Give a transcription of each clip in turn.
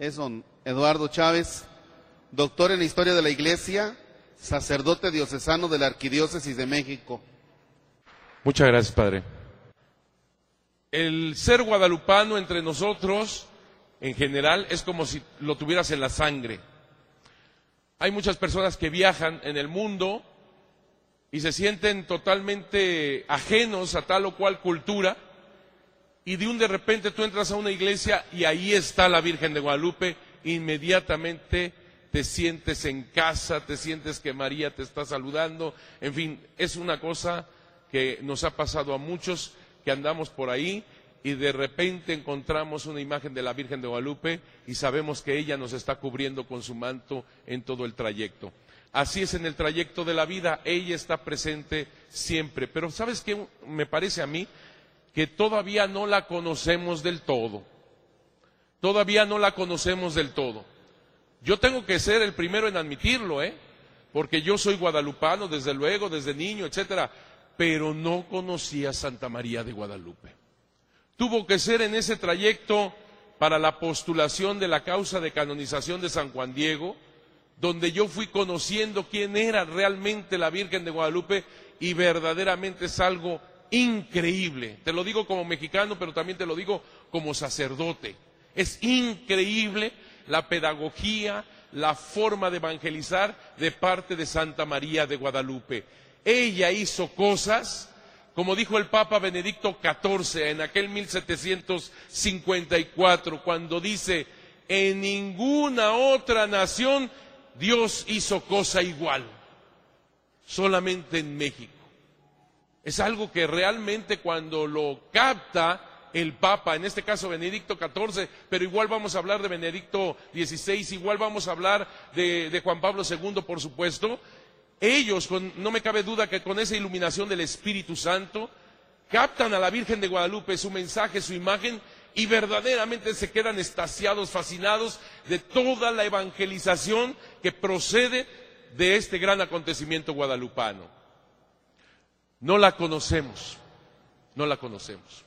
es don Eduardo Chávez, doctor en Historia de la Iglesia, sacerdote diocesano de la Arquidiócesis de México. Muchas gracias, Padre. El ser guadalupano entre nosotros, en general, es como si lo tuvieras en la sangre. Hay muchas personas que viajan en el mundo y se sienten totalmente ajenos a tal o cual cultura y de un de repente tú entras a una iglesia y ahí está la Virgen de Guadalupe, inmediatamente te sientes en casa, te sientes que María te está saludando, en fin, es una cosa que nos ha pasado a muchos que andamos por ahí y de repente encontramos una imagen de la Virgen de Guadalupe y sabemos que ella nos está cubriendo con su manto en todo el trayecto. Así es en el trayecto de la vida, ella está presente siempre. Pero ¿sabes qué me parece a mí? Que todavía no la conocemos del todo. Todavía no la conocemos del todo. Yo tengo que ser el primero en admitirlo, ¿eh? Porque yo soy guadalupano, desde luego, desde niño, etcétera, pero no conocía Santa María de Guadalupe. Tuvo que ser en ese trayecto para la postulación de la causa de canonización de San Juan Diego, donde yo fui conociendo quién era realmente la Virgen de Guadalupe y verdaderamente es algo increíble. Te lo digo como mexicano, pero también te lo digo como sacerdote. Es increíble la pedagogía, la forma de evangelizar de parte de Santa María de Guadalupe. Ella hizo cosas, como dijo el Papa Benedicto XIV en aquel 1754, cuando dice, en ninguna otra nación Dios hizo cosa igual, solamente en México. Es algo que realmente cuando lo capta el Papa, en este caso Benedicto XIV, pero igual vamos a hablar de Benedicto XVI, igual vamos a hablar de, Juan Pablo II, por supuesto, ellos, no me cabe duda que con esa iluminación del Espíritu Santo, captan a la Virgen de Guadalupe, su mensaje, su imagen, y verdaderamente se quedan estasiados, fascinados de toda la evangelización que procede de este gran acontecimiento guadalupano. No la conocemos, no la conocemos.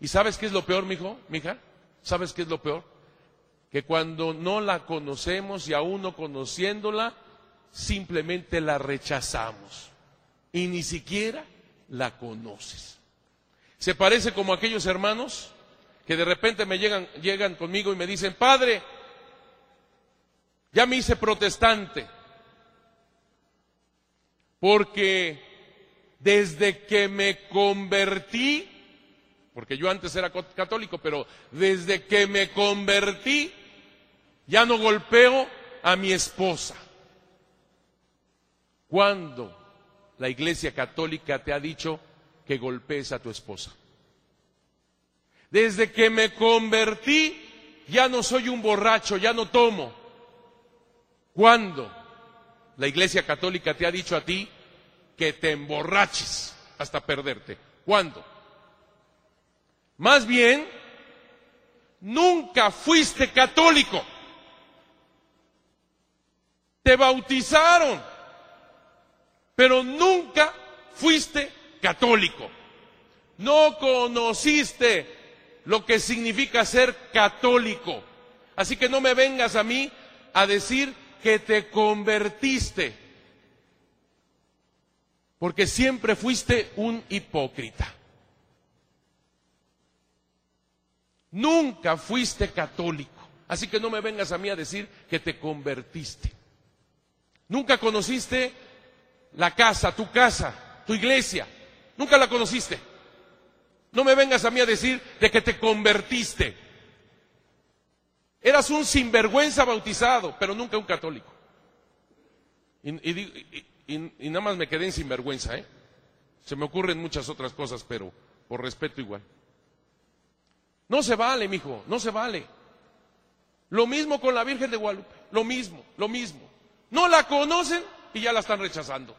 ¿Y sabes qué es lo peor, mijo, mija? ¿Sabes qué es lo peor? Que cuando no la conocemos y aún no conociéndola, simplemente la rechazamos y ni siquiera la conoces. Se parece como aquellos hermanos que de repente me llegan, llegan conmigo y me dicen, Padre, ya me hice protestante, porque desde que me convertí, porque yo antes era católico, pero desde que me convertí, ya no golpeo a mi esposa. ¿Cuándo la Iglesia Católica te ha dicho que golpees a tu esposa? Desde que me convertí, ya no soy un borracho, ya no tomo. ¿Cuándo la Iglesia Católica te ha dicho a ti que te emborraches hasta perderte? ¿Cuándo? Más bien, nunca fuiste católico. Te bautizaron, pero nunca fuiste católico. No conociste lo que significa ser católico. Así que no me vengas a mí a decir que te convertiste, porque siempre fuiste un hipócrita. Nunca fuiste católico. Así que no me vengas a mí a decir que te convertiste. Nunca conociste la casa, tu casa, tu iglesia. Nunca la conociste. No me vengas a mí a decir de que te convertiste. Eras un sinvergüenza bautizado, pero nunca un católico. Y, nada más me quedé en sinvergüenza, ¿eh? Se me ocurren muchas otras cosas, pero por respeto igual. No se vale, mijo, no se vale. Lo mismo con la Virgen de Guadalupe, lo mismo, lo mismo. No la conocen y ya la están rechazando.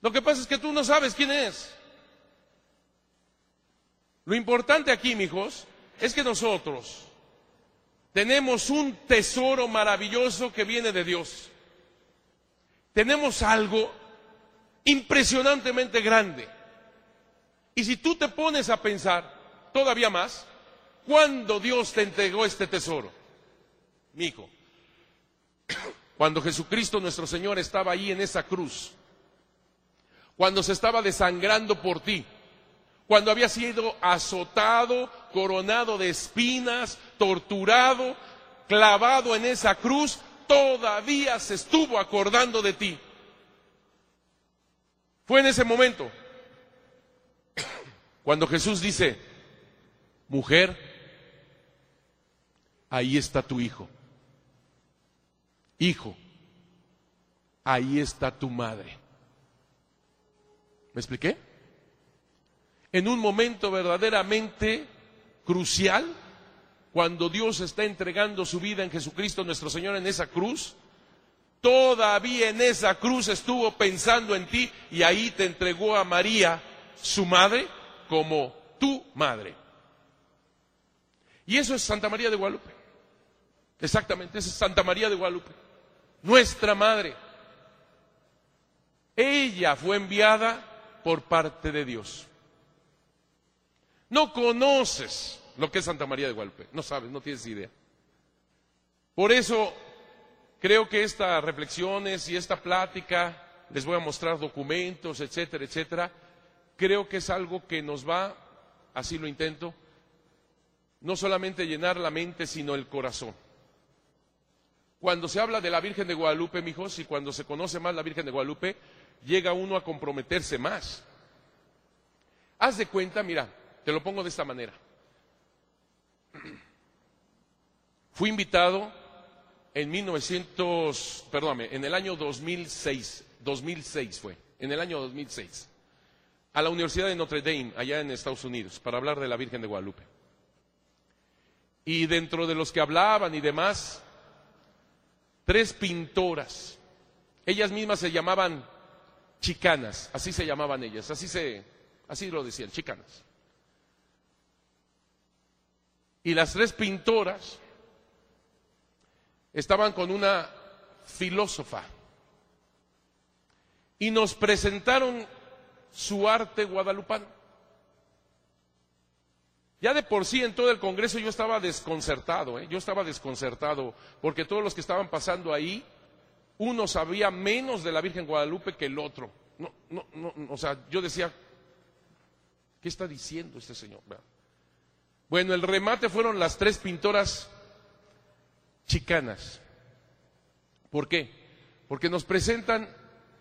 Lo que pasa es que tú no sabes quién es. Lo importante aquí, mijos, es que nosotros tenemos un tesoro maravilloso que viene de Dios. Tenemos algo impresionantemente grande. Y si tú te pones a pensar todavía más, ¿cuándo Dios te entregó este tesoro? mi hijo, cuando Jesucristo nuestro Señor estaba ahí en esa cruz, cuando se estaba desangrando por ti, cuando había sido azotado, coronado de espinas, torturado, clavado en esa cruz, todavía se estuvo acordando de ti. Fue en ese momento cuando Jesús dice, mujer, ahí está tu hijo. Hijo, ahí está tu madre. ¿Me expliqué? En un momento verdaderamente crucial, cuando Dios está entregando su vida en Jesucristo nuestro Señor en esa cruz, todavía en esa cruz estuvo pensando en ti y ahí te entregó a María, su madre, como tu madre. Y eso es Santa María de Guadalupe. Exactamente, esa es Santa María de Guadalupe, nuestra madre. Ella fue enviada por parte de Dios. No conoces lo que es Santa María de Guadalupe, no sabes, no tienes idea. Por eso creo que estas reflexiones y esta plática, les voy a mostrar documentos, etcétera, etcétera, creo que es algo que nos va, así lo intento, no solamente llenar la mente, sino el corazón. Cuando se habla de la Virgen de Guadalupe, mijos, y cuando se conoce más la Virgen de Guadalupe, llega uno a comprometerse más. Haz de cuenta, mira, te lo pongo de esta manera. Fui invitado en 1900, perdóname, en el año 2006, 2006 fue, en el año 2006, a la Universidad de Notre Dame, allá en Estados Unidos, para hablar de la Virgen de Guadalupe. Y dentro de los que hablaban y demás, tres pintoras. Ellas mismas se llamaban chicanas, así se llamaban ellas, así se, así lo decían, chicanas. Y las tres pintoras estaban con una filósofa y nos presentaron su arte guadalupano. Ya de por sí en todo el Congreso yo estaba desconcertado, ¿eh? yo estaba desconcertado, porque todos los que estaban pasando ahí, uno sabía menos de la Virgen Guadalupe que el otro. No, no, no, o sea, yo decía, ¿qué está diciendo este señor? Bueno, el remate fueron las tres pintoras chicanas. ¿Por qué? Porque nos presentan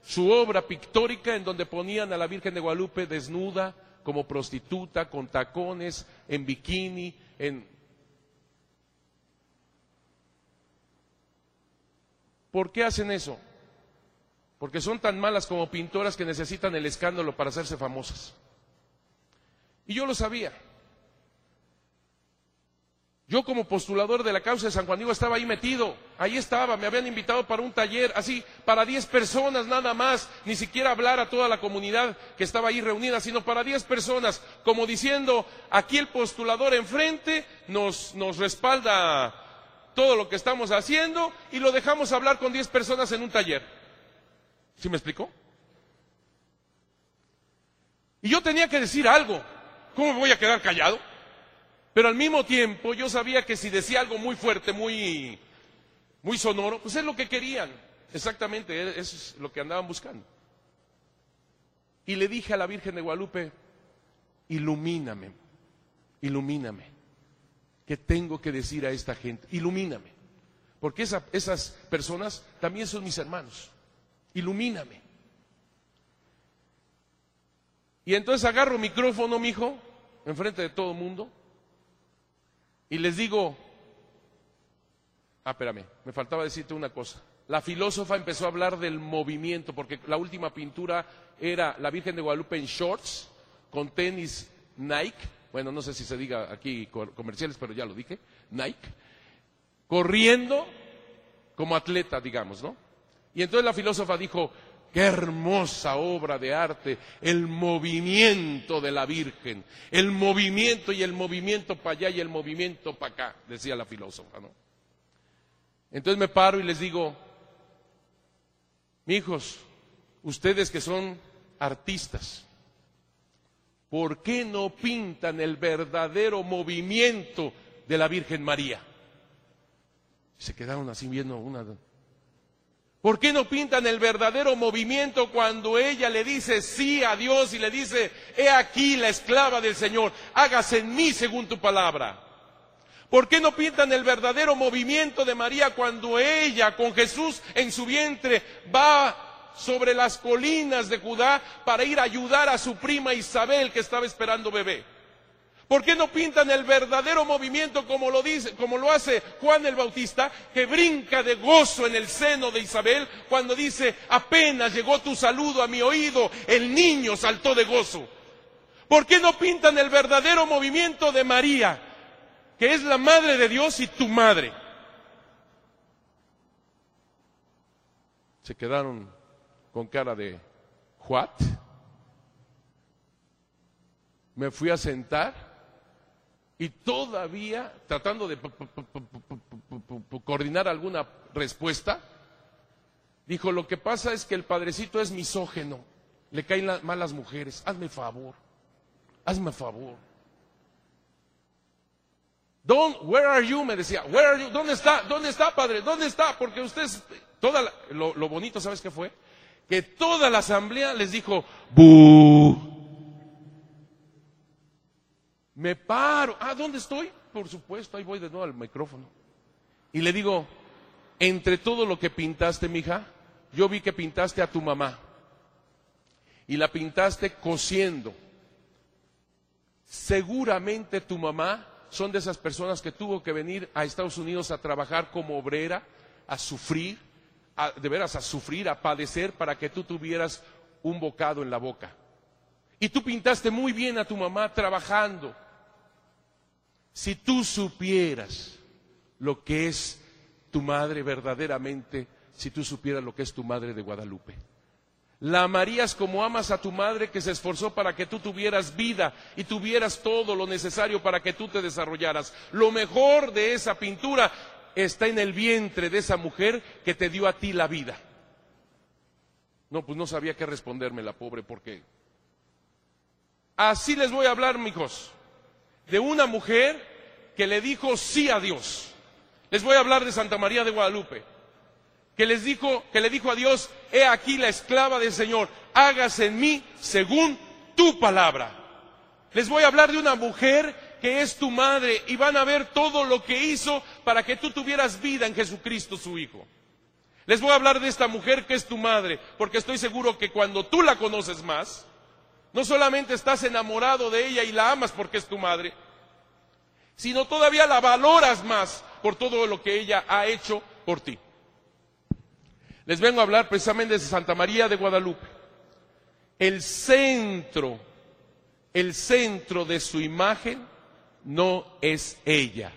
su obra pictórica en donde ponían a la Virgen de Guadalupe desnuda, como prostituta, con tacones, en bikini, en... ¿Por qué hacen eso? Porque son tan malas como pintoras que necesitan el escándalo para hacerse famosas. Y yo lo sabía. Yo como postulador de la causa de San Juan Diego estaba ahí metido, ahí estaba, me habían invitado para un taller, así, para 10 personas nada más, ni siquiera hablar a toda la comunidad que estaba ahí reunida, sino para 10 personas, como diciendo, aquí el postulador enfrente nos, nos respalda todo lo que estamos haciendo y lo dejamos hablar con 10 personas en un taller. ¿Sí me explicó? Y yo tenía que decir algo, ¿cómo me voy a quedar callado? Pero al mismo tiempo yo sabía que si decía algo muy fuerte, muy, muy sonoro, pues es lo que querían. Exactamente, e-, eso es lo que andaban buscando. Y le dije a la Virgen de Guadalupe, ilumíname, ilumíname. ¿Qué tengo que decir a esta gente? Ilumíname. Porque esas personas también son mis hermanos. Ilumíname. Y entonces agarro micrófono, mijo, enfrente de todo el mundo, y les digo, ah, espérame, me faltaba decirte una cosa. La filósofa empezó a hablar del movimiento, porque la última pintura era la Virgen de Guadalupe en shorts, con tenis Nike, bueno, no sé si se diga aquí comerciales, pero ya lo dije, Nike, corriendo como atleta, digamos, ¿no? Y entonces la filósofa dijo, Qué hermosa obra de arte, el movimiento de la Virgen, el movimiento y el movimiento para allá y el movimiento para acá, decía la filósofa, ¿no? Entonces me paro y les digo, hijos, ustedes que son artistas, ¿por qué no pintan el verdadero movimiento de la Virgen María? Se quedaron así viendo una. ¿Por qué no pintan el verdadero movimiento cuando ella le dice sí a Dios y le dice, he aquí la esclava del Señor, hágase en mí según tu palabra? ¿Por qué no pintan el verdadero movimiento de María cuando ella, con Jesús en su vientre, va sobre las colinas de Judá para ir a ayudar a su prima Isabel que estaba esperando bebé? ¿Por qué no pintan el verdadero movimiento como lo dice, como lo hace Juan el Bautista, que brinca de gozo en el seno de Isabel cuando dice, apenas llegó tu saludo a mi oído, el niño saltó de gozo? ¿Por qué no pintan el verdadero movimiento de María, que es la madre de Dios y tu madre? Se quedaron con cara de, ¿what? Me fui a sentar y todavía tratando de coordinar alguna respuesta, dijo, lo que pasa es que el padrecito es misógeno, le caen mal las mujeres, hazme favor, hazme favor. Don, where are you? Me decía, where are you? ¿Dónde está? ¿Dónde está, padre? ¿Dónde está? Porque usted, toda lo, lo, bonito, ¿sabes qué fue? Que toda la asamblea les dijo, ¡bu! Me paro. Ah, ¿dónde estoy? Por supuesto, ahí voy de nuevo al micrófono. Y le digo, entre todo lo que pintaste, mija, yo vi que pintaste a tu mamá. Y la pintaste cosiendo. Seguramente tu mamá son de esas personas que tuvo que venir a Estados Unidos a trabajar como obrera, a sufrir, a, de veras a sufrir, a padecer para que tú tuvieras un bocado en la boca. Y tú pintaste muy bien a tu mamá trabajando si tú supieras lo que es tu madre verdaderamente, si tú supieras lo que es tu madre de Guadalupe. La amarías como amas a tu madre que se esforzó para que tú tuvieras vida y tuvieras todo lo necesario para que tú te desarrollaras. Lo mejor de esa pintura está en el vientre de esa mujer que te dio a ti la vida. No, pues no sabía qué responderme la pobre porque así les voy a hablar, mijos de una mujer que le dijo sí a Dios. Les voy a hablar de Santa María de Guadalupe, que les dijo, que le dijo a Dios, he aquí la esclava del Señor, hágase en mí según tu palabra. Les voy a hablar de una mujer que es tu madre y van a ver todo lo que hizo para que tú tuvieras vida en Jesucristo su Hijo. Les voy a hablar de esta mujer que es tu madre, porque estoy seguro que cuando tú la conoces más, no solamente estás enamorado de ella y la amas porque es tu madre, sino todavía la valoras más por todo lo que ella ha hecho por ti. Les vengo a hablar precisamente de Santa María de Guadalupe. El centro, el centro de su imagen no es ella.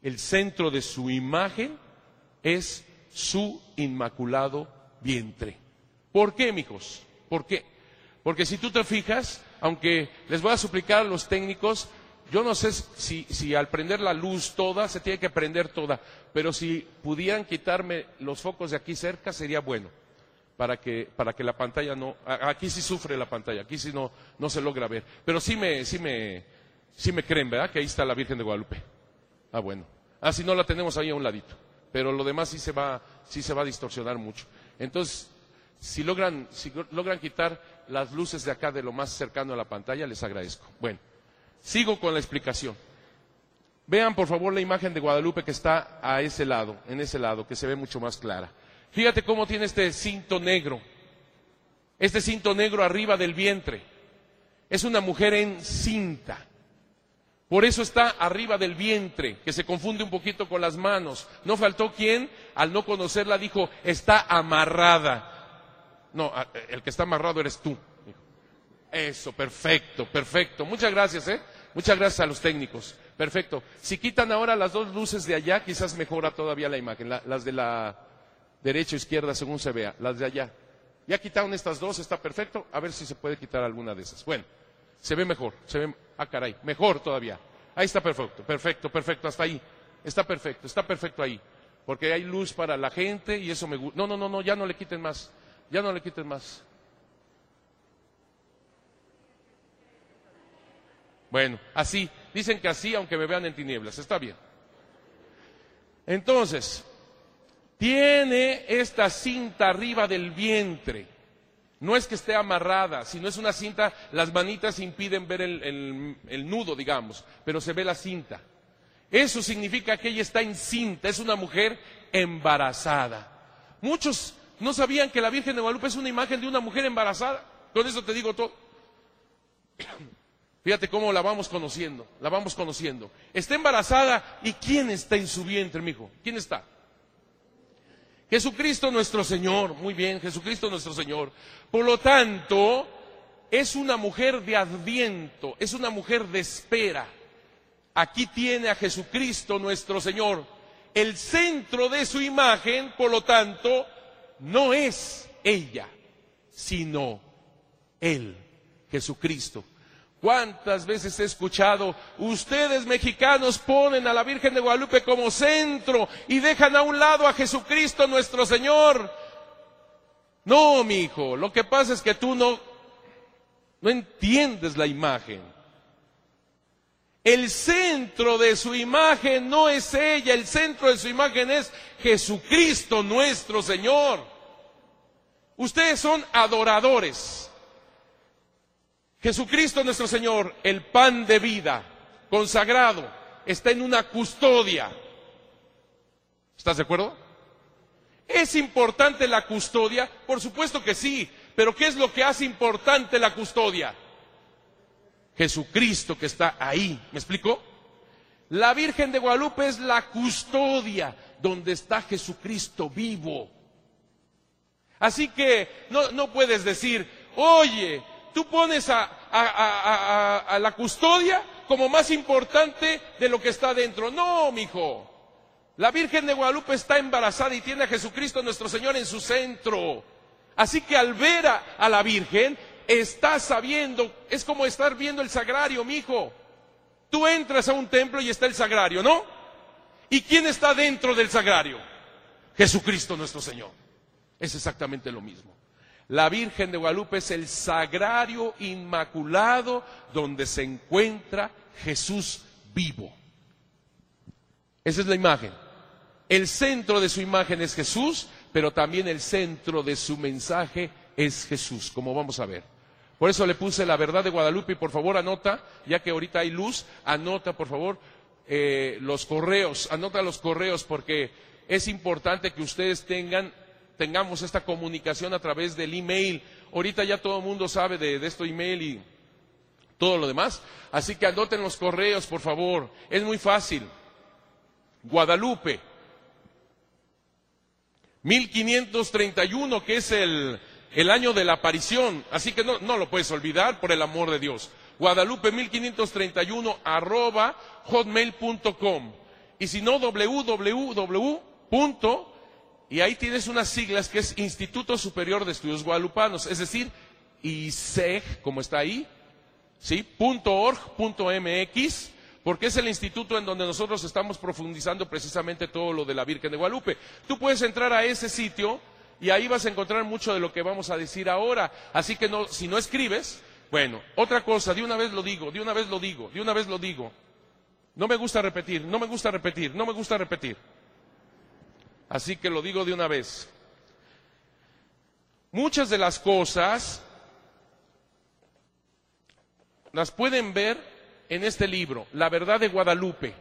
El centro de su imagen es su inmaculado vientre. ¿Por qué, mijos? ¿Por qué? Porque si tú te fijas, aunque les voy a suplicar a los técnicos, yo no sé si, si, al prender la luz toda, se tiene que prender toda, pero si pudieran quitarme los focos de aquí cerca, sería bueno, para que, para que la pantalla no, aquí sí sufre la pantalla, aquí sí no, no se logra ver, pero sí me, sí me, sí me creen, ¿verdad? Que ahí está la Virgen de Guadalupe. Ah, bueno. Ah, si no la tenemos ahí a un ladito, pero lo demás sí se va, sí se va a distorsionar mucho. Entonces, si logran, si logran quitar las luces de acá de lo más cercano a la pantalla, les agradezco. Bueno, sigo con la explicación. Vean por favor la imagen de Guadalupe que está a ese lado, en ese lado, que se ve mucho más clara. Fíjate cómo tiene este cinto negro, este cinto negro arriba del vientre. Es una mujer en cinta. Por eso está arriba del vientre, que se confunde un poquito con las manos. No faltó quien, al no conocerla, dijo, está amarrada. No, el que está amarrado eres tú. Eso, perfecto, perfecto. Muchas gracias, ¿eh? Muchas gracias a los técnicos. Perfecto. Si quitan ahora las dos luces de allá, quizás mejora todavía la imagen. las de la derecha o izquierda, según se vea. Las de allá. Ya quitaron estas dos, está perfecto. A ver si se puede quitar alguna de esas. Bueno, se ve mejor. Se ve, ah, caray, mejor todavía. Ahí está perfecto, perfecto, perfecto, hasta ahí. Está perfecto, está perfecto ahí. Porque hay luz para la gente y eso me gusta. No, no, no, no, ya no le quiten más. Ya no le quiten más. Bueno, así. Dicen que así, aunque me vean en tinieblas. Está bien. Entonces, tiene esta cinta arriba del vientre. No es que esté amarrada, sino es una cinta, las manitas impiden ver el, nudo, digamos, pero se ve la cinta. Eso significa que ella está encinta, es una mujer embarazada. Muchos no sabían que la Virgen de Guadalupe es una imagen de una mujer embarazada. Con eso te digo todo. Fíjate cómo la vamos conociendo, la vamos conociendo. Está embarazada y ¿quién está en su vientre, mijo? ¿Quién está? Jesucristo nuestro Señor, muy bien, Jesucristo nuestro Señor. Por lo tanto, es una mujer de adviento, es una mujer de espera. Aquí tiene a Jesucristo nuestro Señor. El centro de su imagen, por lo tanto, no es ella, sino Él, Jesucristo. ¿Cuántas veces he escuchado, ustedes mexicanos ponen a la Virgen de Guadalupe como centro y dejan a un lado a Jesucristo nuestro Señor? No, mi hijo, lo que pasa es que tú no, no entiendes la imagen. El centro de su imagen no es ella, el centro de su imagen es Jesucristo nuestro Señor. Ustedes son adoradores. Jesucristo nuestro Señor, el pan de vida, consagrado, está en una custodia. ¿Estás de acuerdo? ¿Es importante la custodia? Por supuesto que sí, pero ¿qué es lo que hace importante la custodia? Jesucristo que está ahí. ¿Me explico? La Virgen de Guadalupe es la custodia donde está Jesucristo vivo. Así que no, no puedes decir, oye, tú pones a, la custodia como más importante de lo que está dentro. No, mijo. La Virgen de Guadalupe está embarazada y tiene a Jesucristo nuestro Señor en su centro. Así que al ver a, la Virgen, está sabiendo, es como estar viendo el sagrario, mijo. Tú entras a un templo y está el sagrario, ¿no? ¿Y quién está dentro del sagrario? Jesucristo nuestro Señor. Es exactamente lo mismo. La Virgen de Guadalupe es el sagrario inmaculado donde se encuentra Jesús vivo. Esa es la imagen. El centro de su imagen es Jesús, pero también el centro de su mensaje es Jesús, como vamos a ver. Por eso le puse la verdad de Guadalupe y por favor anota, ya que ahorita hay luz, anota por favor eh, los correos, anota los correos porque es importante que ustedes tengan tengamos esta comunicación a través del email. Ahorita ya todo el mundo sabe de, esto email y todo lo demás. Así que anoten los correos, por favor. Es muy fácil. Guadalupe, 1531, que es el, el año de la aparición. Así que no, no, lo puedes olvidar, por el amor de Dios. Guadalupe 1531 arroba hotmail.com. Y si no, www y ahí tienes unas siglas que es Instituto Superior de Estudios Guadalupanos, es decir, ISEG, como está ahí, ¿sí? .org.mx, porque es el instituto en donde nosotros estamos profundizando precisamente todo lo de la Virgen de Guadalupe. Tú puedes entrar a ese sitio y ahí vas a encontrar mucho de lo que vamos a decir ahora. Así que no, si no escribes, bueno, otra cosa, de una vez lo digo, de una vez lo digo, de una vez lo digo. No me gusta repetir, no me gusta repetir, no me gusta repetir. Así que lo digo de una vez. Muchas de las cosas las pueden ver en este libro, La verdad de Guadalupe.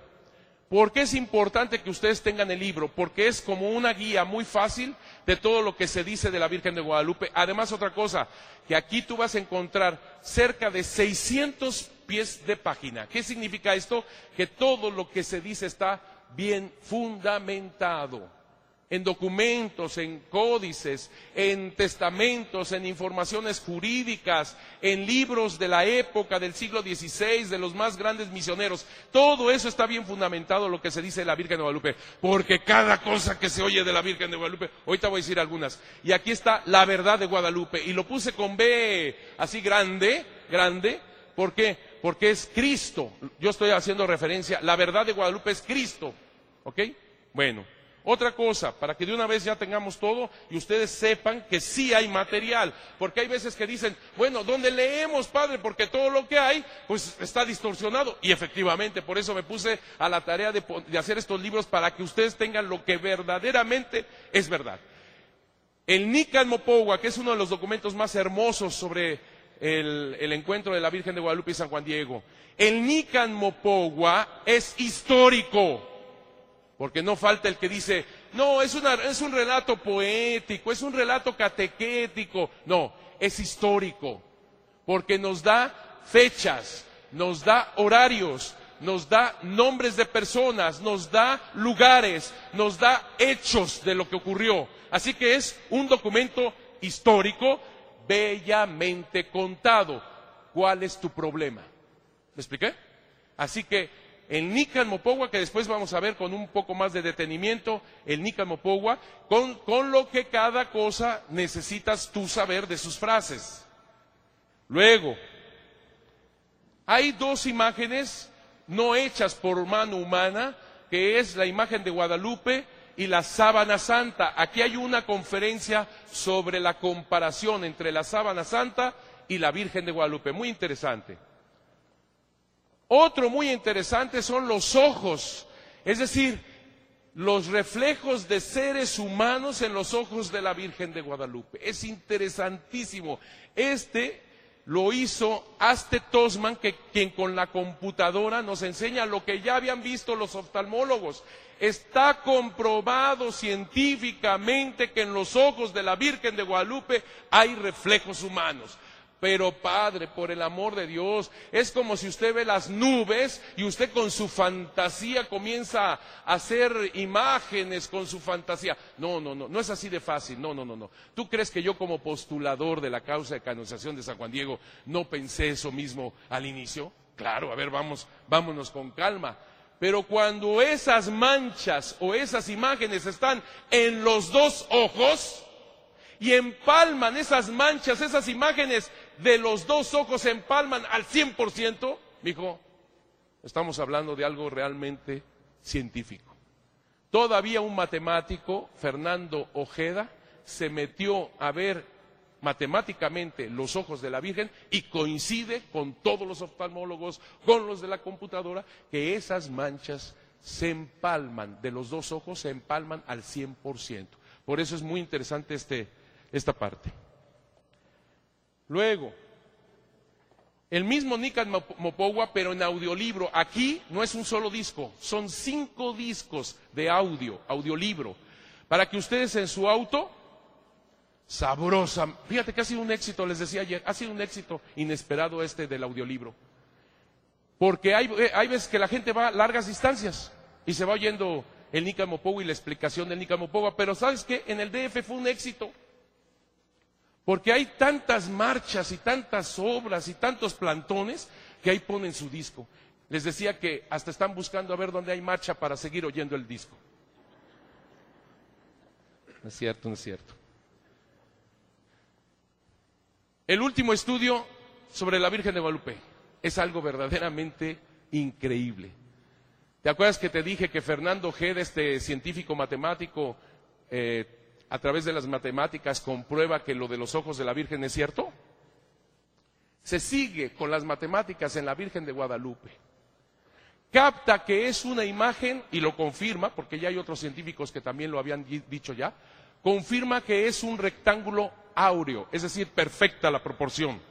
¿Por qué es importante que ustedes tengan el libro? Porque es como una guía muy fácil de todo lo que se dice de la Virgen de Guadalupe. Además, otra cosa, que aquí tú vas a encontrar cerca de 600 pies de página. ¿Qué significa esto? Que todo lo que se dice está bien fundamentado en documentos, en códices, en testamentos, en informaciones jurídicas, en libros de la época del siglo XVI, de los más grandes misioneros. Todo eso está bien fundamentado lo que se dice de la Virgen de Guadalupe, porque cada cosa que se oye de la Virgen de Guadalupe, ahorita voy a decir algunas. Y aquí está la verdad de Guadalupe, y lo puse con B así grande, grande, ¿por qué? Porque es Cristo. Yo estoy haciendo referencia, la verdad de Guadalupe es Cristo, ¿ok? Bueno. Otra cosa, para que de una vez ya tengamos todo y ustedes sepan que sí hay material, porque hay veces que dicen, bueno, ¿dónde leemos, padre? Porque todo lo que hay, pues está distorsionado. Y efectivamente, por eso me puse a la tarea de, hacer estos libros para que ustedes tengan lo que verdaderamente es verdad. El Nican Mopogua, que es uno de los documentos más hermosos sobre el, encuentro de la Virgen de Guadalupe y San Juan Diego. El Nican Mopogua es histórico. Porque no falta el que dice, no, es, una, es un relato poético, es un relato catequético. No, es histórico. Porque nos da fechas, nos da horarios, nos da nombres de personas, nos da lugares, nos da hechos de lo que ocurrió. Así que es un documento histórico bellamente contado. ¿Cuál es tu problema? ¿Me expliqué? Así que el Nican Mopogua, que después vamos a ver con un poco más de detenimiento, el Nican Mopogua, con, con lo que cada cosa necesitas tú saber de sus frases. Luego, hay dos imágenes no hechas por mano humana, que es la imagen de Guadalupe y la sábana santa. Aquí hay una conferencia sobre la comparación entre la sábana santa y la Virgen de Guadalupe, muy interesante. Otro muy interesante son los ojos, es decir, los reflejos de seres humanos en los ojos de la Virgen de Guadalupe. Es interesantísimo. Este lo hizo Aste Tosman, quien con la computadora nos enseña lo que ya habían visto los oftalmólogos. Está comprobado científicamente que en los ojos de la Virgen de Guadalupe hay reflejos humanos. Pero Padre, por el amor de Dios, es como si usted ve las nubes y usted con su fantasía comienza a hacer imágenes con su fantasía. No, no, no, no es así de fácil. No, no, no, no. ¿Tú crees que yo como postulador de la causa de canonización de San Juan Diego no pensé eso mismo al inicio? Claro, a ver, vamos, vámonos con calma. Pero cuando esas manchas o esas imágenes están en los dos ojos y empalman esas manchas, esas imágenes de los dos ojos se empalman al 100%, dijo, estamos hablando de algo realmente científico. Todavía un matemático, Fernando Ojeda, se metió a ver matemáticamente los ojos de la Virgen y coincide con todos los oftalmólogos, con los de la computadora, que esas manchas se empalman, de los dos ojos se empalman al 100%. Por eso es muy interesante este, esta parte. Luego, el mismo Nikan Mopogua, pero en audiolibro. Aquí no es un solo disco, son cinco discos de audio, audiolibro, para que ustedes en su auto, sabrosa, fíjate que ha sido un éxito, les decía ayer, ha sido un éxito inesperado este del audiolibro. Porque hay, eh, hay veces que la gente va a largas distancias y se va oyendo el Nikan Mopogua y la explicación del Nikan Mopogua, pero ¿sabes qué? En el DF fue un éxito. Porque hay tantas marchas y tantas obras y tantos plantones que ahí ponen su disco. Les decía que hasta están buscando a ver dónde hay marcha para seguir oyendo el disco. No es cierto, no es cierto. El último estudio sobre la Virgen de Guadalupe es algo verdaderamente increíble. ¿Te acuerdas que te dije que Fernando Gede, este científico matemático, eh, a través de las matemáticas comprueba que lo de los ojos de la Virgen es cierto? Se sigue con las matemáticas en la Virgen de Guadalupe. Capta que es una imagen y lo confirma, porque ya hay otros científicos que también lo habían dicho ya, confirma que es un rectángulo áureo, es decir, perfecta la proporción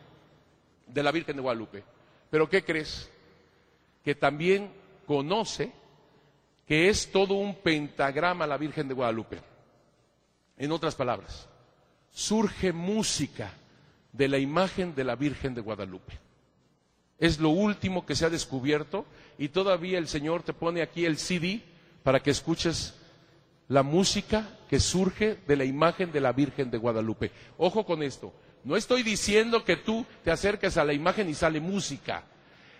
de la Virgen de Guadalupe. Pero ¿qué crees? Que también conoce que es todo un pentagrama la Virgen de Guadalupe. En otras palabras, surge música de la imagen de la Virgen de Guadalupe. Es lo último que se ha descubierto y todavía el Señor te pone aquí el CD para que escuches la música que surge de la imagen de la Virgen de Guadalupe. Ojo con esto, no estoy diciendo que tú te acerques a la imagen y sale música,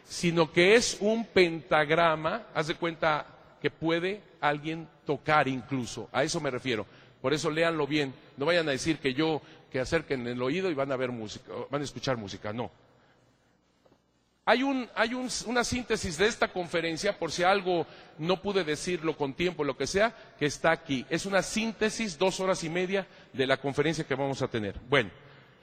sino que es un pentagrama, haz de cuenta que puede alguien tocar incluso, a eso me refiero. Por eso léanlo bien. No vayan a decir que yo, que acerquen el oído y van a ver música, van a escuchar música. No. Hay, un, hay un- una síntesis de esta conferencia, por si algo no pude decirlo con tiempo, lo que sea, que está aquí. Es una síntesis, dos horas y media, de la conferencia que vamos a tener. Bueno,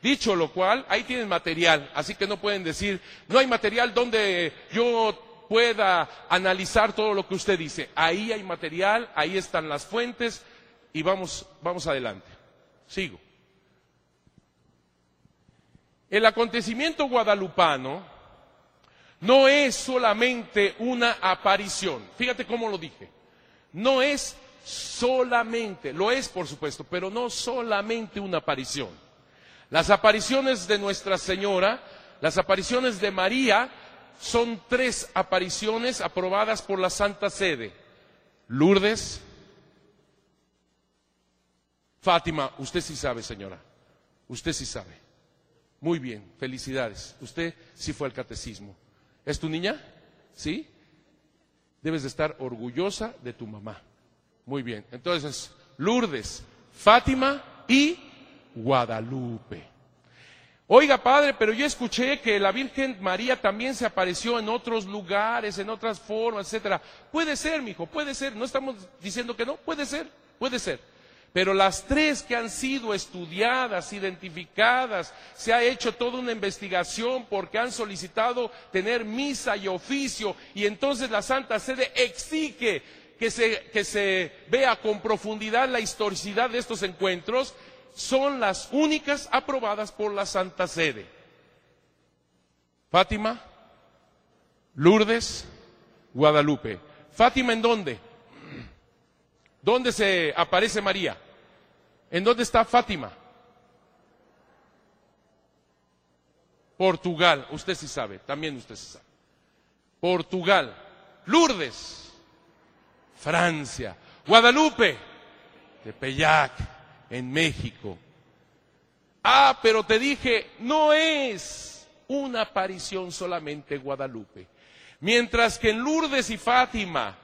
dicho lo cual, ahí tienen material, así que no pueden decir, no hay material donde yo pueda analizar todo lo que usted dice. Ahí hay material, ahí están las fuentes y vamos, vamos adelante. Sigo. El acontecimiento guadalupano no es solamente una aparición. Fíjate cómo lo dije. No es solamente, lo es por supuesto, pero no solamente una aparición. Las apariciones de Nuestra Señora, las apariciones de María, son tres apariciones aprobadas por la Santa Sede. Lourdes, Fátima, usted sí sabe, señora, usted sí sabe. Muy bien, felicidades. Usted sí fue al catecismo. ¿Es tu niña? ¿Sí? Debes de estar orgullosa de tu mamá. Muy bien. Entonces, Lourdes, Fátima y Guadalupe. Oiga, padre, pero yo escuché que la Virgen María también se apareció en otros lugares, en otras formas, etcétera. Puede ser, mijo, puede ser. No estamos diciendo que no, puede ser, puede ser. Pero las tres que han sido estudiadas, identificadas, se ha hecho toda una investigación porque han solicitado tener misa y oficio y entonces la Santa Sede exige que se, que se vea con profundidad la historicidad de estos encuentros, son las únicas aprobadas por la Santa Sede. Fátima, Lourdes, Guadalupe. Fátima en dónde? ¿Dónde se aparece María? ¿En dónde está Fátima? Portugal, usted sí sabe, también usted sí sabe. Portugal, Lourdes, Francia, Guadalupe, Tepeyac, en México. Ah, pero te dije, no es una aparición solamente Guadalupe. Mientras que en Lourdes y Fátima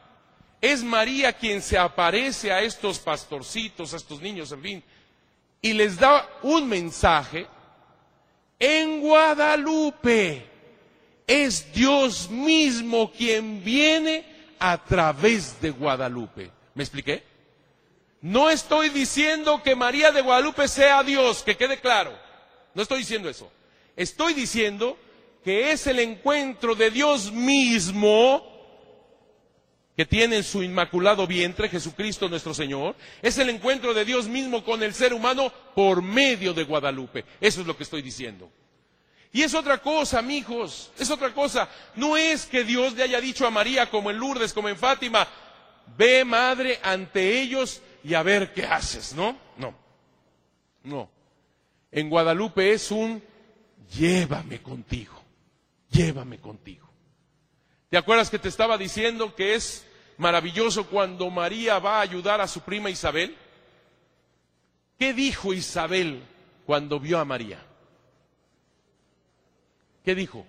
es María quien se aparece a estos pastorcitos, a estos niños, en fin, y les da un mensaje, en Guadalupe es Dios mismo quien viene a través de Guadalupe. ¿Me expliqué? No estoy diciendo que María de Guadalupe sea Dios, que quede claro. No estoy diciendo eso. Estoy diciendo que es el encuentro de Dios mismo que tiene en su inmaculado vientre Jesucristo nuestro Señor. Es el encuentro de Dios mismo con el ser humano por medio de Guadalupe. Eso es lo que estoy diciendo. Y es otra cosa, amigos, es otra cosa. No es que Dios le haya dicho a María, como en Lourdes, como en Fátima, ve madre ante ellos y a ver qué haces, ¿no? No, no. En Guadalupe es un llévame contigo, llévame contigo. ¿Te acuerdas que te estaba diciendo que es maravilloso cuando María va a ayudar a su prima Isabel? ¿Qué dijo Isabel cuando vio a María? ¿Qué dijo?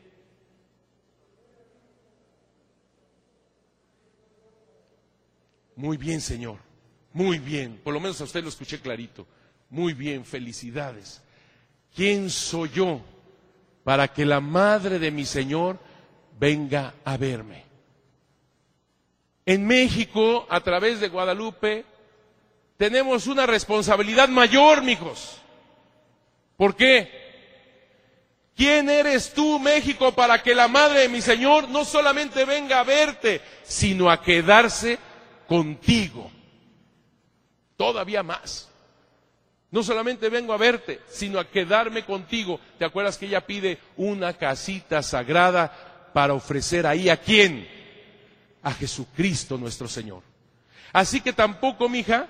Muy bien, Señor. Muy bien. Por lo menos a usted lo escuché clarito. Muy bien, felicidades. ¿Quién soy yo para que la madre de mi Señor venga a verme? En México, a través de Guadalupe, tenemos una responsabilidad mayor, mijos. ¿Por qué? ¿Quién eres tú, México, para que la madre de mi Señor no solamente venga a verte, sino a quedarse contigo? Todavía más. No solamente vengo a verte, sino a quedarme contigo. ¿Te acuerdas que ella pide una casita sagrada para ofrecer ahí a quién? A Jesucristo nuestro Señor. Así que tampoco, mija,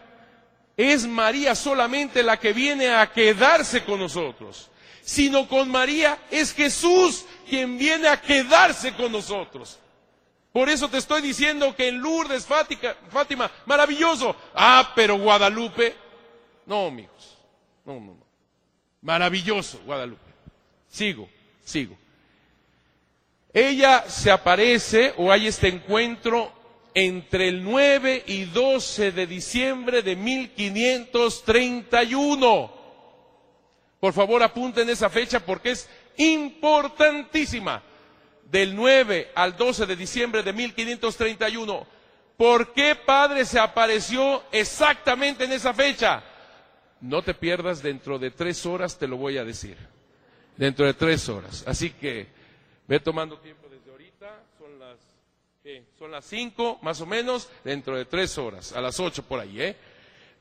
es María solamente la que viene a quedarse con nosotros, sino con María es Jesús quien viene a quedarse con nosotros. Por eso te estoy diciendo que en Lourdes, Fátima, maravilloso. Ah, pero Guadalupe, no, amigos, no, no, no. Maravilloso, Guadalupe. Sigo, sigo. Ella se aparece o hay este encuentro entre el 9 y 12 de diciembre de 1531. Por favor, apunten esa fecha porque es importantísima. del 9 al 12 de diciembre de 1531. ¿Por qué Padre se apareció exactamente en esa fecha? No te pierdas, dentro de tres horas te lo voy a decir. Dentro de tres horas. Así que ve tomando tiempo desde ahorita. Son las, ¿qué? Son las cinco, más o menos, dentro de tres horas. A las ocho por ahí, ¿eh?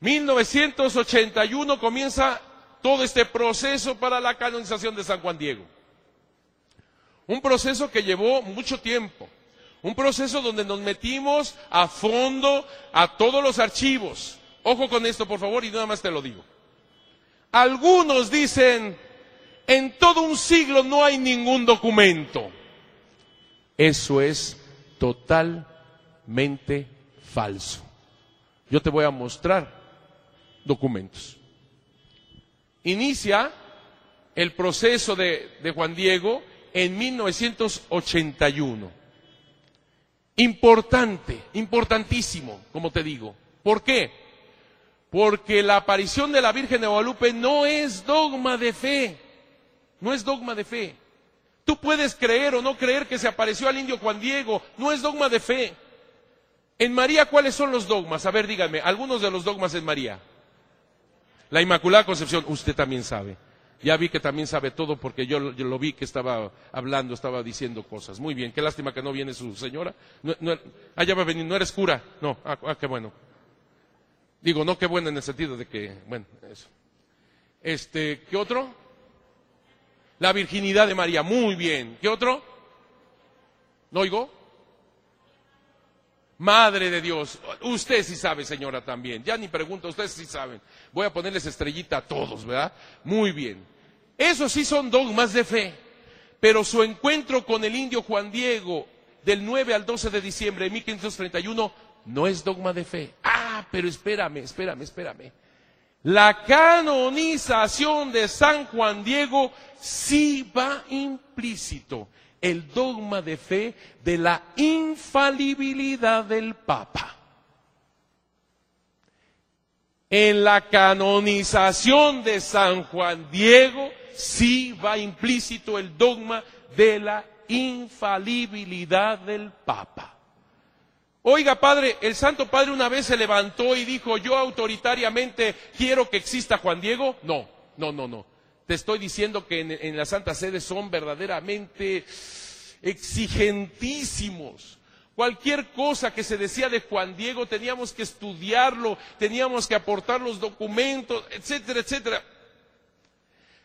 1981 comienza todo este proceso para la canonización de San Juan Diego. Un proceso que llevó mucho tiempo. Un proceso donde nos metimos a fondo a todos los archivos. Ojo con esto, por favor, y nada más te lo digo. Algunos dicen, en todo un siglo no hay ningún documento. Eso es totalmente falso. Yo te voy a mostrar documentos. Inicia el proceso de, de Juan Diego en 1981. Importante, importantísimo, como te digo. ¿Por qué? Porque la aparición de la Virgen de Guadalupe no es dogma de fe. No es dogma de fe. Tú puedes creer o no creer que se apareció al indio Juan Diego. No es dogma de fe. En María, ¿cuáles son los dogmas? A ver, díganme, algunos de los dogmas en María. La Inmaculada Concepción, usted también sabe. Ya vi que también sabe todo porque yo, lo vi que estaba hablando, estaba diciendo cosas. Muy bien, qué lástima que no viene su señora. No, no, ah, va a venir, no eres cura. No, ah, ah, qué bueno. Digo, no qué bueno en el sentido de que, bueno, eso. Este, ¿qué otro? La virginidad de María, muy bien. ¿Qué otro? ¿No oigo? Madre de Dios. Usted sí sabe, señora, también. Ya ni pregunto, ustedes sí saben. Voy a ponerles estrellita a todos, ¿verdad? Muy bien. Esos sí son dogmas de fe. Pero su encuentro con el indio Juan Diego del 9 al 12 de diciembre de 1531 no es dogma de fe. Ah, pero espérame, espérame, espérame. La canonización de San Juan Diego sí va implícito el dogma de fe de la infalibilidad del Papa. En la canonización de San Juan Diego sí va implícito el dogma de la infalibilidad del Papa. Oiga, Padre, el Santo Padre una vez se levantó y dijo, yo autoritariamente quiero que exista Juan Diego. No, no, no, no. Te estoy diciendo que en, la Santa Sede son verdaderamente exigentísimos. Cualquier cosa que se decía de Juan Diego teníamos que estudiarlo, teníamos que aportar los documentos, etcétera, etcétera.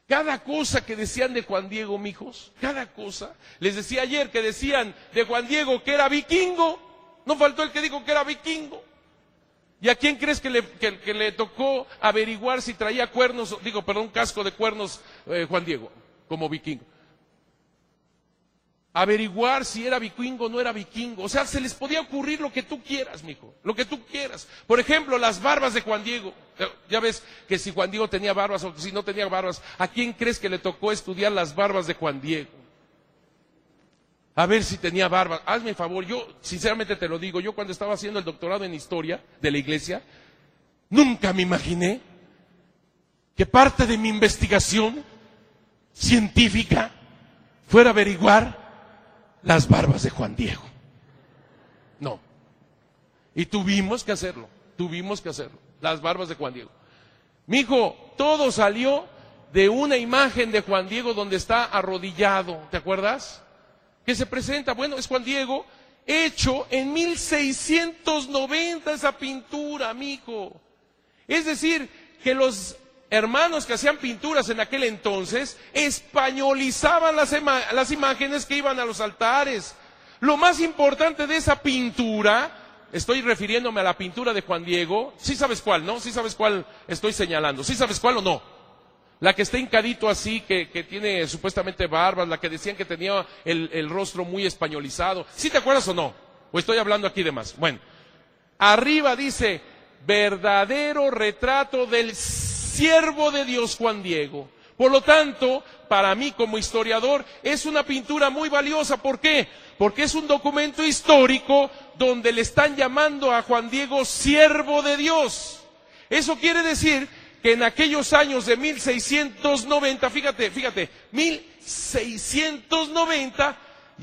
Cada cosa que decían de Juan Diego, mijos, cada cosa. Les decía ayer que decían de Juan Diego que era vikingo. No faltó el que dijo que era vikingo. ¿Y a quién crees que le, tocó averiguar si traía cuernos, digo, perdón, casco de cuernos eh, Juan Diego, como vikingo? averiguar si era vikingo o no era vikingo. O sea, se les podía ocurrir lo que tú quieras, mijo, lo que tú quieras. Por ejemplo, las barbas de Juan Diego. Ya ves que si Juan Diego tenía barbas o si no tenía barbas, ¿a quién crees que le tocó estudiar las barbas de Juan Diego? A ver si tenía barbas. Hazme favor, yo sinceramente te lo digo, yo cuando estaba haciendo el doctorado en historia de la iglesia, nunca me imaginé que parte de mi investigación científica fuera averiguar las barbas de Juan Diego. No. Y tuvimos que hacerlo, tuvimos que hacerlo, las barbas de Juan Diego. Mi hijo, todo salió de una imagen de Juan Diego donde está arrodillado, ¿te acuerdas? Que se presenta, bueno, es Juan Diego, hecho en 1690 esa pintura, mi hijo. Es decir, que los hermanos que hacían pinturas en aquel entonces españolizaban las, las, imágenes que iban a los altares. Lo más importante de esa pintura, estoy refiriéndome a la pintura de Juan Diego, sí sabes cuál, ¿no? Sí sabes cuál estoy señalando, sí sabes cuál o no. La que está hincadito así, que, que tiene supuestamente barbas, la que decían que tenía el, el rostro muy españolizado. ¿Sí te acuerdas o no? ¿O estoy hablando aquí de más? Bueno, arriba dice, verdadero retrato del siervo de Dios Juan Diego. Por lo tanto, para mí como historiador es una pintura muy valiosa. ¿Por qué? Porque es un documento histórico donde le están llamando a Juan Diego siervo de Dios. Eso quiere decir que en aquellos años de 1690, fíjate, fíjate, 1690,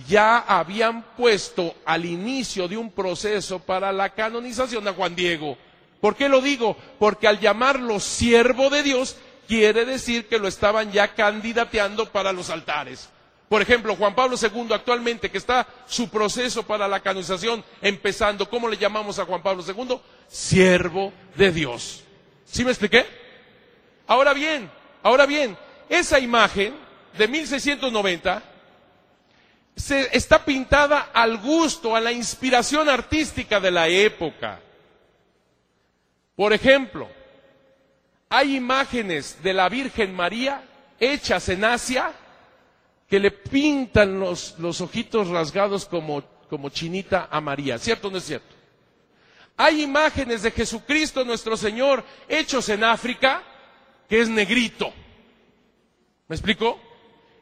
ya habían puesto al inicio de un proceso para la canonización a Juan Diego. ¿Por qué lo digo? Porque al llamarlo siervo de Dios, quiere decir que lo estaban ya candidateando para los altares. Por ejemplo, Juan Pablo II actualmente, que está su proceso para la canonización empezando, ¿cómo le llamamos a Juan Pablo II? Siervo de Dios. ¿Sí me expliqué? Ahora bien, ahora bien, esa imagen de 1690 se, está pintada al gusto, a la inspiración artística de la época. Por ejemplo, hay imágenes de la Virgen María hechas en Asia que le pintan los, los ojitos rasgados como, como chinita a María. ¿Cierto o no es cierto? Hay imágenes de Jesucristo nuestro Señor hechos en África que es negrito. ¿Me explico?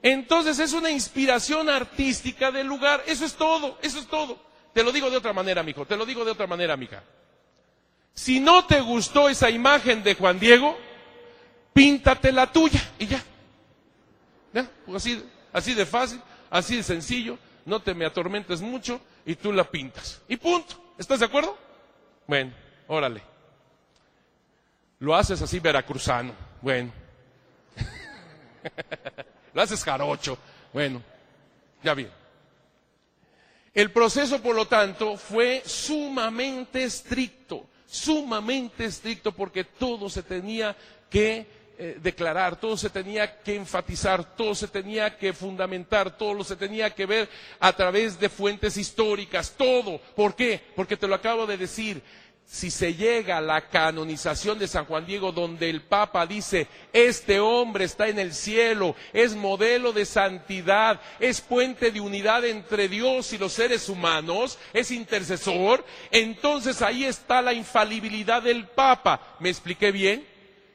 Entonces es una inspiración artística del lugar. Eso es todo, eso es todo. Te lo digo de otra manera, mijo. Te lo digo de otra manera, mija. Si no te gustó esa imagen de Juan Diego, píntate la tuya y ya. ¿Ya? Así, así de fácil, así de sencillo. No te me atormentes mucho y tú la pintas. Y punto. ¿Estás de acuerdo? Bueno, órale. Lo haces así veracruzano. Bueno. Lo haces jarocho. Bueno, ya bien. El proceso, por lo tanto, fue sumamente estricto, sumamente estricto porque todo se tenía que eh, declarar, todo se tenía que enfatizar, todo se tenía que fundamentar, todo se tenía que ver a través de fuentes históricas, todo. ¿Por qué? Porque te lo acabo de decir, si se llega a la canonización de San Juan Diego, donde el Papa dice, este hombre está en el cielo, es modelo de santidad, es puente de unidad entre Dios y los seres humanos, es intercesor, entonces ahí está la infalibilidad del Papa. ¿Me expliqué bien?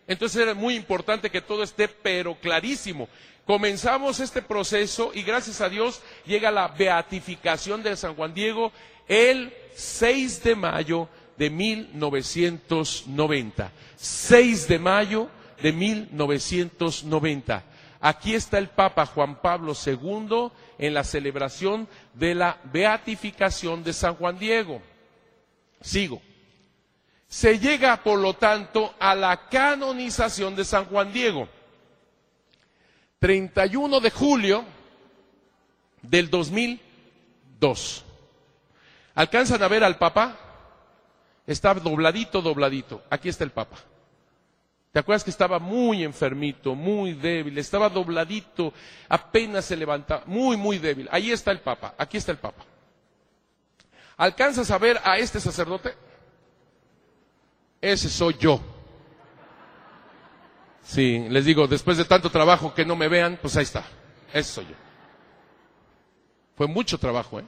Entonces era muy importante que todo esté pero clarísimo. Comenzamos este proceso y gracias a Dios llega la beatificación de San Juan Diego el 6 de mayo de 1990. 6 de mayo de 1990. Aquí está el Papa Juan Pablo II en la celebración de la beatificación de San Juan Diego. Sigo. Se llega, por lo tanto, a la canonización de San Juan Diego. 31 de julio del 2002. ¿Alcanzan a ver al Papa? Está dobladito, dobladito. Aquí está el Papa. ¿Te acuerdas que estaba muy enfermito, muy débil? Estaba dobladito, apenas se levantaba, muy, muy débil. Ahí está el Papa, aquí está el Papa. ¿Alcanzas a ver a este sacerdote? Ese soy yo. Sí, les digo, después de tanto trabajo que no me vean, pues ahí está. Ese soy yo. Fue mucho trabajo, ¿eh?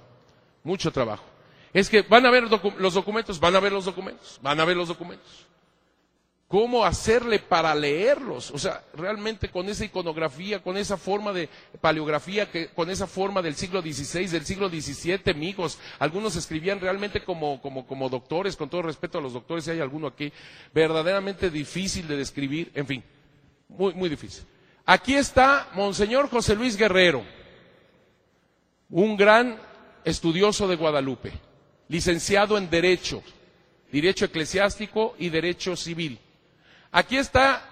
Mucho trabajo. Es que van a ver los documentos, van a ver los documentos, van a ver los documentos. ¿Cómo hacerle para leerlos? O sea, realmente con esa iconografía, con esa forma de paleografía, con esa forma del siglo XVI, del siglo XVII, amigos. Algunos escribían realmente como, como, como doctores, con todo respeto a los doctores, si hay alguno aquí, verdaderamente difícil de describir, en fin, muy, muy difícil. Aquí está Monseñor José Luis Guerrero, un gran estudioso de Guadalupe licenciado en Derecho, Derecho Eclesiástico y Derecho Civil. Aquí está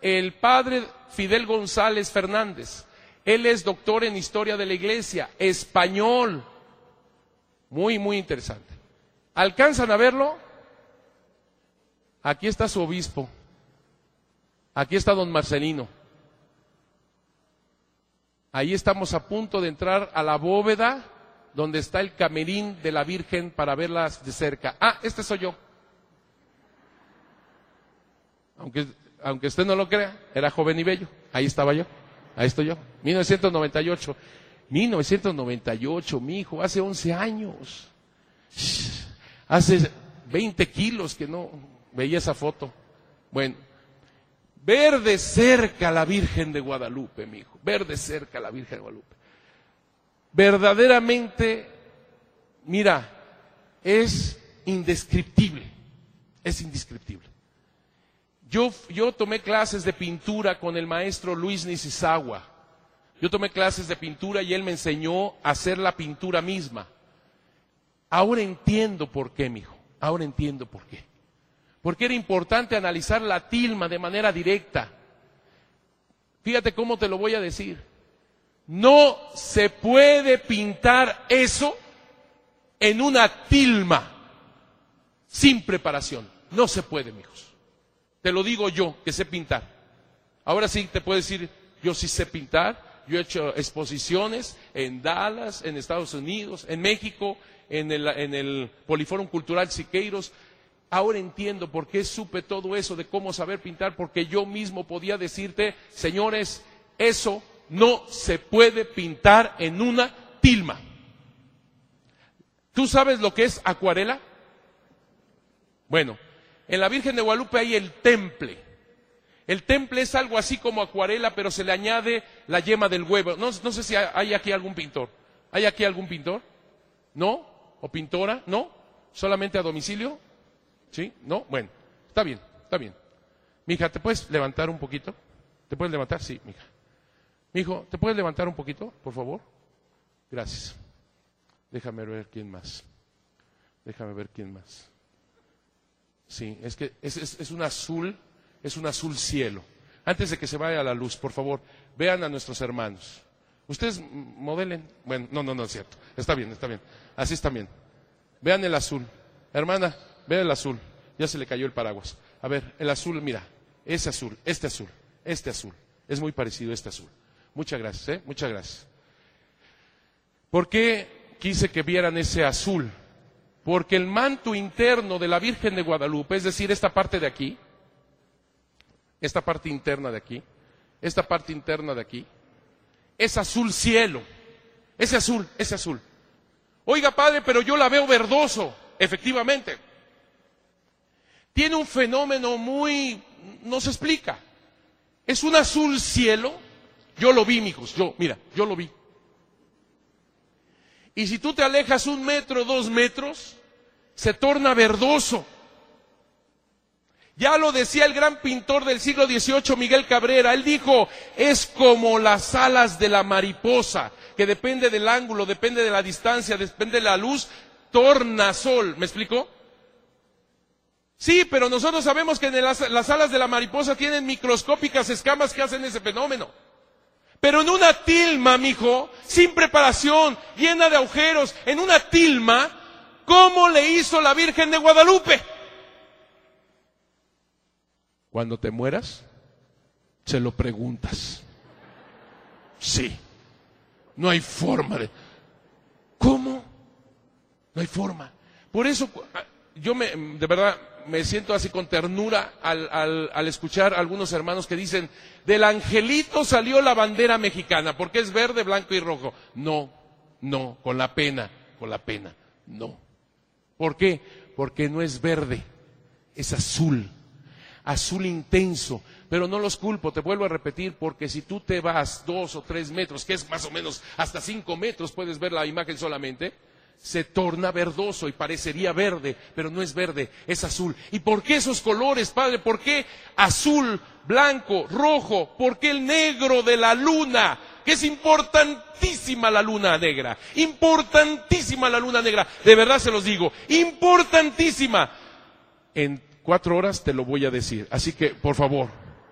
el padre Fidel González Fernández. Él es doctor en Historia de la Iglesia, español. Muy, muy interesante. ¿Alcanzan a verlo? Aquí está su obispo. Aquí está don Marcelino. Ahí estamos a punto de entrar a la bóveda donde está el camerín de la Virgen para verlas de cerca. Ah, este soy yo. Aunque, aunque usted no lo crea, era joven y bello. Ahí estaba yo. Ahí estoy yo. 1998. 1998, mi hijo, hace 11 años. Hace 20 kilos que no veía esa foto. Bueno, ver de cerca la Virgen de Guadalupe, mi hijo. Ver de cerca la Virgen de Guadalupe verdaderamente, mira, es indescriptible, es indescriptible. Yo, tomé clases de pintura con el maestro Luis Nisizawa. Yo tomé clases de pintura y él me enseñó a hacer la pintura misma. Ahora entiendo por qué, mijo. Ahora entiendo por qué. Porque era importante analizar la tilma de manera directa. Fíjate cómo te lo voy a decir. No se puede pintar eso en una tilma sin preparación. No se puede, mijos. Te lo digo yo, que sé pintar. Ahora sí te puedo decir, yo sí sé pintar. Yo he hecho exposiciones en Dallas, en Estados Unidos, en México, en el, en el Poliforum Cultural Siqueiros. Ahora entiendo por qué supe todo eso de cómo saber pintar, porque yo mismo podía decirte, señores, eso no se puede pintar en una tilma. ¿Tú sabes lo que es acuarela? Bueno, en la Virgen de Guadalupe hay el temple. El temple es algo así como acuarela, pero se le añade la yema del huevo. No, sé si hay aquí algún pintor. ¿Hay aquí algún pintor? ¿No? ¿O pintora? ¿No? ¿Solamente a domicilio? ¿Sí? ¿No? Bueno, está bien, está bien. Mija, ¿te puedes levantar un poquito? ¿Te puedes levantar? Sí, mija. Mijo, ¿te puedes levantar un poquito, por favor? Gracias. Déjame ver quién más. Déjame ver quién más. Sí, es que es, un azul, es un azul cielo. Antes de que se vaya la luz, por favor, vean a nuestros hermanos. Ustedes modelen. Bueno, no, no, no es cierto. Está bien, está bien. Así está bien. Vean el azul. Hermana, vean el azul. Ya se le cayó el paraguas. A ver, el azul, mira. Ese azul, este azul, este azul. Es muy parecido a este azul. Muchas gracias, ¿eh? Muchas gracias. ¿Por qué quise que vieran ese azul? Porque el manto interno de la Virgen de Guadalupe, es decir, esta parte de aquí, esta parte interna de aquí, esta parte interna de aquí, es azul cielo. Ese azul, ese azul. Oiga, padre, pero yo la veo verdoso, efectivamente. Tiene un fenómeno muy, no se explica. Es un azul cielo. Yo lo vi, hijos, yo, mira, yo lo vi. Y si tú te alejas un metro, dos metros, se torna verdoso. Ya lo decía el gran pintor del siglo XVIII, Miguel Cabrera. Él dijo, es como las alas de la mariposa, que depende del ángulo, depende de la distancia, depende de la luz, torna sol. ¿Me explicó? Sí, pero nosotros sabemos que las, las alas de la mariposa tienen microscópicas escamas que hacen ese fenómeno. Pero en una tilma, mijo, sin preparación, llena de agujeros, en una tilma, ¿cómo le hizo la Virgen de Guadalupe? Cuando te mueras, se lo preguntas. Sí. No hay forma de... ¿Cómo? No hay forma. Por eso yo me, de verdad me siento así con ternura al, al, al, escuchar a algunos hermanos que dicen, del angelito salió la bandera mexicana, porque es verde, blanco y rojo. No, no, con la pena, con la pena, no. ¿Por qué? Porque no es verde, es azul, azul intenso. Pero no los culpo, te vuelvo a repetir, porque si tú te vas dos o tres metros, que es más o menos hasta cinco metros, puedes ver la imagen solamente, se torna verdoso y parecería verde, pero no es verde, es azul. ¿Y por qué esos colores, Padre? ¿Por qué azul, blanco, rojo? ¿Por qué el negro de la luna? Que es importantísima la luna negra, importantísima la luna negra, de verdad se los digo, importantísima. En cuatro horas te lo voy a decir, así que por favor,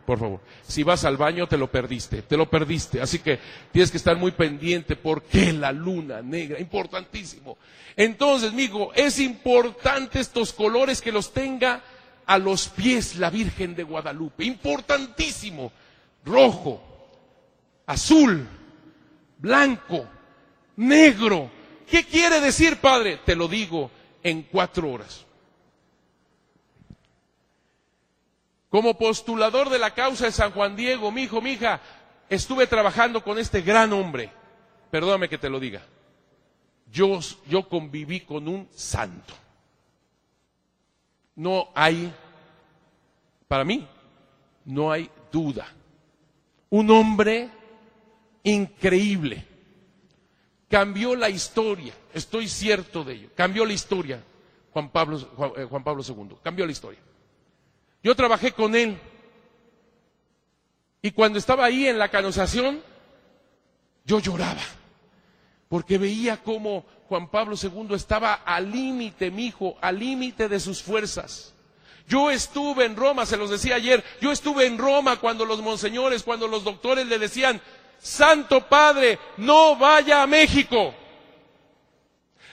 por favor. Si vas al baño, te lo perdiste, te lo perdiste. Así que tienes que estar muy pendiente porque la luna negra, importantísimo. Entonces, amigo, es importante estos colores que los tenga a los pies la Virgen de Guadalupe. Importantísimo. Rojo, azul, blanco, negro. ¿Qué quiere decir, Padre? Te lo digo en cuatro horas. Como postulador de la causa de San Juan Diego, mi hijo, mi hija, estuve trabajando con este gran hombre. Perdóname que te lo diga. Yo, conviví con un santo. No hay, para mí, no hay duda. Un hombre increíble. Cambió la historia, estoy cierto de ello. Cambió la historia, Juan Pablo, Juan, eh, Juan Pablo II. Cambió la historia. Yo trabajé con él. Y cuando estaba ahí en la canonización, yo lloraba, porque veía cómo Juan Pablo II estaba al límite, mi hijo, al límite de sus fuerzas. Yo estuve en Roma, se los decía ayer, yo estuve en Roma cuando los monseñores, cuando los doctores le decían, Santo Padre, no vaya a México.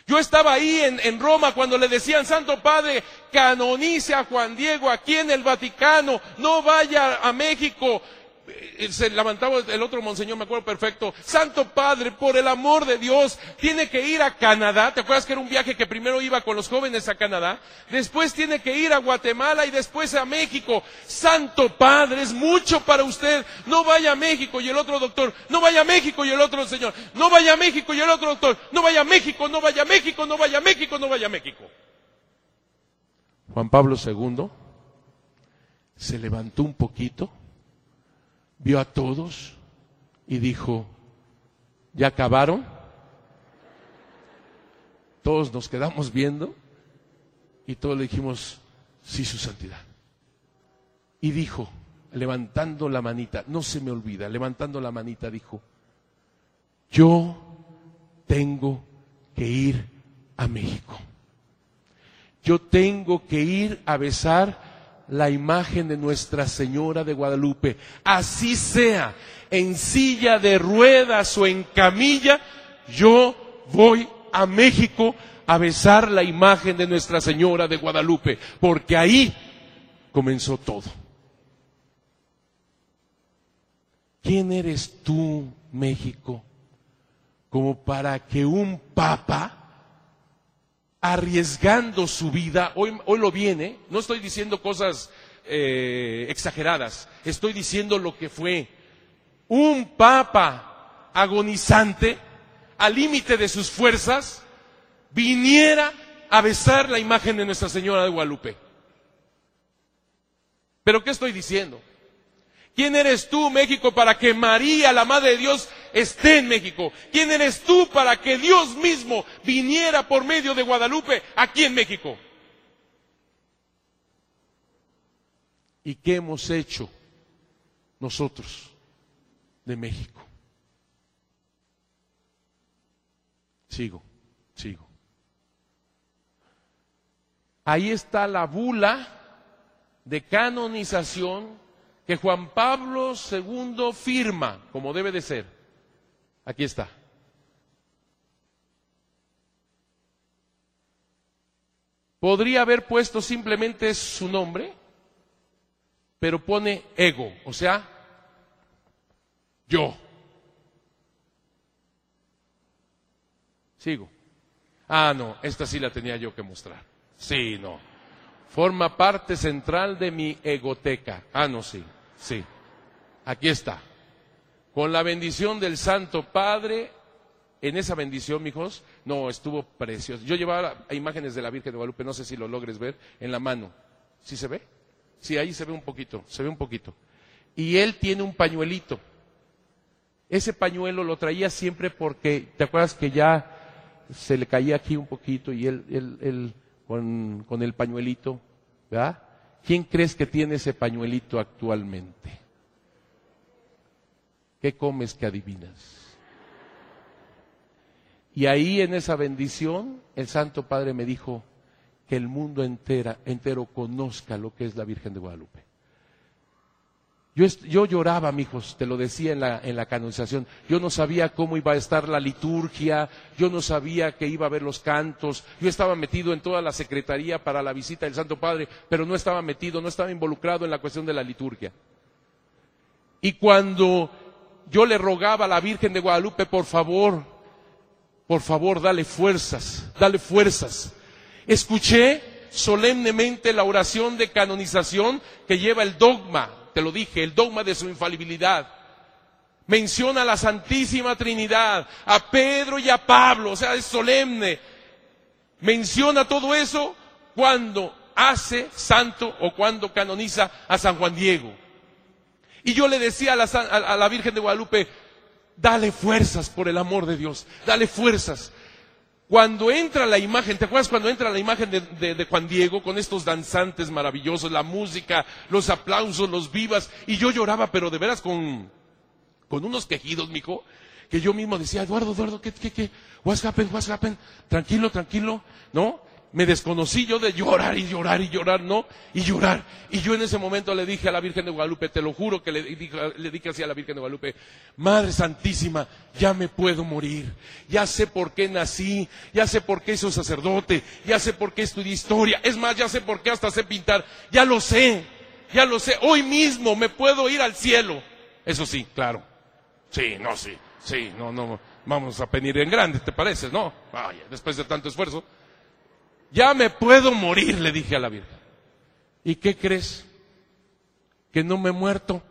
Yo estaba ahí en, Roma cuando le decían, Santo Padre, canonice a Juan Diego aquí en el Vaticano, no vaya a México. Eh, se levantaba el otro monseñor, me acuerdo perfecto, Santo Padre, por el amor de Dios, tiene que ir a Canadá, ¿te acuerdas que era un viaje que primero iba con los jóvenes a Canadá? Después tiene que ir a Guatemala y después a México. Santo Padre, es mucho para usted, no vaya a México y el otro doctor, no vaya a México y el otro señor, no vaya a México y el otro doctor, no vaya a México, no vaya a México, no vaya a México, no vaya a México. Juan Pablo II se levantó un poquito vio a todos y dijo, ¿ya acabaron? Todos nos quedamos viendo y todos le dijimos, sí, su santidad. Y dijo, levantando la manita, no se me olvida, levantando la manita, dijo, yo tengo que ir a México. Yo tengo que ir a besar la imagen de Nuestra Señora de Guadalupe, así sea en silla de ruedas o en camilla, yo voy a México a besar la imagen de Nuestra Señora de Guadalupe, porque ahí comenzó todo. ¿Quién eres tú, México, como para que un papa arriesgando su vida, hoy, hoy lo viene, no estoy diciendo cosas eh, exageradas, estoy diciendo lo que fue un papa agonizante, al límite de sus fuerzas, viniera a besar la imagen de Nuestra Señora de Guadalupe. ¿Pero qué estoy diciendo? ¿Quién eres tú, México, para que María, la Madre de Dios, esté en México? ¿Quién eres tú para que Dios mismo viniera por medio de Guadalupe aquí en México? ¿Y qué hemos hecho nosotros de México? Sigo, sigo. Ahí está la bula de canonización que Juan Pablo II firma, como debe de ser. Aquí está. Podría haber puesto simplemente su nombre, pero pone ego, o sea, yo. Sigo. Ah, no, esta sí la tenía yo que mostrar. Sí, no. Forma parte central de mi egoteca. Ah, no, sí. Sí, aquí está. Con la bendición del Santo Padre, en esa bendición, hijos, no, estuvo precioso. Yo llevaba imágenes de la Virgen de Guadalupe, no sé si lo logres ver, en la mano. ¿Sí se ve? Sí, ahí se ve un poquito, se ve un poquito. Y él tiene un pañuelito. Ese pañuelo lo traía siempre porque, ¿te acuerdas que ya se le caía aquí un poquito y él, él, él con, con el pañuelito, ¿verdad? ¿Quién crees que tiene ese pañuelito actualmente? ¿Qué comes que adivinas? Y ahí en esa bendición, el Santo Padre me dijo que el mundo entero conozca lo que es la Virgen de Guadalupe. Yo, yo lloraba, mijos, te lo decía en la, en la canonización. Yo no sabía cómo iba a estar la liturgia, yo no sabía que iba a haber los cantos. Yo estaba metido en toda la secretaría para la visita del Santo Padre, pero no estaba metido, no estaba involucrado en la cuestión de la liturgia. Y cuando yo le rogaba a la Virgen de Guadalupe, por favor, por favor, dale fuerzas, dale fuerzas. Escuché solemnemente la oración de canonización que lleva el dogma te lo dije, el dogma de su infalibilidad. Menciona a la Santísima Trinidad, a Pedro y a Pablo, o sea, es solemne. Menciona todo eso cuando hace santo o cuando canoniza a San Juan Diego. Y yo le decía a la, a la Virgen de Guadalupe, dale fuerzas por el amor de Dios, dale fuerzas. Cuando entra la imagen, ¿te acuerdas cuando entra la imagen de, Juan Diego con estos danzantes maravillosos, la música, los aplausos, los vivas? Y yo lloraba, pero de veras con, unos quejidos, mijo. que yo mismo decía, Eduardo, Eduardo, ¿qué, qué, qué? What's happened? Tranquilo, tranquilo, ¿no? Me desconocí yo de llorar y llorar y llorar, ¿no? Y llorar. Y yo en ese momento le dije a la Virgen de Guadalupe, te lo juro que le dije, así a la Virgen de Guadalupe, Madre Santísima, ya me puedo morir. Ya sé por qué nací, ya sé por qué soy sacerdote, ya sé por qué estudié historia. Es más, ya sé por qué hasta sé pintar. Ya lo sé, ya lo sé. Hoy mismo me puedo ir al cielo. Eso sí, claro. Sí, no, sí, sí, no, no. Vamos a venir en grande, ¿te parece? No, vaya, después de tanto esfuerzo. Ya me puedo morir, le dije a la Virgen. ¿Y qué crees? Que no me he muerto.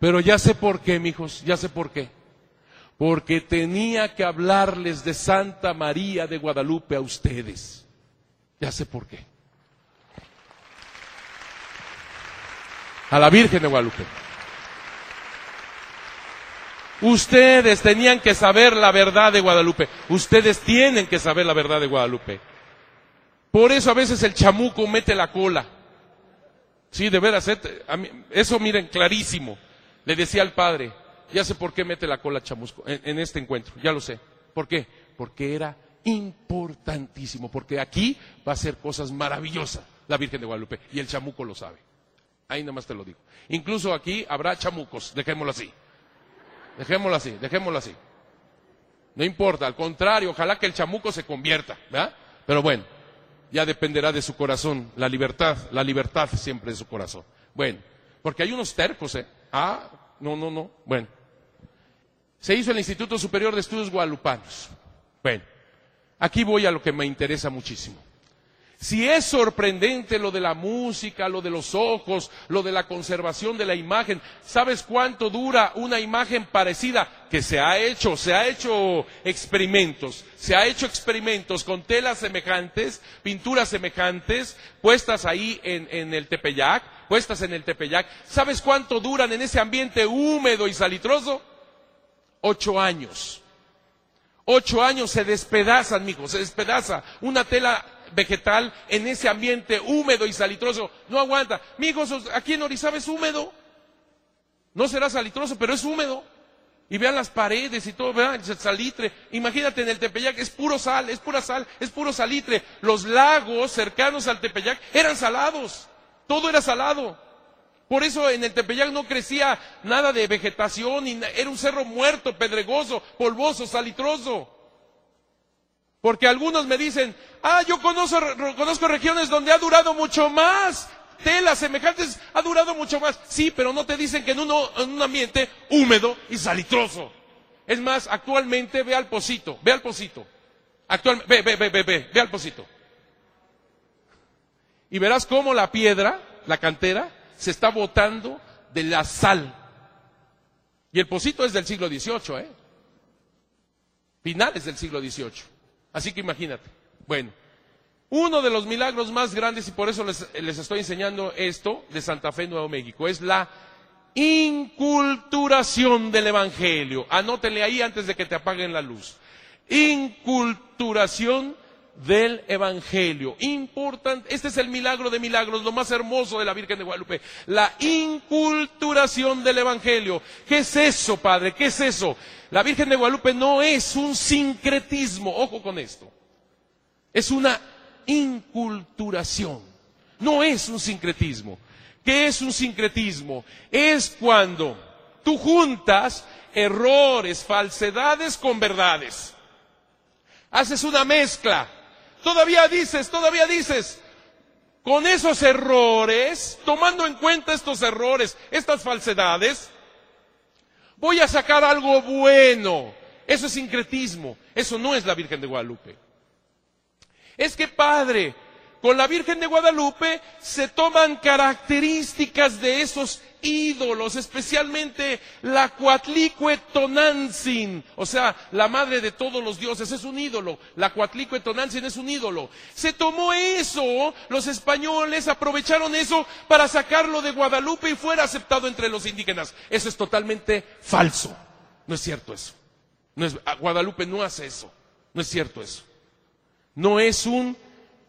Pero ya sé por qué, mijos, ya sé por qué. Porque tenía que hablarles de Santa María de Guadalupe a ustedes. Ya sé por qué. A la Virgen de Guadalupe. Ustedes tenían que saber la verdad de Guadalupe. Ustedes tienen que saber la verdad de Guadalupe. Por eso a veces el chamuco mete la cola. Sí, de veras, eh, eso miren clarísimo. Le decía al padre, ya sé por qué mete la cola chamusco en, en este encuentro, ya lo sé. ¿Por qué? Porque era importantísimo, porque aquí va a ser cosas maravillosas la Virgen de Guadalupe y el chamuco lo sabe. Ahí nada más te lo digo. Incluso aquí habrá chamucos, dejémoslo así. Dejémoslo así, dejémoslo así. No importa, al contrario, ojalá que el chamuco se convierta, ¿verdad? Pero bueno, ya dependerá de su corazón, la libertad, la libertad siempre de su corazón. Bueno, porque hay unos tercos, ¿eh? Ah, no, no, no. Bueno, se hizo el Instituto Superior de Estudios Guadalupanos. Bueno, aquí voy a lo que me interesa muchísimo. Si es sorprendente lo de la música, lo de los ojos, lo de la conservación de la imagen, ¿sabes cuánto dura una imagen parecida? Que se ha hecho, se ha hecho experimentos, se ha hecho experimentos con telas semejantes, pinturas semejantes, puestas ahí en, el Tepeyac, puestas en el Tepeyac. ¿Sabes cuánto duran en ese ambiente húmedo y salitroso? Ocho años. Ocho años se despedazan, mijo, se despedaza. Una tela vegetal en ese ambiente húmedo y salitroso. No aguanta. Migos, aquí en Orizaba es húmedo. No será salitroso, pero es húmedo. Y vean las paredes y todo, vean el salitre. Imagínate en el Tepeyac, es puro sal, es pura sal, es puro salitre. Los lagos cercanos al Tepeyac eran salados. Todo era salado. Por eso en el Tepeyac no crecía nada de vegetación, era un cerro muerto, pedregoso, polvoso, salitroso. Porque algunos me dicen, ah, yo conozco, conozco regiones donde ha durado mucho más. Telas semejantes ha durado mucho más. Sí, pero no te dicen que en, en un ambiente húmedo y salitroso. Es más, actualmente ve al pocito, ve al pocito. Actualmente, ve, ve, ve, ve, ve, ve al pocito. Y verás cómo la piedra, la cantera, se está botando de la sal. Y el pocito es del siglo XVIII, ¿eh? Finales del siglo XVIII. Así que imagínate. Bueno, uno de los milagros más grandes, y por eso les, estoy enseñando esto de Santa Fe, Nuevo México, es la inculturación del Evangelio. Anótenle ahí antes de que te apaguen la luz. Inculturación del Evangelio. Importante, este es el milagro de milagros, lo más hermoso de la Virgen de Guadalupe. La inculturación del Evangelio. ¿Qué es eso, Padre? ¿Qué es eso? La Virgen de Guadalupe no es un sincretismo, ojo con esto. Es una inculturación. No es un sincretismo. ¿Qué es un sincretismo? Es cuando tú juntas errores, falsedades con verdades. Haces una mezcla. Todavía dices, todavía dices, con esos errores, tomando en cuenta estos errores, estas falsedades, voy a sacar algo bueno. Eso es sincretismo. Eso no es la Virgen de Guadalupe. Es que, Padre, con la Virgen de Guadalupe se toman características de esos ídolos, especialmente la Cuatlicue Tonantzin, o sea, la madre de todos los dioses, es un ídolo. La Cuatlicue Tonantzin es un ídolo. Se tomó eso, los españoles aprovecharon eso para sacarlo de Guadalupe y fuera aceptado entre los indígenas. Eso es totalmente falso. No es cierto eso. Es, Guadalupe no hace eso. No es cierto eso. No es un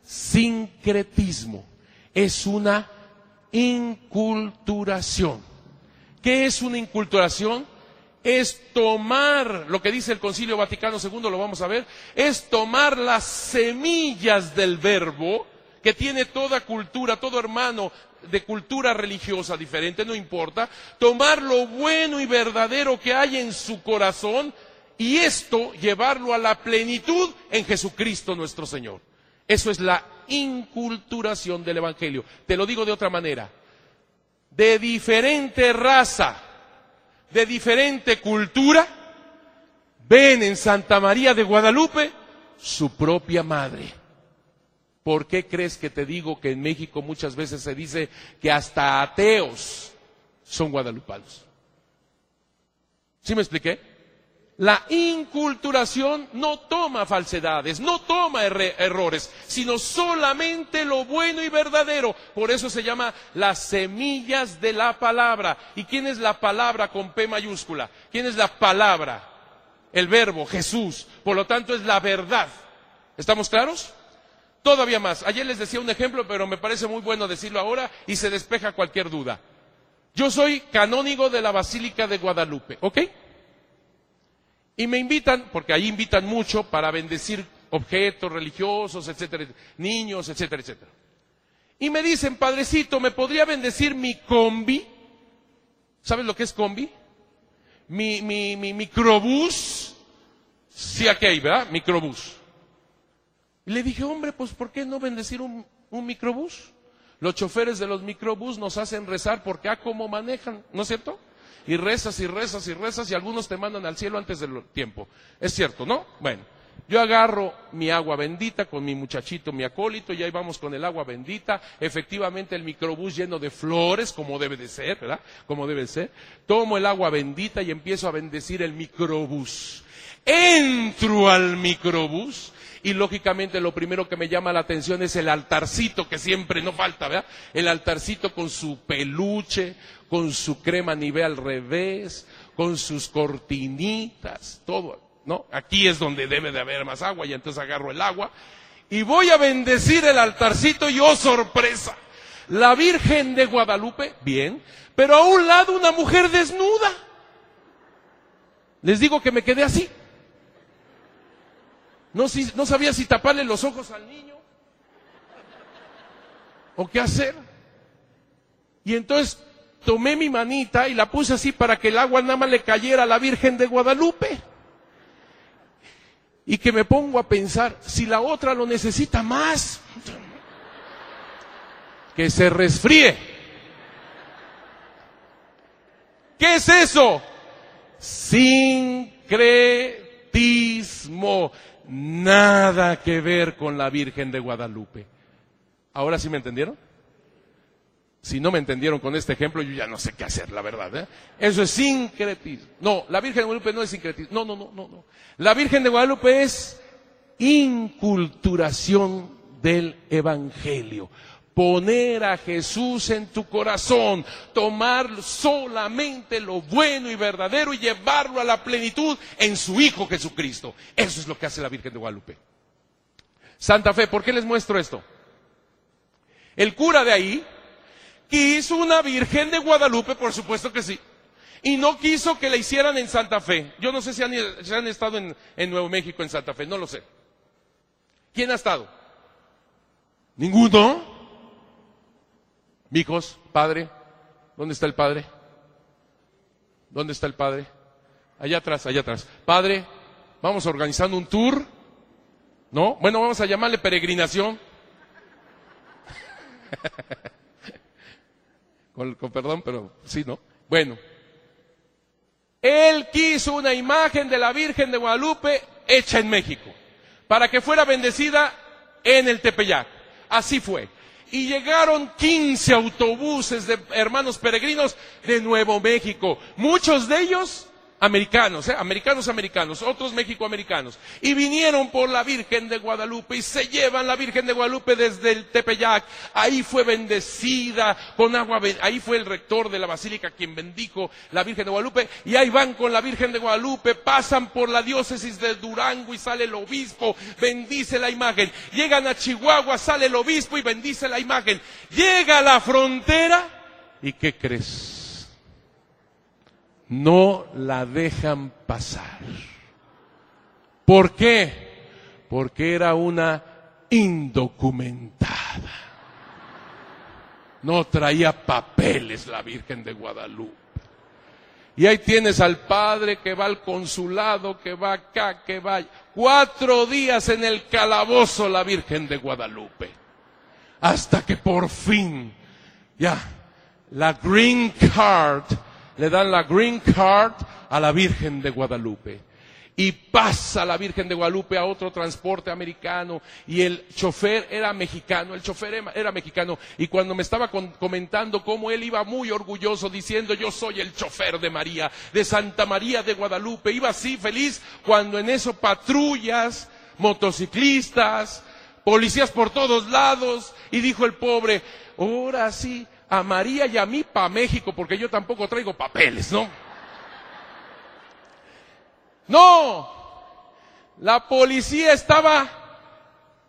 sincretismo, es una inculturación. ¿Qué es una inculturación? es tomar, lo que dice el Concilio Vaticano II, lo vamos a ver, es tomar las semillas del verbo, que tiene toda cultura, todo hermano de cultura religiosa diferente, no importa, tomar lo bueno y verdadero que hay en su corazón y esto llevarlo a la plenitud en Jesucristo nuestro Señor. Eso es la inculturación del Evangelio. Te lo digo de otra manera. De diferente raza, de diferente cultura, ven en Santa María de Guadalupe su propia madre. ¿Por qué crees que te digo que en México muchas veces se dice que hasta ateos son guadalupanos? ¿Sí me expliqué? La inculturación no toma falsedades, no toma errores, sino solamente lo bueno y verdadero. Por eso se llama las semillas de la palabra. ¿Y quién es la palabra con P mayúscula? ¿Quién es la palabra? El verbo, Jesús. Por lo tanto es la verdad. ¿Estamos claros? Todavía más. Ayer les decía un ejemplo, pero me parece muy bueno decirlo ahora y se despeja cualquier duda. Yo soy canónigo de la Basílica de Guadalupe, ¿ok? Y me invitan, porque ahí invitan mucho para bendecir objetos religiosos, etcétera, niños, etcétera, etcétera. Y me dicen, padrecito, ¿me podría bendecir mi combi? ¿Sabes lo que es combi? Mi, mi, mi microbús. Sí, aquí hay, ¿verdad? Microbús. Y le dije, hombre, pues ¿por qué no bendecir un, microbús? Los choferes de los microbús nos hacen rezar porque a ah, cómo manejan, ¿no es cierto? Y rezas y rezas y rezas y algunos te mandan al cielo antes del tiempo. Es cierto, ¿no? Bueno, yo agarro mi agua bendita con mi muchachito, mi acólito, y ahí vamos con el agua bendita. Efectivamente, el microbús lleno de flores, como debe de ser, ¿verdad? Como debe ser. Tomo el agua bendita y empiezo a bendecir el microbús. Entro al microbús y lógicamente lo primero que me llama la atención es el altarcito que siempre no falta, ¿verdad? El altarcito con su peluche, con su crema nivel al revés, con sus cortinitas, todo, ¿no? Aquí es donde debe de haber más agua y entonces agarro el agua y voy a bendecir el altarcito y oh sorpresa, la Virgen de Guadalupe, bien, pero a un lado una mujer desnuda. Les digo que me quedé así. No, no sabía si taparle los ojos al niño o qué hacer. Y entonces tomé mi manita y la puse así para que el agua nada más le cayera a la Virgen de Guadalupe. Y que me pongo a pensar, si la otra lo necesita más, que se resfríe. ¿Qué es eso? Sincretismo nada que ver con la Virgen de Guadalupe. ¿Ahora sí me entendieron? Si no me entendieron con este ejemplo, yo ya no sé qué hacer, la verdad. ¿eh? Eso es sincretismo. No, la Virgen de Guadalupe no es sincretismo. No, no, no, no, no. La Virgen de Guadalupe es inculturación del Evangelio poner a Jesús en tu corazón, tomar solamente lo bueno y verdadero y llevarlo a la plenitud en su Hijo Jesucristo. Eso es lo que hace la Virgen de Guadalupe. Santa Fe, ¿por qué les muestro esto? El cura de ahí quiso una Virgen de Guadalupe, por supuesto que sí, y no quiso que la hicieran en Santa Fe. Yo no sé si han, estado en, Nuevo México, en Santa Fe, no lo sé. ¿Quién ha estado? ¿Ninguno? Hijos, padre, ¿dónde está el padre? ¿Dónde está el padre? Allá atrás, allá atrás. Padre, vamos organizando un tour. ¿No? Bueno, vamos a llamarle peregrinación. con, perdón, pero sí, ¿no? Bueno. Él quiso una imagen de la Virgen de Guadalupe hecha en México, para que fuera bendecida en el Tepeyac. Así fue y llegaron 15 autobuses de hermanos peregrinos de Nuevo México. Muchos de ellos americanos, ¿eh? americanos americanos, otros mexicoamericanos, y vinieron por la Virgen de Guadalupe y se llevan la Virgen de Guadalupe desde el Tepeyac. Ahí fue bendecida con agua, ahí fue el rector de la basílica quien bendijo la Virgen de Guadalupe, y ahí van con la Virgen de Guadalupe, pasan por la diócesis de Durango y sale el obispo, bendice la imagen. Llegan a Chihuahua, sale el obispo y bendice la imagen. Llega a la frontera, ¿y qué crees? No la dejan pasar. ¿Por qué? Porque era una indocumentada. No traía papeles la Virgen de Guadalupe. Y ahí tienes al padre que va al consulado, que va acá, que va. Cuatro días en el calabozo la Virgen de Guadalupe. Hasta que por fin, ya, la green card, le dan la green card a la Virgen de Guadalupe. Y pasa la Virgen de Guadalupe a otro transporte americano y el chofer era mexicano, el chofer era mexicano. Y cuando me estaba comentando cómo él iba muy orgulloso diciendo yo soy el chofer de María, de Santa María de Guadalupe, iba así feliz cuando en eso patrullas, motociclistas, policías por todos lados y dijo el pobre, ahora sí, a María y a mí para México porque yo tampoco traigo papeles, ¿no? No, la policía estaba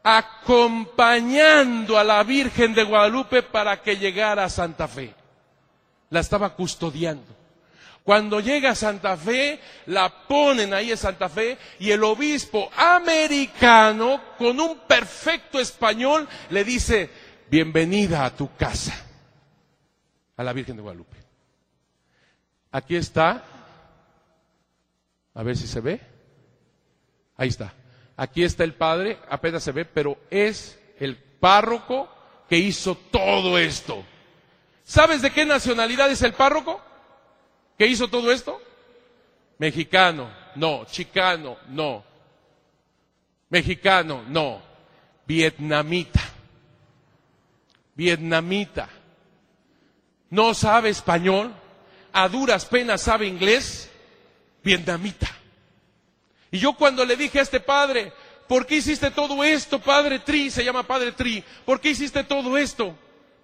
acompañando a la Virgen de Guadalupe para que llegara a Santa Fe. La estaba custodiando. Cuando llega a Santa Fe, la ponen ahí en Santa Fe y el obispo americano, con un perfecto español, le dice, bienvenida a tu casa, a la Virgen de Guadalupe. Aquí está a ver si se ve. Ahí está. Aquí está el padre, apenas se ve, pero es el párroco que hizo todo esto. ¿Sabes de qué nacionalidad es el párroco que hizo todo esto? Mexicano, no. Chicano, no. Mexicano, no. Vietnamita. Vietnamita. No sabe español, a duras penas sabe inglés vietnamita. Y yo cuando le dije a este padre, ¿por qué hiciste todo esto, padre Tri? Se llama padre Tri. ¿Por qué hiciste todo esto?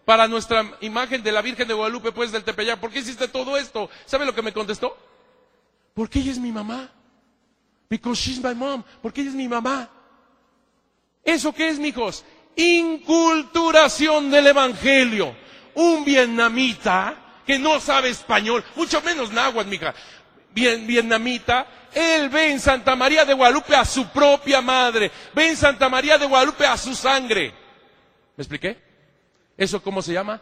Para nuestra imagen de la Virgen de Guadalupe, pues del Tepeyac. ¿Por qué hiciste todo esto? ¿Sabe lo que me contestó? Porque ella es mi mamá. Because she's my mom. Porque ella es mi mamá. ¿Eso qué es, mijos? Inculturación del Evangelio. Un vietnamita que no sabe español, mucho menos náhuatl, mija vietnamita, él ve en Santa María de Guadalupe a su propia madre, ve en Santa María de Guadalupe a su sangre. ¿Me expliqué? ¿Eso cómo se llama?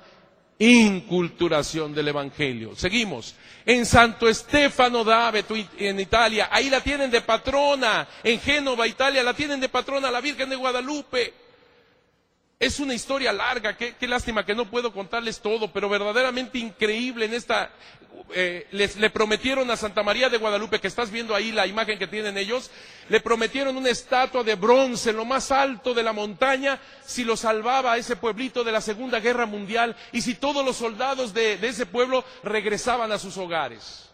Inculturación del Evangelio. Seguimos. En Santo Estefano d'Aveto, en Italia, ahí la tienen de patrona. En Génova, Italia, la tienen de patrona la Virgen de Guadalupe. Es una historia larga, qué, lástima que no puedo contarles todo, pero verdaderamente increíble en esta... Eh, les, le prometieron a Santa María de Guadalupe, que estás viendo ahí la imagen que tienen ellos, le prometieron una estatua de bronce en lo más alto de la montaña si lo salvaba a ese pueblito de la Segunda Guerra Mundial y si todos los soldados de ese pueblo regresaban a sus hogares.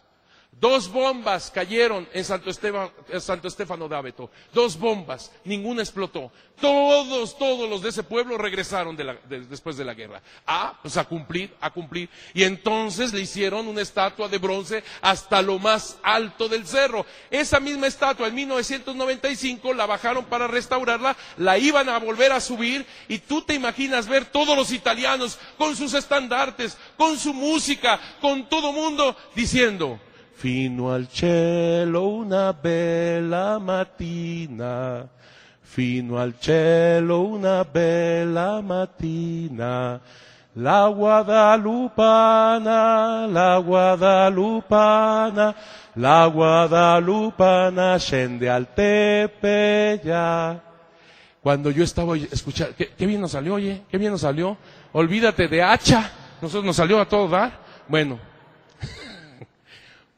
Dos bombas cayeron en Santo, Esteban, Estefano de Dos bombas, ninguna explotó. Todos, todos los de ese pueblo regresaron después de la guerra. Ah, pues a cumplir, a cumplir. Y entonces le hicieron una estatua de bronce hasta lo más alto del cerro. Esa misma estatua en 1995 la bajaron para restaurarla, la iban a volver a subir y tú te imaginas ver todos los italianos con sus estandartes, con su música, con todo mundo diciendo, Fino al cielo una bella mattina, fino al cielo una bella mattina, la Guadalupana, la Guadalupana, la Guadalupana scende al ya. Cuando yo estaba escuchando, ¿qué, qué bien nos salió, oye, qué bien nos salió. Olvídate de hacha, nosotros nos salió a todo dar. Bueno,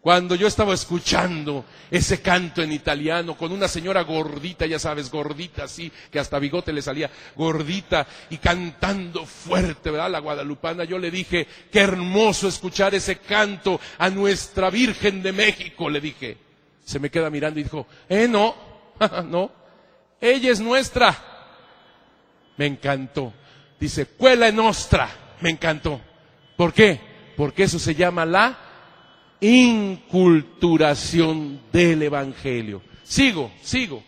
cuando yo estaba escuchando ese canto en italiano con una señora gordita, ya sabes, gordita así, que hasta bigote le salía, gordita y cantando fuerte, ¿verdad? La guadalupana, yo le dije, qué hermoso escuchar ese canto a nuestra Virgen de México, le dije. Se me queda mirando y dijo, eh, no, no, ella es nuestra. Me encantó. Dice, cuela nostra. Me encantó. ¿Por qué? Porque eso se llama la inculturación del Evangelio. Sigo, sigo.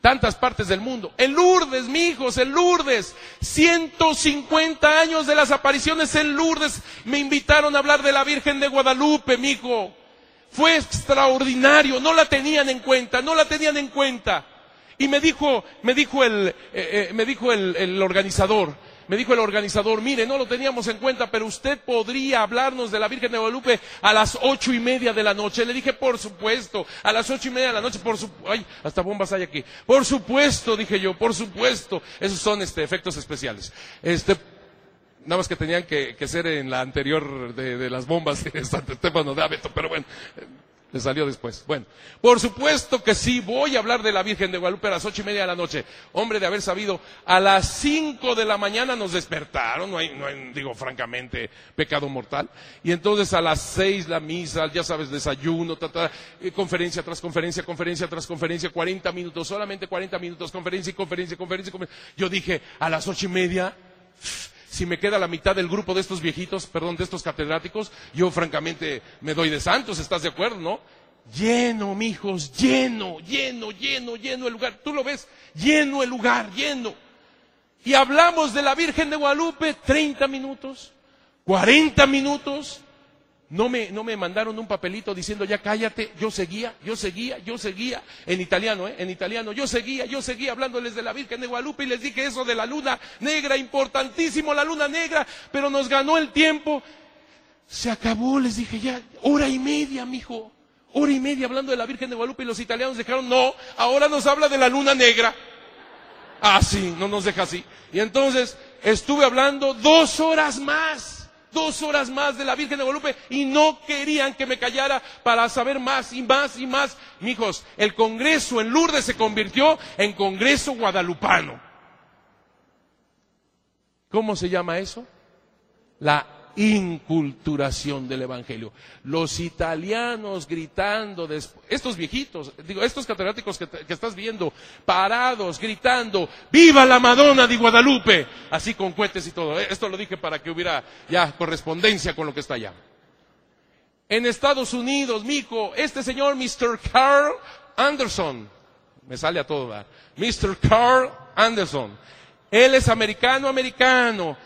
Tantas partes del mundo. En Lourdes, mi hijos, en Lourdes. 150 años de las apariciones en Lourdes. Me invitaron a hablar de la Virgen de Guadalupe, mi hijo. Fue extraordinario, no la tenían en cuenta, no la tenían en cuenta. Y me dijo, me dijo el, eh, eh, me dijo el, el organizador, me dijo el organizador, mire, no lo teníamos en cuenta, pero usted podría hablarnos de la Virgen de Guadalupe a las ocho y media de la noche. Le dije, por supuesto, a las ocho y media de la noche, por supuesto, ay, hasta bombas hay aquí. Por supuesto, dije yo, por supuesto. Esos son este, efectos especiales. Este, nada más que tenían que, que ser en la anterior de, de las bombas de San Estefano de Abeto, pero bueno, le salió después. Bueno, por supuesto que sí, voy a hablar de la Virgen de Guadalupe a las ocho y media de la noche. Hombre, de haber sabido, a las cinco de la mañana nos despertaron, no hay, digo francamente, pecado mortal. Y entonces a las seis la misa, ya sabes, desayuno, eh, conferencia tras conferencia, conferencia tras conferencia, cuarenta minutos, solamente cuarenta minutos, conferencia y conferencia, conferencia, conferencia. Yo dije, a las ocho y media, si me queda la mitad del grupo de estos viejitos, perdón, de estos catedráticos, yo francamente me doy de santos, ¿estás de acuerdo, no? Lleno, mijos, lleno, lleno, lleno, lleno el lugar. Tú lo ves, lleno el lugar, lleno. Y hablamos de la Virgen de Guadalupe 30 minutos, 40 minutos. No me, no me mandaron un papelito diciendo ya cállate. Yo seguía, yo seguía, yo seguía. En italiano, ¿eh? En italiano. Yo seguía, yo seguía hablándoles de la Virgen de Guadalupe y les dije eso de la luna negra, importantísimo la luna negra, pero nos ganó el tiempo. Se acabó, les dije ya, hora y media, mijo. Hora y media hablando de la Virgen de Guadalupe y los italianos dijeron, no, ahora nos habla de la luna negra. Ah, sí, no nos deja así. Y entonces estuve hablando dos horas más dos horas más de la Virgen de Guadalupe y no querían que me callara para saber más y más y más. Mijos, el Congreso en Lourdes se convirtió en Congreso Guadalupano. ¿Cómo se llama eso? La inculturación del Evangelio. Los italianos gritando, estos viejitos, digo, estos catedráticos que, estás viendo, parados, gritando, ¡Viva la Madonna de Guadalupe! Así con cohetes y todo. Esto lo dije para que hubiera ya correspondencia con lo que está allá. En Estados Unidos, mijo, este señor, Mr. Carl Anderson, me sale a todo, ¿verdad? Mr. Carl Anderson. Él es americano, americano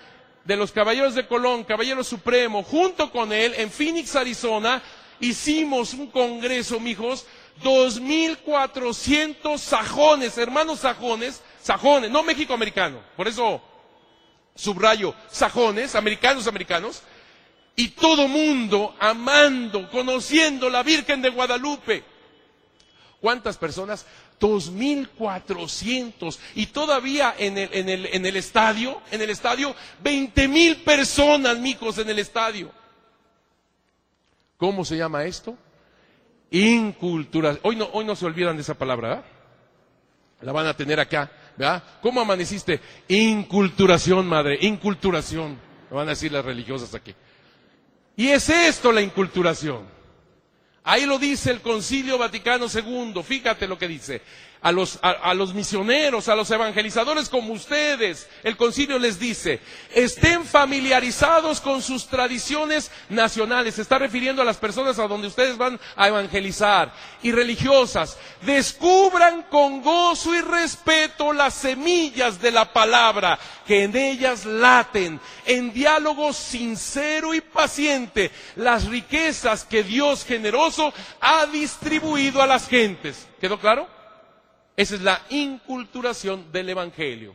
de los Caballeros de Colón, Caballero Supremo, junto con él, en Phoenix, Arizona, hicimos un congreso, mijos, 2.400 sajones, hermanos sajones, sajones, no México americano, por eso subrayo, sajones, americanos, americanos, y todo mundo amando, conociendo la Virgen de Guadalupe. ¿Cuántas personas? 2.400. Y todavía en el, en, el, estadio, en el estadio, 20.000 personas, micos, en el estadio. ¿Cómo se llama esto? Incultura. Hoy no, hoy no se olvidan de esa palabra, ¿verdad? La van a tener acá, ¿verdad? ¿Cómo amaneciste? Inculturación, madre, inculturación. Lo van a decir las religiosas aquí. Y es esto la inculturación. Ahí lo dice el Concilio Vaticano II. Fíjate lo que dice. A los, a, a los, misioneros, a los evangelizadores como ustedes, el concilio les dice, estén familiarizados con sus tradiciones nacionales. Se está refiriendo a las personas a donde ustedes van a evangelizar y religiosas. Descubran con gozo y respeto las semillas de la palabra que en ellas laten, en diálogo sincero y paciente, las riquezas que Dios generoso ha distribuido a las gentes. ¿Quedó claro? Esa es la inculturación del Evangelio.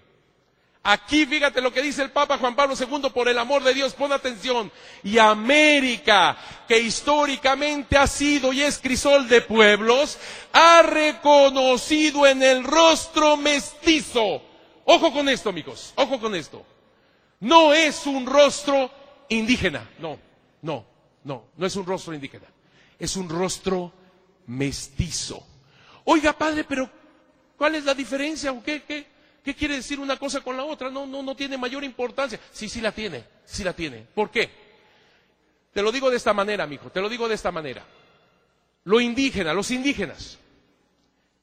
Aquí fíjate lo que dice el Papa Juan Pablo II, por el amor de Dios, pon atención. Y América, que históricamente ha sido y es crisol de pueblos, ha reconocido en el rostro mestizo. Ojo con esto, amigos, ojo con esto. No es un rostro indígena, no, no, no, no es un rostro indígena. Es un rostro mestizo. Oiga, padre, pero ¿Cuál es la diferencia? ¿O qué, quiere decir una cosa con la otra? No, no, no tiene mayor importancia. Sí, sí la tiene, sí la tiene. ¿Por qué? Te lo digo de esta manera, amigo, te lo digo de esta manera. Lo indígena, los indígenas,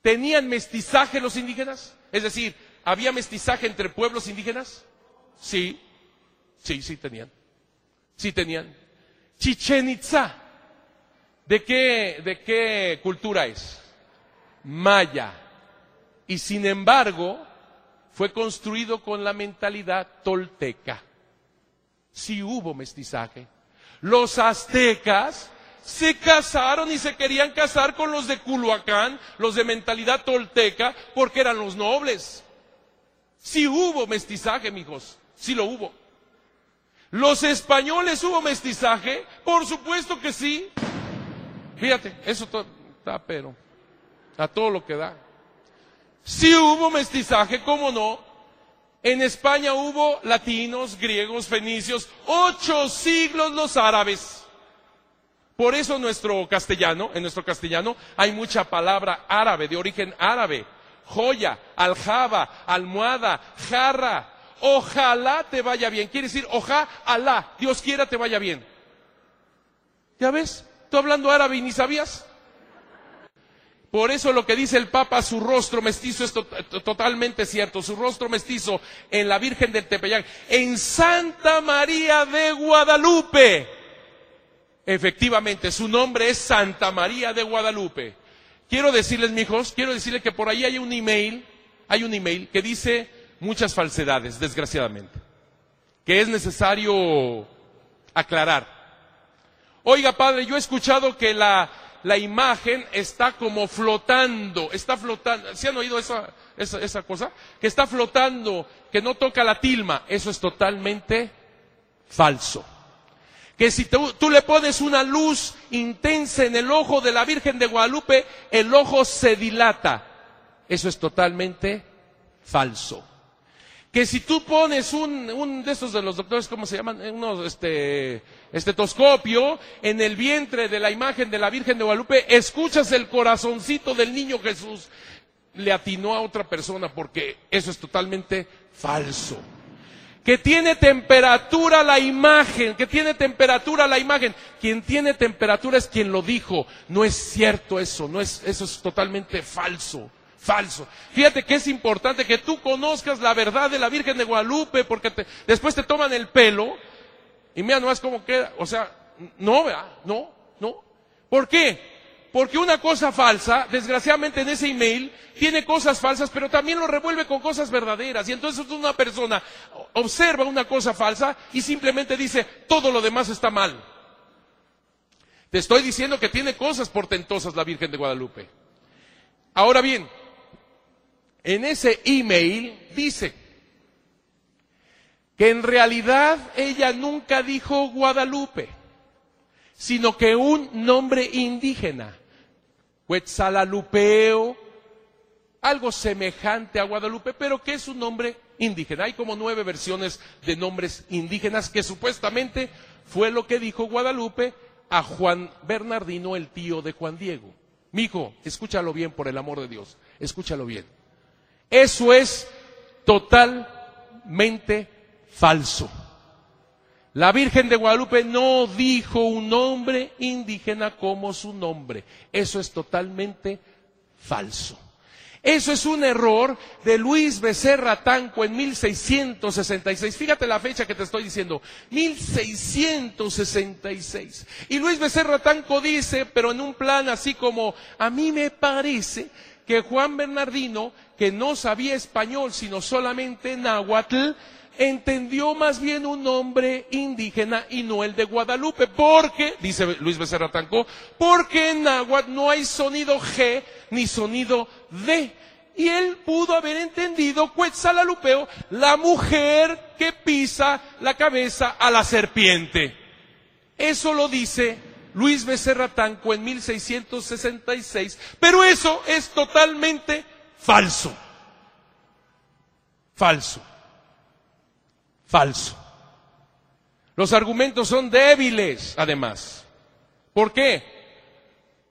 ¿tenían mestizaje los indígenas? Es decir, ¿había mestizaje entre pueblos indígenas? Sí, sí, sí tenían. Sí tenían. Chichen Itza, ¿de qué, de qué cultura es? Maya y sin embargo fue construido con la mentalidad tolteca. Sí hubo mestizaje. Los aztecas se casaron y se querían casar con los de Culhuacán, los de mentalidad tolteca, porque eran los nobles. Si hubo mestizaje, mijos, sí lo hubo. ¿Los españoles hubo mestizaje? Por supuesto que sí. Fíjate, eso está pero a todo lo que da. Si hubo mestizaje, ¿cómo no? En España hubo latinos, griegos, fenicios, ocho siglos los árabes. Por eso nuestro castellano, en nuestro castellano hay mucha palabra árabe, de origen árabe. Joya, aljaba, almohada, jarra. Ojalá te vaya bien. Quiere decir, ojalá, Dios quiera te vaya bien. ¿Ya ves? Tú hablando árabe y ni sabías. Por eso lo que dice el Papa, su rostro mestizo es totalmente cierto. Su rostro mestizo en la Virgen del Tepeyac, en Santa María de Guadalupe. Efectivamente, su nombre es Santa María de Guadalupe. Quiero decirles, mijos, quiero decirles que por ahí hay un email, hay un email que dice muchas falsedades, desgraciadamente, que es necesario aclarar. Oiga, padre, yo he escuchado que la, la imagen está como flotando, está flotando. ¿Se han oído esa, esa, cosa? Que está flotando, que no toca la tilma. Eso es totalmente falso que si tú, le pones una luz intensa en el ojo de la Virgen de Guadalupe, el ojo se dilata. Eso es totalmente falso. Que si tú pones un, de estos de los doctores, ¿cómo se llaman? Unos, este, estetoscopio en el vientre de la imagen de la Virgen de Guadalupe, escuchas el corazoncito del niño Jesús. Le atinó a otra persona porque eso es totalmente falso que tiene temperatura la imagen, que tiene temperatura la imagen. Quien tiene temperatura es quien lo dijo. No es cierto eso, no es, eso es totalmente falso. Falso. Fíjate que es importante que tú conozcas la verdad de la Virgen de Guadalupe, porque después te toman el pelo y mira nomás cómo queda. O sea, no, ¿verdad? No, no. ¿Por qué? Porque una cosa falsa, desgraciadamente en ese email, tiene cosas falsas, pero también lo revuelve con cosas verdaderas. Y entonces una persona observa una cosa falsa y simplemente dice, todo lo demás está mal. Te estoy diciendo que tiene cosas portentosas la Virgen de Guadalupe. Ahora bien, en ese email dice que en realidad ella nunca dijo Guadalupe sino que un nombre indígena, Huetzalalupeo, algo semejante a Guadalupe, pero que es un nombre indígena. Hay como nueve versiones de nombres indígenas que supuestamente fue lo que dijo Guadalupe a Juan Bernardino, el tío de Juan Diego. Mijo, escúchalo bien por el amor de Dios, escúchalo bien. Eso es totalmente falso. La Virgen de Guadalupe no dijo un nombre indígena como su nombre. Eso es totalmente falso. Eso es un error de Luis Becerra Tanco en 1666. Fíjate la fecha que te estoy diciendo, 1666. Y Luis Becerra Tanco dice, pero en un plan así como, a mí me parece que Juan Bernardino, que no sabía español, sino solamente náhuatl, entendió más bien un nombre indígena y no el de Guadalupe, porque, dice Luis Becerra Tancó, porque en náhuatl no hay sonido G ni sonido D. Y él pudo haber entendido Quetzalalupeo, la mujer que pisa la cabeza a la serpiente. Eso lo dice Luis Becerra Tanco en 1666, pero eso es totalmente falso. Falso falso. Los argumentos son débiles, además. ¿Por qué?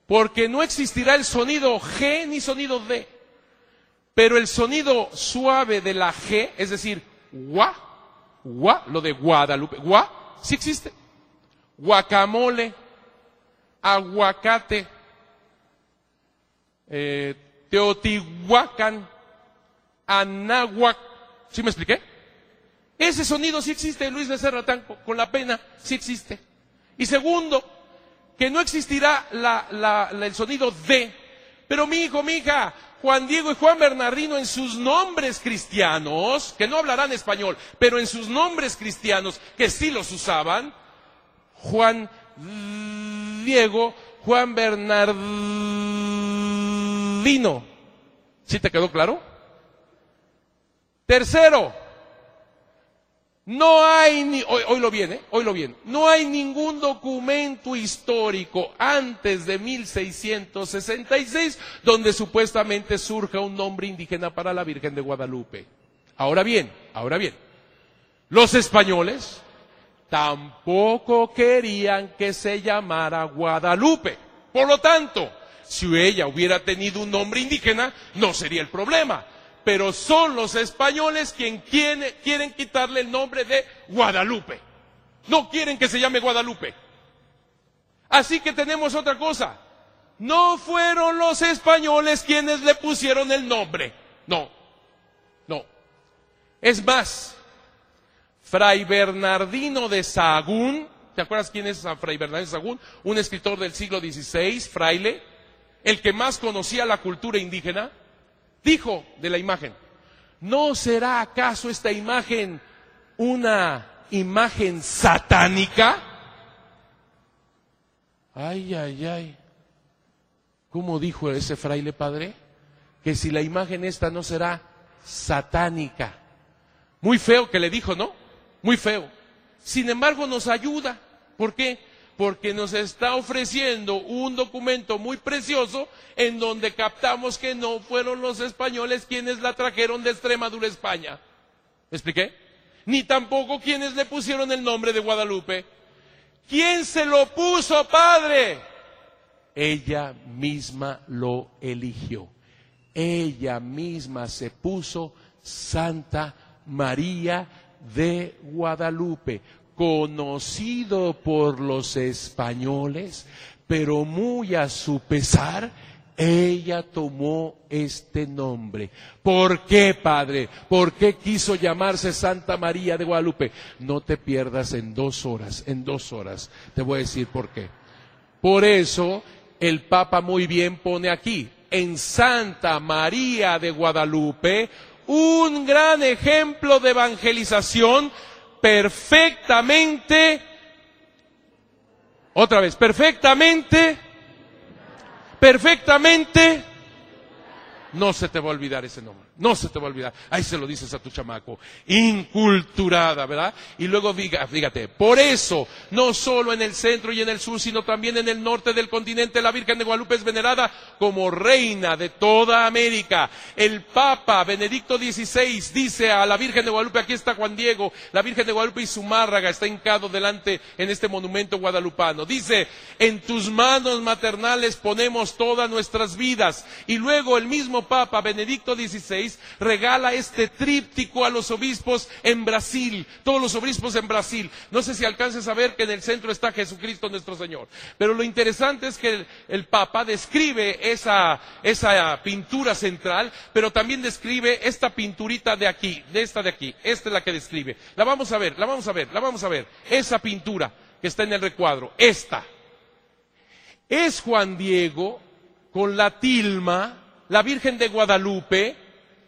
Porque no existirá el sonido G ni sonido D. Pero el sonido suave de la G, es decir, gua, gua, lo de Guadalupe, gua, sí existe. Guacamole, aguacate, eh, Teotihuacán, Anáhuac, ¿sí me expliqué? Ese sonido sí existe, Luis Becerra Tanco, con la pena, sí existe. Y segundo, que no existirá el sonido de. Pero mi hijo, mi hija, Juan Diego y Juan Bernardino en sus nombres cristianos, que no hablarán español, pero en sus nombres cristianos, que sí los usaban, Juan Diego Juan Bernardino. ¿Sí te quedó claro? Tercero, no hay, ni, hoy, lo viene, hoy lo viene, no hay ningún documento histórico antes de 1666 donde supuestamente surja un nombre indígena para la Virgen de Guadalupe. Ahora bien, ahora bien, los españoles tampoco querían que se llamara Guadalupe. Por lo tanto, si ella hubiera tenido un nombre indígena, no sería el problema. Pero son los españoles quienes quieren, quitarle el nombre de Guadalupe. No quieren que se llame Guadalupe. Así que tenemos otra cosa. No fueron los españoles quienes le pusieron el nombre. No, no. Es más, Fray Bernardino de Sahagún, ¿te acuerdas quién es Fray Bernardino de Sahagún? Un escritor del siglo XVI, fraile, el que más conocía la cultura indígena, dijo de la imagen, ¿no será acaso esta imagen una imagen satánica? Ay, ay, ay. ¿Cómo dijo ese fraile padre? Que si la imagen esta no será satánica. Muy feo que le dijo, ¿no? Muy feo. Sin embargo, nos ayuda. ¿Por qué? Porque nos está ofreciendo un documento muy precioso en donde captamos que no fueron los españoles quienes la trajeron de Extremadura, España. ¿Me expliqué? Ni tampoco quienes le pusieron el nombre de Guadalupe. ¿Quién se lo puso, padre? Ella misma lo eligió. Ella misma se puso Santa María de Guadalupe, conocido por los españoles, pero muy a su pesar, ella tomó este nombre. ¿Por qué, Padre? ¿Por qué quiso llamarse Santa María de Guadalupe? No te pierdas en dos horas, en dos horas. Te voy a decir por qué. Por eso el Papa muy bien pone aquí, en Santa María de Guadalupe, un gran ejemplo de evangelización perfectamente, otra vez, perfectamente, perfectamente, no se te va a olvidar ese nombre. No se te va a olvidar. Ahí se lo dices a tu chamaco. Inculturada, ¿verdad? Y luego diga, fíjate, por eso, no solo en el centro y en el sur, sino también en el norte del continente, la Virgen de Guadalupe es venerada como reina de toda América. El Papa Benedicto XVI dice a la Virgen de Guadalupe, aquí está Juan Diego, la Virgen de Guadalupe y su márraga está hincado delante en este monumento guadalupano. Dice, en tus manos maternales ponemos todas nuestras vidas. Y luego el mismo Papa Benedicto XVI regala este tríptico a los obispos en Brasil, todos los obispos en Brasil. No sé si alcances a ver que en el centro está Jesucristo nuestro Señor. Pero lo interesante es que el, Papa describe esa, esa pintura central, pero también describe esta pinturita de aquí, de esta de aquí. Esta es la que describe. La vamos a ver, la vamos a ver, la vamos a ver. Esa pintura que está en el recuadro, esta. Es Juan Diego con la tilma, la Virgen de Guadalupe,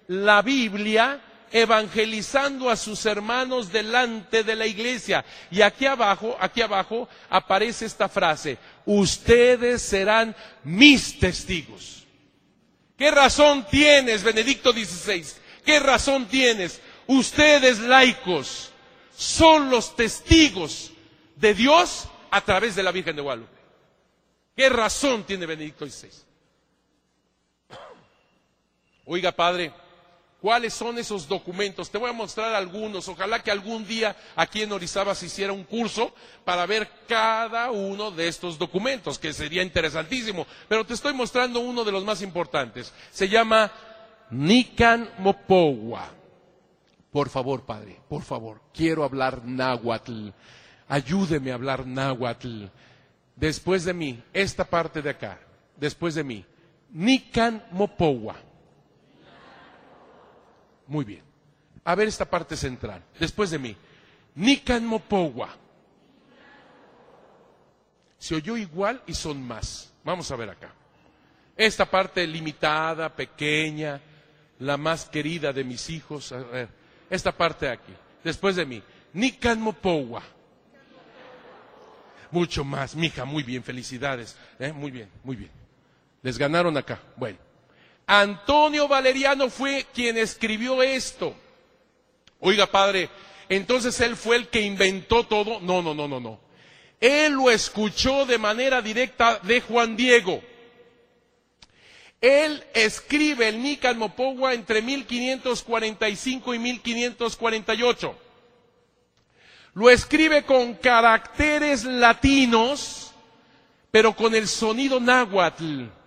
la Biblia evangelizando a sus hermanos delante de la iglesia. Y aquí abajo, aquí abajo aparece esta frase, ustedes serán mis testigos. ¿Qué razón tienes, Benedicto XVI? ¿Qué razón tienes? Ustedes laicos son los testigos de Dios a través de la Virgen de Guadalupe. ¿Qué razón tiene Benedicto XVI? Oiga, Padre, ¿Cuáles son esos documentos? Te voy a mostrar algunos. Ojalá que algún día aquí en Orizaba se hiciera un curso para ver cada uno de estos documentos, que sería interesantísimo. Pero te estoy mostrando uno de los más importantes. Se llama Nican Mopowa. Por favor, Padre, por favor, quiero hablar náhuatl. Ayúdeme a hablar náhuatl. Después de mí, esta parte de acá, después de mí, Nican Mopowa. Muy bien. A ver esta parte central. Después de mí. Nican Mopowa. Se oyó igual y son más. Vamos a ver acá. Esta parte limitada, pequeña, la más querida de mis hijos. A ver, esta parte de aquí. Después de mí. Nican Mopowa. mucho más. Mija, muy bien, felicidades. ¿eh? Muy bien, muy bien. Les ganaron acá. Bueno. Antonio Valeriano fue quien escribió esto. Oiga, padre, entonces él fue el que inventó todo. No, no, no, no, no. Él lo escuchó de manera directa de Juan Diego. Él escribe el Nican Mopogua entre 1545 y 1548. Lo escribe con caracteres latinos, pero con el sonido náhuatl.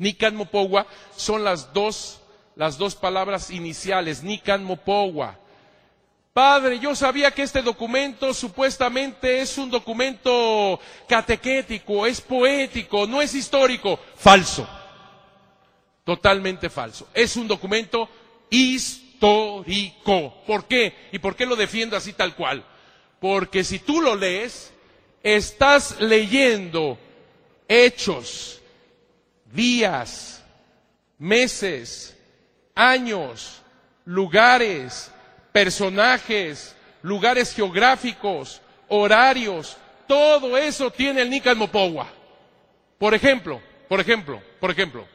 Nican Mopogua son las dos, las dos palabras iniciales, Nican Mopogua. Padre, yo sabía que este documento supuestamente es un documento catequético, es poético, no es histórico. Falso. Totalmente falso. Es un documento histórico. ¿Por qué? ¿Y por qué lo defiendo así tal cual? Porque si tú lo lees, estás leyendo hechos, días, meses, años, lugares, personajes, lugares geográficos, horarios, todo eso tiene el Nican Mopogua. Por ejemplo, por ejemplo, por ejemplo,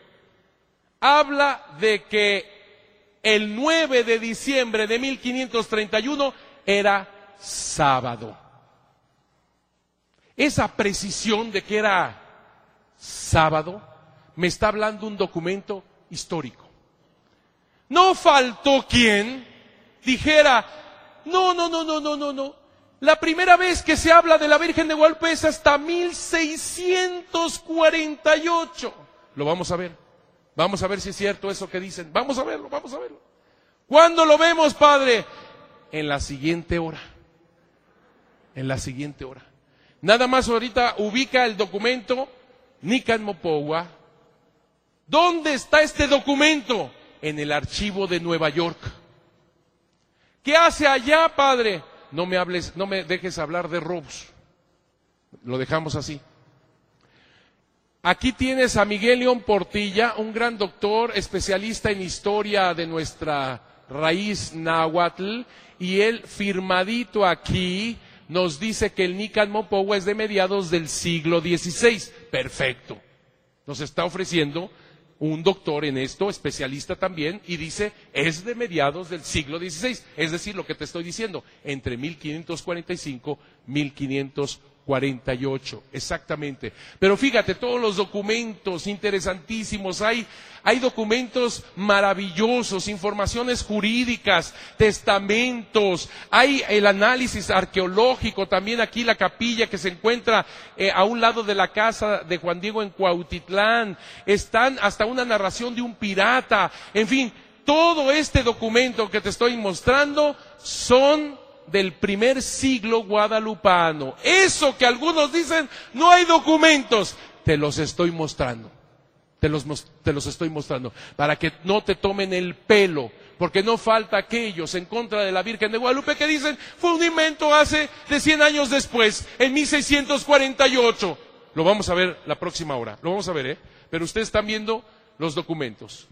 habla de que el 9 de diciembre de 1531 era sábado. Esa precisión de que era sábado me está hablando un documento histórico. No faltó quien dijera, no, no, no, no, no, no, no. La primera vez que se habla de la Virgen de Guadalupe es hasta 1648. Lo vamos a ver. Vamos a ver si es cierto eso que dicen. Vamos a verlo, vamos a verlo. ¿Cuándo lo vemos, Padre? En la siguiente hora. En la siguiente hora. Nada más ahorita ubica el documento Nican Mopowa. ¿Dónde está este documento? En el archivo de Nueva York. ¿Qué hace allá, padre? No me hables, no me dejes hablar de robos. Lo dejamos así. Aquí tienes a Miguel León Portilla, un gran doctor, especialista en historia de nuestra raíz náhuatl, y él firmadito aquí nos dice que el Nican Mopowa es de mediados del siglo XVI. Perfecto. Nos está ofreciendo un doctor en esto, especialista también, y dice, es de mediados del siglo XVI, es decir, lo que te estoy diciendo, entre 1545 1548, exactamente. Pero fíjate, todos los documentos interesantísimos, hay, hay documentos maravillosos, informaciones jurídicas, testamentos, hay el análisis arqueológico, también aquí la capilla que se encuentra eh, a un lado de la casa de Juan Diego en Cuautitlán, están hasta una narración de un pirata, en fin, todo este documento que te estoy mostrando son del primer siglo guadalupano. Eso que algunos dicen, no hay documentos, te los estoy mostrando. Te los, te los estoy mostrando. Para que no te tomen el pelo. Porque no falta aquellos en contra de la Virgen de Guadalupe que dicen, fue un invento hace de 100 años después, en 1648. Lo vamos a ver la próxima hora. Lo vamos a ver, ¿eh? Pero ustedes están viendo los documentos.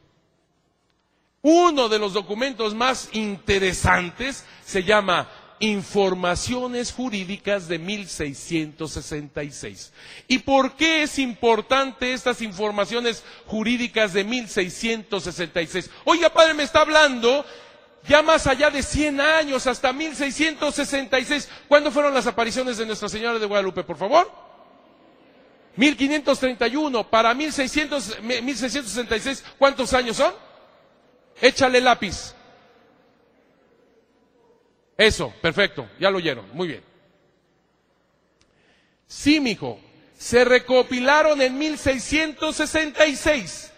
Uno de los documentos más interesantes se llama informaciones jurídicas de 1666. ¿Y por qué es importante estas informaciones jurídicas de 1666? Oiga, padre, me está hablando ya más allá de 100 años, hasta 1666. ¿Cuándo fueron las apariciones de Nuestra Señora de Guadalupe, por favor? 1531, para 1600, 1666, ¿cuántos años son? Échale lápiz. Eso, perfecto, ya lo oyeron, muy bien. Sí, mijo, se recopilaron en 1666,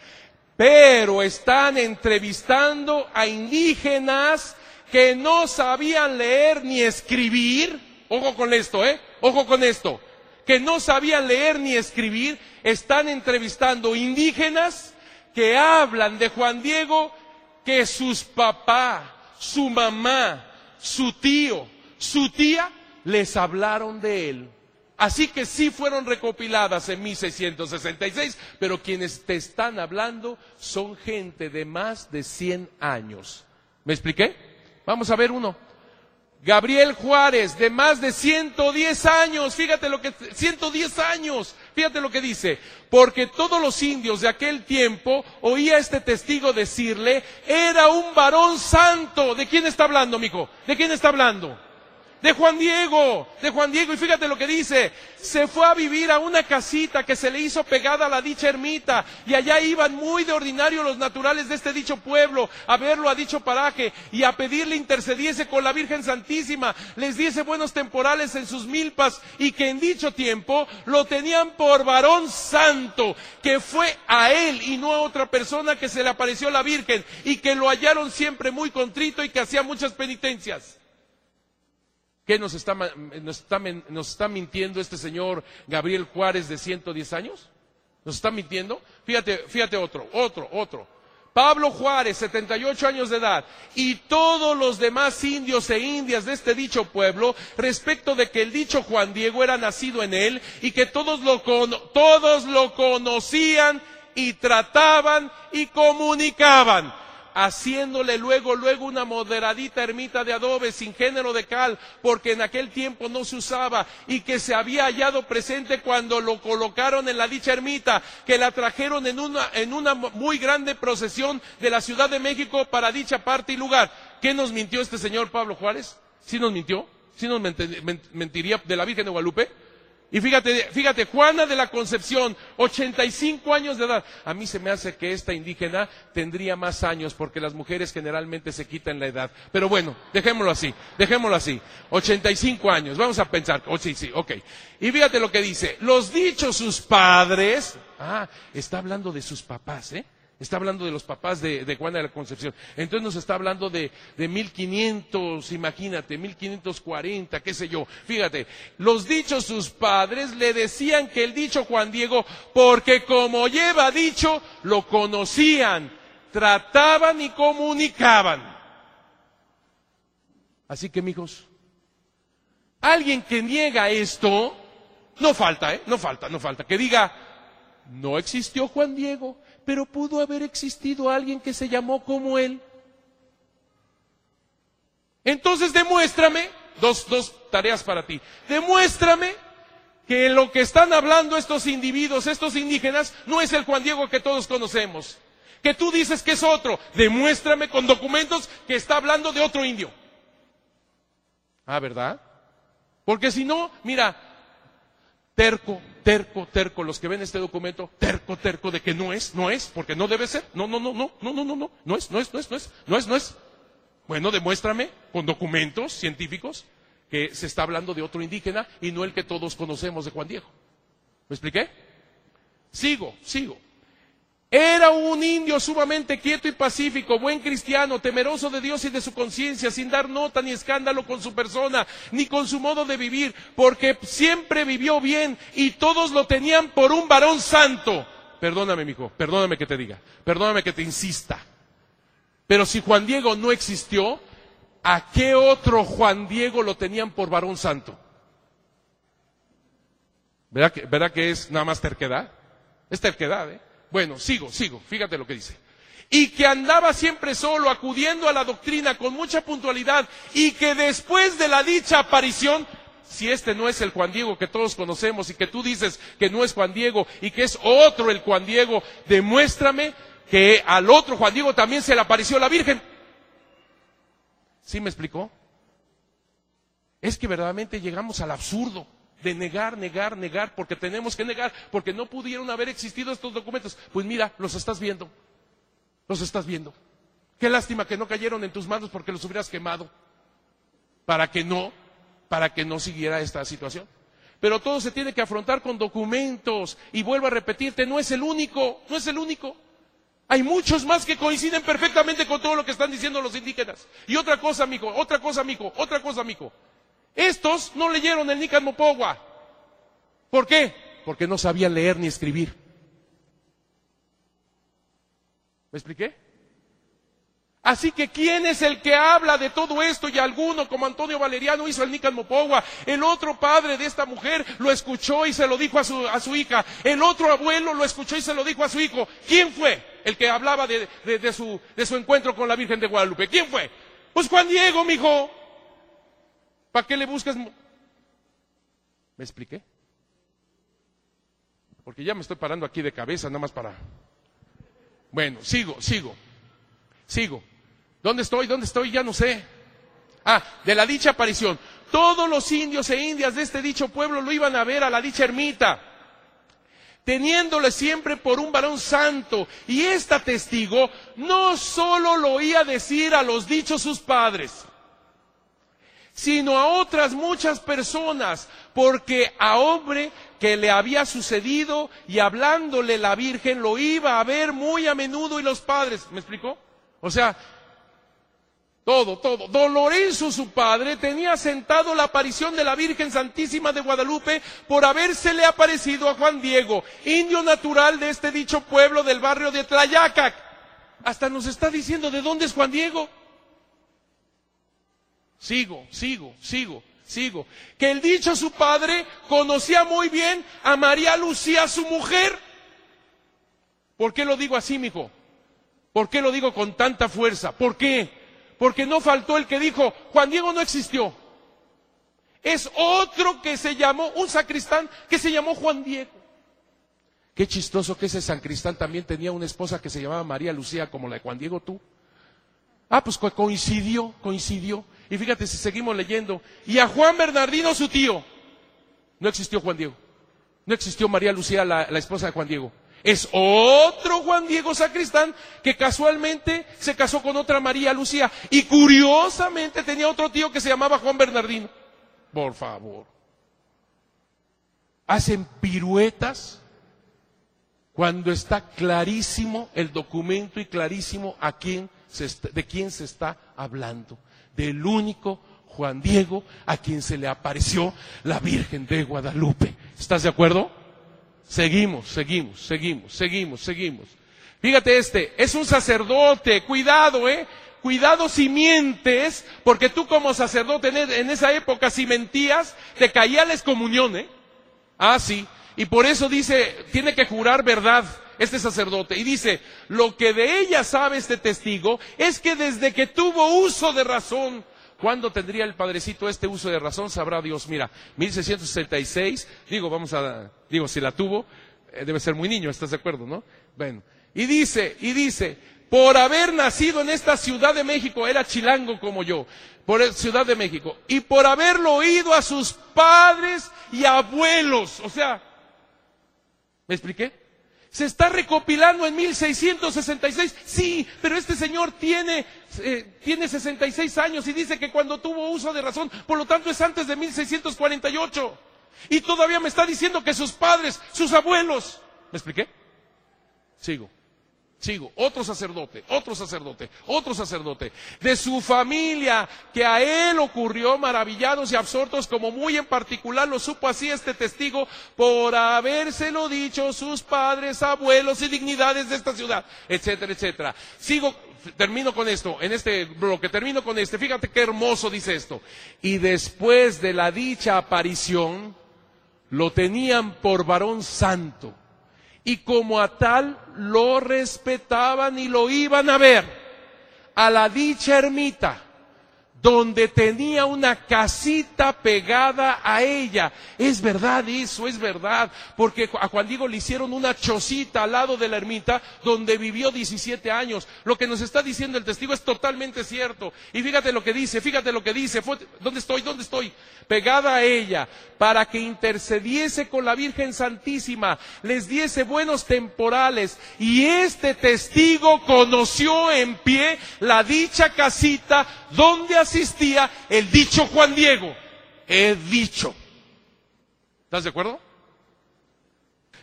pero están entrevistando a indígenas que no sabían leer ni escribir. Ojo con esto, ¿eh? Ojo con esto. Que no sabían leer ni escribir, están entrevistando indígenas que hablan de Juan Diego que sus papás, su mamá, su tío, su tía, les hablaron de él. Así que sí fueron recopiladas en 1666, pero quienes te están hablando son gente de más de 100 años. ¿Me expliqué? Vamos a ver uno. Gabriel Juárez, de más de 110 años, fíjate lo que, 110 años, fíjate lo que dice, porque todos los indios de aquel tiempo oía este testigo decirle, era un varón santo. ¿De quién está hablando, mijo? ¿De quién está hablando? De Juan Diego, de Juan Diego, y fíjate lo que dice, se fue a vivir a una casita que se le hizo pegada a la dicha ermita, y allá iban muy de ordinario los naturales de este dicho pueblo, a verlo a dicho paraje, y a pedirle intercediese con la Virgen Santísima, les diese buenos temporales en sus milpas, y que en dicho tiempo lo tenían por varón santo, que fue a él y no a otra persona que se le apareció la Virgen, y que lo hallaron siempre muy contrito y que hacía muchas penitencias. ¿Qué nos está, nos está, mintiendo este señor Gabriel Juárez de 110 años? ¿Nos está mintiendo? Fíjate, fíjate otro, otro, otro. Pablo Juárez, 78 años de edad, y todos los demás indios e indias de este dicho pueblo, respecto de que el dicho Juan Diego era nacido en él y que todos lo, todos lo conocían y trataban y comunicaban haciéndole luego, luego una moderadita ermita de adobe sin género de cal, porque en aquel tiempo no se usaba y que se había hallado presente cuando lo colocaron en la dicha ermita, que la trajeron en una, en una muy grande procesión de la Ciudad de México para dicha parte y lugar. ¿Qué nos mintió este señor Pablo Juárez? ¿Sí nos mintió? ¿Sí nos mentiría de la Virgen de Guadalupe? Y fíjate, fíjate, Juana de la Concepción, 85 años de edad. A mí se me hace que esta indígena tendría más años porque las mujeres generalmente se quitan la edad. Pero bueno, dejémoslo así, dejémoslo así. 85 años, vamos a pensar. Oh, sí, sí, ok. Y fíjate lo que dice. Los dichos sus padres. Ah, está hablando de sus papás, ¿eh? Está hablando de los papás de, de, Juana de la Concepción. Entonces nos está hablando de, de 1500, imagínate, 1540, qué sé yo. Fíjate, los dichos sus padres le decían que el dicho Juan Diego, porque como lleva dicho, lo conocían, trataban y comunicaban. Así que, mijos, alguien que niega esto, no falta, ¿eh? No falta, no falta. Que diga, no existió Juan Diego pero pudo haber existido alguien que se llamó como él. Entonces demuéstrame, dos, dos tareas para ti, demuéstrame que lo que están hablando estos individuos, estos indígenas, no es el Juan Diego que todos conocemos. Que tú dices que es otro, demuéstrame con documentos que está hablando de otro indio. Ah, ¿verdad? Porque si no, mira, terco, terco, terco, los que ven este documento, terco, terco de que no es, no es, porque no debe ser. No, no, no, no, no, no, no, no, no es, no es, no es, no es, no es, no es. Bueno, demuéstrame con documentos científicos que se está hablando de otro indígena y no el que todos conocemos de Juan Diego. ¿Me expliqué? Sigo, sigo. Era un indio sumamente quieto y pacífico, buen cristiano, temeroso de Dios y de su conciencia, sin dar nota ni escándalo con su persona, ni con su modo de vivir, porque siempre vivió bien y todos lo tenían por un varón santo. Perdóname, mijo, perdóname que te diga, perdóname que te insista. Pero si Juan Diego no existió, ¿a qué otro Juan Diego lo tenían por varón santo? ¿Verdad que, ¿verdad que es nada más terquedad? Es terquedad, ¿eh? Bueno, sigo, sigo, fíjate lo que dice. Y que andaba siempre solo, acudiendo a la doctrina con mucha puntualidad, y que después de la dicha aparición, si este no es el Juan Diego que todos conocemos y que tú dices que no es Juan Diego y que es otro el Juan Diego, demuéstrame que al otro Juan Diego también se le apareció la Virgen. ¿Sí me explicó? Es que verdaderamente llegamos al absurdo de negar, negar, negar, porque tenemos que negar, porque no pudieron haber existido estos documentos. Pues mira, los estás viendo, los estás viendo. Qué lástima que no cayeron en tus manos porque los hubieras quemado, para que no, para que no siguiera esta situación. Pero todo se tiene que afrontar con documentos, y vuelvo a repetirte, no es el único, no es el único. Hay muchos más que coinciden perfectamente con todo lo que están diciendo los indígenas. Y otra cosa, amigo, otra cosa, amigo, otra cosa, amigo. Estos no leyeron el Nican Mopogua. ¿Por qué? Porque no sabían leer ni escribir. ¿Me expliqué? Así que, ¿quién es el que habla de todo esto? Y alguno, como Antonio Valeriano, hizo el Nican Mopogua. El otro padre de esta mujer lo escuchó y se lo dijo a su, a su hija. El otro abuelo lo escuchó y se lo dijo a su hijo. ¿Quién fue el que hablaba de, de, su, de su encuentro con la Virgen de Guadalupe? ¿Quién fue? Pues Juan Diego, mijo. ¿Para qué le buscas? ¿Me expliqué? Porque ya me estoy parando aquí de cabeza, nada más para... Bueno, sigo, sigo, sigo. ¿Dónde estoy? ¿Dónde estoy? Ya no sé. Ah, de la dicha aparición. Todos los indios e indias de este dicho pueblo lo iban a ver a la dicha ermita, teniéndole siempre por un varón santo. Y esta testigo no solo lo oía decir a los dichos sus padres, sino a otras muchas personas, porque a hombre que le había sucedido y hablándole la Virgen lo iba a ver muy a menudo y los padres, ¿me explicó? O sea, todo, todo. Don Lorenzo, su padre, tenía sentado la aparición de la Virgen Santísima de Guadalupe por habérsele aparecido a Juan Diego, indio natural de este dicho pueblo del barrio de Tlayacac. Hasta nos está diciendo de dónde es Juan Diego. Sigo, sigo, sigo, sigo. Que el dicho su padre conocía muy bien a María Lucía, su mujer. ¿Por qué lo digo así, mijo? ¿Por qué lo digo con tanta fuerza? ¿Por qué? Porque no faltó el que dijo, Juan Diego no existió. Es otro que se llamó, un sacristán que se llamó Juan Diego. Qué chistoso que ese sacristán también tenía una esposa que se llamaba María Lucía, como la de Juan Diego tú. Ah, pues coincidió, coincidió. Y fíjate si seguimos leyendo. Y a Juan Bernardino, su tío. No existió Juan Diego. No existió María Lucía, la, esposa de Juan Diego. Es otro Juan Diego Sacristán que casualmente se casó con otra María Lucía. Y curiosamente tenía otro tío que se llamaba Juan Bernardino. Por favor. Hacen piruetas cuando está clarísimo el documento y clarísimo a quién se está, de quién se está hablando del único Juan Diego a quien se le apareció la Virgen de Guadalupe. ¿Estás de acuerdo? Seguimos, seguimos, seguimos, seguimos, seguimos. Fíjate este, es un sacerdote, cuidado, eh. Cuidado si mientes, porque tú como sacerdote en esa época si mentías, te caía la excomunión, eh. Ah, sí. Y por eso dice, tiene que jurar verdad este sacerdote. Y dice, lo que de ella sabe este testigo es que desde que tuvo uso de razón, ¿cuándo tendría el padrecito este uso de razón? Sabrá Dios. Mira, 1666, digo, vamos a, digo, si la tuvo, eh, debe ser muy niño, ¿estás de acuerdo, no? Bueno. Y dice, y dice, por haber nacido en esta Ciudad de México, era chilango como yo, por Ciudad de México, y por haberlo oído a sus padres y abuelos, o sea, ¿me expliqué? Se está recopilando en 1666. Sí, pero este señor tiene, eh, tiene 66 años y dice que cuando tuvo uso de razón, por lo tanto es antes de 1648. Y todavía me está diciendo que sus padres, sus abuelos. ¿Me expliqué? Sigo. Sigo, otro sacerdote, otro sacerdote, otro sacerdote, de su familia, que a él ocurrió maravillados y absortos, como muy en particular lo supo así este testigo, por habérselo dicho sus padres, abuelos y dignidades de esta ciudad, etcétera, etcétera. Sigo, termino con esto, en este bloque, termino con este, fíjate qué hermoso dice esto. Y después de la dicha aparición, lo tenían por varón santo y como a tal lo respetaban y lo iban a ver. A la dicha ermita donde tenía una casita pegada a ella. Es verdad eso, es verdad, porque a Juan Diego le hicieron una chocita al lado de la ermita donde vivió 17 años. Lo que nos está diciendo el testigo es totalmente cierto. Y fíjate lo que dice, fíjate lo que dice. ¿Dónde estoy? ¿Dónde estoy? Pegada a ella, para que intercediese con la Virgen Santísima, les diese buenos temporales. Y este testigo conoció en pie la dicha casita donde asistía el dicho Juan Diego. He dicho. ¿Estás de acuerdo?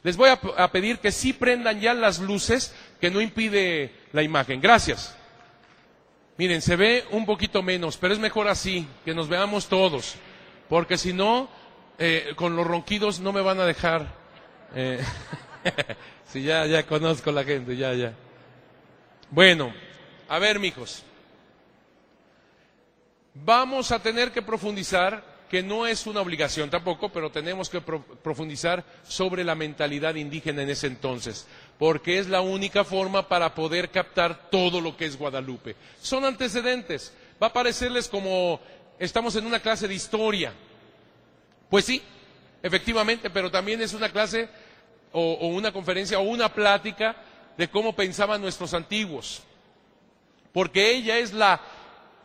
Les voy a, pedir que sí prendan ya las luces, que no impide la imagen. Gracias. Miren, se ve un poquito menos, pero es mejor así, que nos veamos todos, porque si no, eh, con los ronquidos no me van a dejar. Eh, si ya, ya conozco la gente, ya, ya. Bueno, a ver, mijos. Vamos a tener que profundizar, que no es una obligación tampoco, pero tenemos que profundizar sobre la mentalidad indígena en ese entonces, porque es la única forma para poder captar todo lo que es Guadalupe. Son antecedentes. Va a parecerles como estamos en una clase de historia. Pues sí, efectivamente, pero también es una clase o, o una conferencia o una plática de cómo pensaban nuestros antiguos. Porque ella es la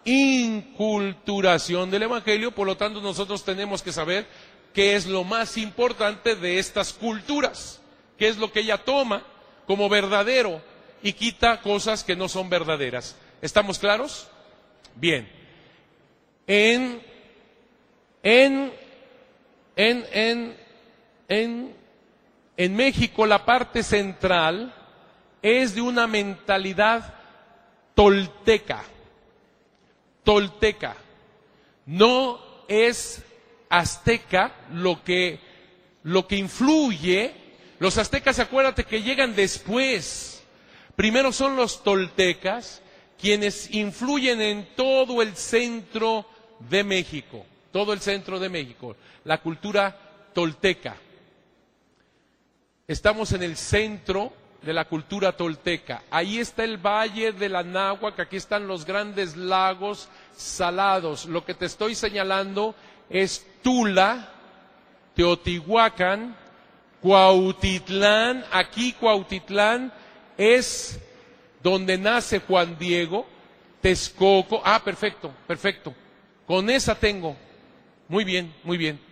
inculturación del Evangelio, por lo tanto nosotros tenemos que saber qué es lo más importante de estas culturas, qué es lo que ella toma como verdadero y quita cosas que no son verdaderas. ¿Estamos claros? Bien. En, en, en, en, en, en México la parte central es de una mentalidad tolteca. Tolteca. No es azteca lo que, lo que influye. Los aztecas, acuérdate que llegan después. Primero son los toltecas quienes influyen en todo el centro de México, todo el centro de México, la cultura tolteca. Estamos en el centro de la cultura tolteca. Ahí está el valle de la Náhuac, aquí están los grandes lagos salados. Lo que te estoy señalando es Tula, Teotihuacán, Cuautitlán. Aquí Cuautitlán es donde nace Juan Diego, Texcoco. Ah, perfecto, perfecto. Con esa tengo. Muy bien, muy bien.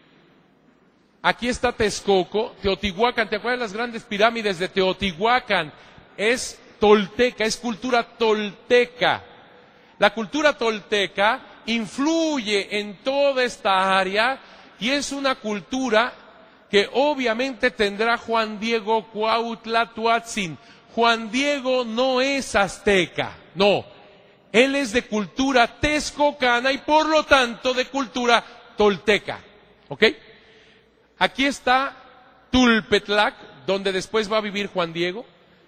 Aquí está Texcoco, Teotihuacán. ¿Te acuerdas las grandes pirámides de Teotihuacán? Es tolteca, es cultura tolteca. La cultura tolteca influye en toda esta área y es una cultura que obviamente tendrá Juan Diego Cuautla Tuatzin. Juan Diego no es azteca, no. Él es de cultura texcocana y por lo tanto de cultura tolteca. ¿Ok? Aquí está Tulpetlac, donde después va a vivir Juan Diego,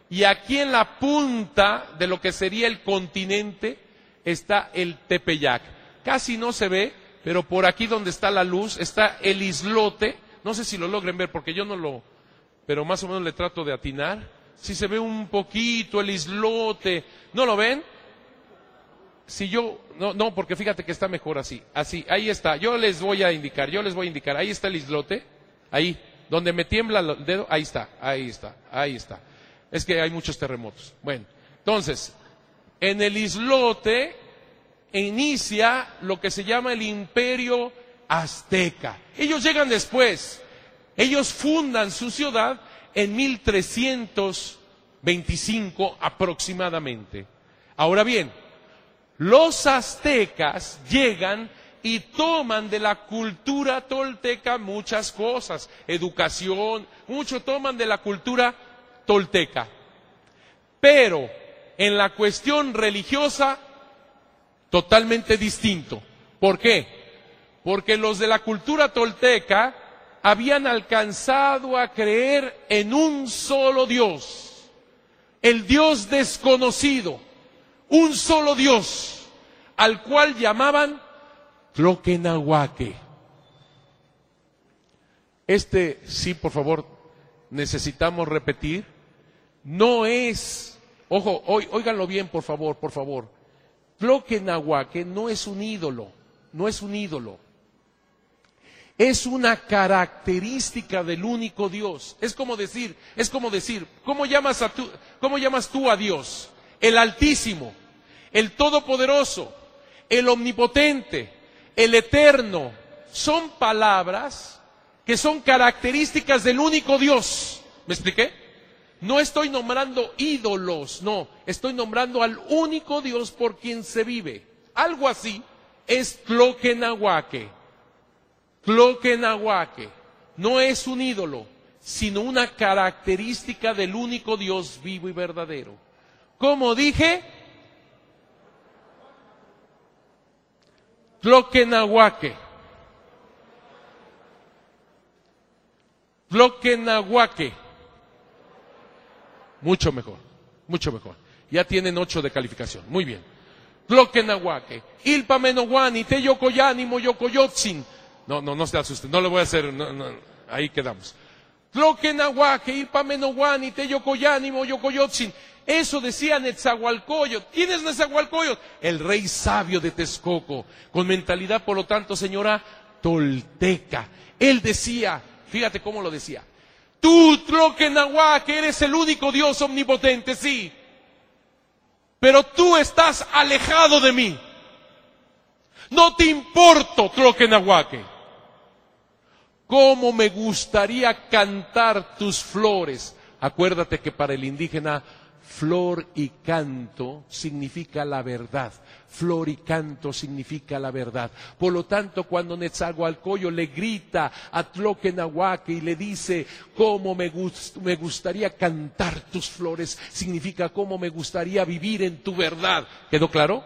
y aquí en la punta de lo que sería el continente está el Tepeyac. Casi no se ve, pero por aquí donde está la luz está el islote. No sé si lo logren ver porque yo no lo, pero más o menos le trato de atinar. Si se ve un poquito el islote, ¿no lo ven? Si yo, no, no, porque fíjate que está mejor así, así, ahí está. Yo les voy a indicar, yo les voy a indicar, ahí está el islote Ahí, donde me tiembla el dedo, ahí está, ahí está, ahí está. Es que hay muchos terremotos. Bueno, entonces, en el islote inicia lo que se llama el imperio azteca. Ellos llegan después. Ellos fundan su ciudad en 1325 aproximadamente. Ahora bien, los aztecas llegan y toman de la cultura tolteca muchas cosas, educación, mucho toman de la cultura tolteca. Pero en la cuestión religiosa, totalmente distinto. ¿Por qué? Porque los de la cultura tolteca habían alcanzado a creer en un solo Dios, el Dios desconocido, un solo Dios, al cual llamaban Tloquenahuaque. Este, sí, por favor, necesitamos repetir. No es, ojo, óiganlo bien, por favor, por favor. Tloquenahuaque no es un ídolo, no es un ídolo. Es una característica del único Dios. Es como decir, es como decir, ¿cómo llamas, a tú, ¿cómo llamas tú a Dios? El Altísimo, el Todopoderoso, el Omnipotente, el eterno, son palabras que son características del único Dios. ¿Me expliqué? No estoy nombrando ídolos, no, estoy nombrando al único Dios por quien se vive. Algo así es Tloquenahuaque. Tloquenahuaque no es un ídolo, sino una característica del único Dios vivo y verdadero. Como dije, Tloquenahuaque. Tloquenahuaque. Mucho mejor, mucho mejor. Ya tienen ocho de calificación. Muy bien. Tloquenahuaque. Ilpa Menoguani, Teyocoyani, Moyocoyotzin. No, no, no se asusten. No le voy a hacer. No, no, ahí quedamos. Tloquenahuaque, Ilpa Menoguani, Teyocoyani, Moyocoyotzin. Eso decía Netzahualcoyot. ¿Quién es Netzahualcoyot? El rey sabio de Texcoco, con mentalidad, por lo tanto, señora, tolteca. Él decía, fíjate cómo lo decía, tú, Tloquenahuac, que eres el único Dios omnipotente, sí, pero tú estás alejado de mí. No te importo, Tloquenahuaque. ¿Cómo me gustaría cantar tus flores? Acuérdate que para el indígena flor y canto significa la verdad. Flor y canto significa la verdad. Por lo tanto, cuando Netzahualcoyo le grita a Tloquenahuaque y le dice, cómo me, me gustaría cantar tus flores, significa cómo me gustaría vivir en tu verdad. ¿Quedó claro?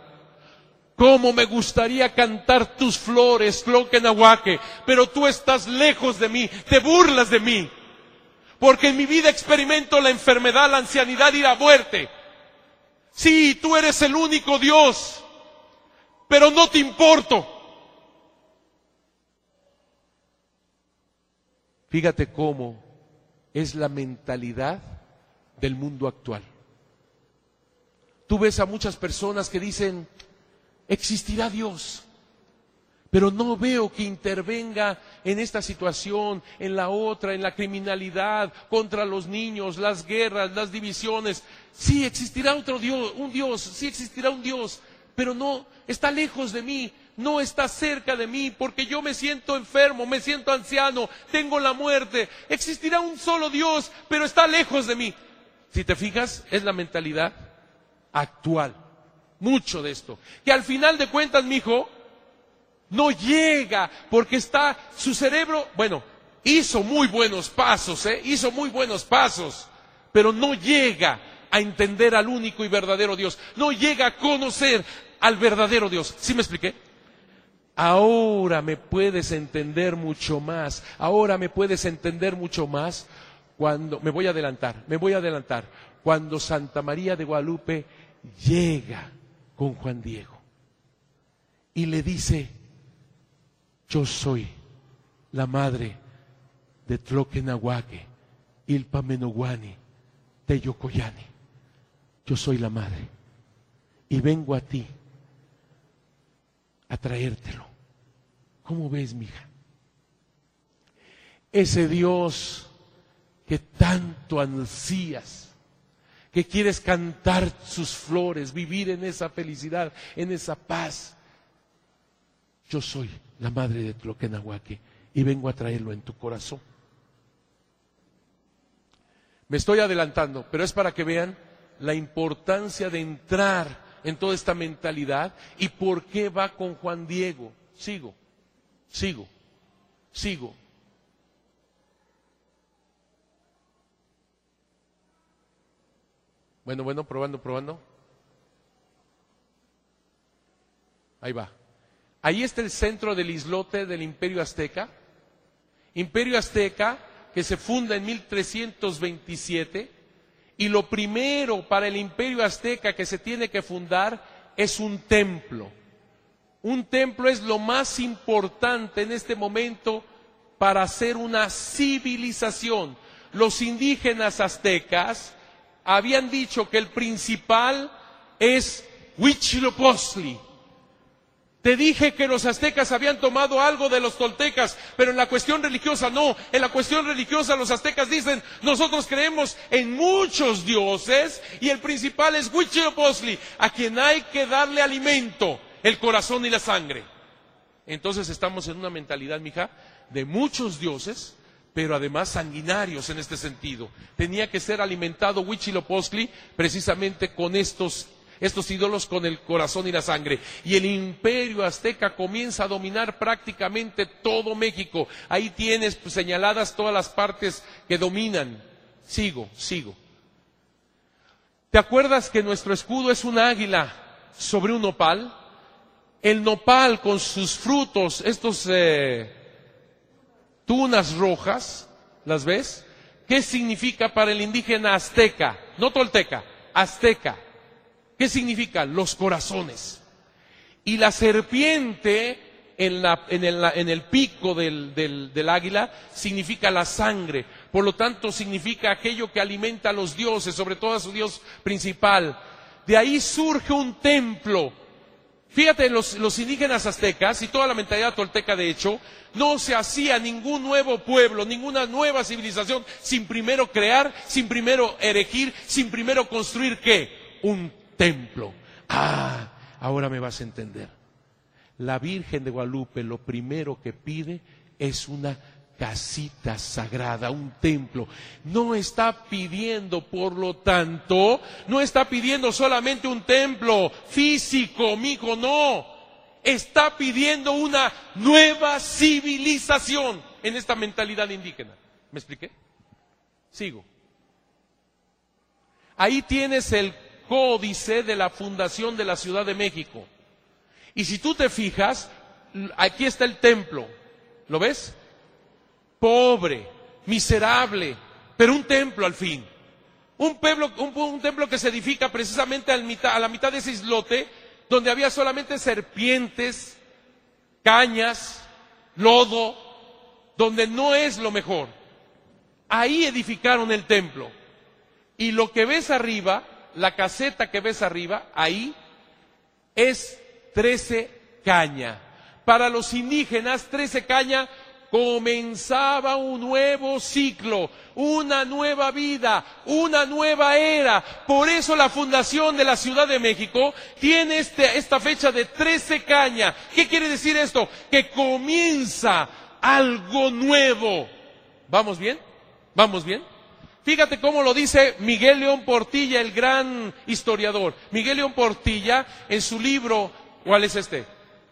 Cómo me gustaría cantar tus flores, Tloquenahuaque, pero tú estás lejos de mí, te burlas de mí porque en mi vida experimento la enfermedad, la ancianidad y la muerte. Sí, tú eres el único Dios, pero no te importo. Fíjate cómo es la mentalidad del mundo actual. Tú ves a muchas personas que dicen, existirá Dios pero no veo que intervenga en esta situación, en la otra, en la criminalidad, contra los niños, las guerras, las divisiones. Sí existirá otro Dios, un Dios, sí existirá un Dios, pero no, está lejos de mí, no está cerca de mí, porque yo me siento enfermo, me siento anciano, tengo la muerte. Existirá un solo Dios, pero está lejos de mí. Si te fijas, es la mentalidad actual. Mucho de esto. Que al final de cuentas, mi no llega porque está su cerebro, bueno, hizo muy buenos pasos, ¿eh? hizo muy buenos pasos, pero no llega a entender al único y verdadero Dios, no llega a conocer al verdadero Dios. ¿Sí me expliqué? Ahora me puedes entender mucho más, ahora me puedes entender mucho más cuando, me voy a adelantar, me voy a adelantar, cuando Santa María de Guadalupe llega con Juan Diego y le dice, yo soy la madre de Tloquenahuaque, Ilpa Menoguani, Teyocoyani. Yo soy la madre. Y vengo a ti a traértelo. ¿Cómo ves, mija? Ese Dios que tanto ansías, que quieres cantar sus flores, vivir en esa felicidad, en esa paz. Yo soy la madre de Tloquenahuaque, y vengo a traerlo en tu corazón. Me estoy adelantando, pero es para que vean la importancia de entrar en toda esta mentalidad y por qué va con Juan Diego. Sigo, sigo, sigo. Bueno, bueno, probando, probando. Ahí va. Ahí está el centro del islote del Imperio Azteca. Imperio Azteca que se funda en 1327 y lo primero para el Imperio Azteca que se tiene que fundar es un templo. Un templo es lo más importante en este momento para hacer una civilización. Los indígenas aztecas habían dicho que el principal es Huitzilopochtli, te dije que los aztecas habían tomado algo de los toltecas, pero en la cuestión religiosa no. En la cuestión religiosa los aztecas dicen, nosotros creemos en muchos dioses y el principal es Huitzilopochtli, a quien hay que darle alimento, el corazón y la sangre. Entonces estamos en una mentalidad, mija, de muchos dioses, pero además sanguinarios en este sentido. Tenía que ser alimentado Huitzilopochtli precisamente con estos estos ídolos con el corazón y la sangre. Y el imperio azteca comienza a dominar prácticamente todo México. Ahí tienes señaladas todas las partes que dominan. Sigo, sigo. ¿Te acuerdas que nuestro escudo es un águila sobre un nopal? El nopal con sus frutos, estos eh, tunas rojas, ¿las ves? ¿Qué significa para el indígena azteca? No tolteca, azteca. ¿Qué significa? Los corazones. Y la serpiente en, el, pico del, águila significa la sangre. Por lo tanto, significa aquello que alimenta a los dioses, sobre todo a su dios principal. De ahí surge un templo. Fíjate, los, los indígenas aztecas y toda la mentalidad tolteca, de hecho, no se hacía ningún nuevo pueblo, ninguna nueva civilización sin primero crear, sin primero erigir, sin primero construir qué? Un templo. Ah, ahora me vas a entender. La Virgen de Guadalupe lo primero que pide es una casita sagrada, un templo. No está pidiendo, por lo tanto, no está pidiendo solamente un templo físico, mijo, no. Está pidiendo una nueva civilización en esta mentalidad indígena. ¿Me expliqué? Sigo. Ahí tienes el códice de la fundación de la Ciudad de México. Y si tú te fijas, aquí está el templo. ¿Lo ves? pobre, miserable, pero un templo al fin. Un, pueblo, un, templo que se edifica precisamente a la mitad de ese islote, donde había solamente serpientes, cañas, lodo, donde no es lo mejor. Ahí edificaron el templo. Y lo que ves arriba, la caseta que ves arriba, ahí, es trece caña. Para los indígenas, trece caña comenzaba un nuevo ciclo, una nueva vida, una nueva era. Por eso la fundación de la Ciudad de México tiene este, esta fecha de 13 caña. ¿Qué quiere decir esto? Que comienza algo nuevo. ¿Vamos bien? ¿Vamos bien? Fíjate cómo lo dice Miguel León Portilla, el gran historiador. Miguel León Portilla, en su libro, ¿cuál es este?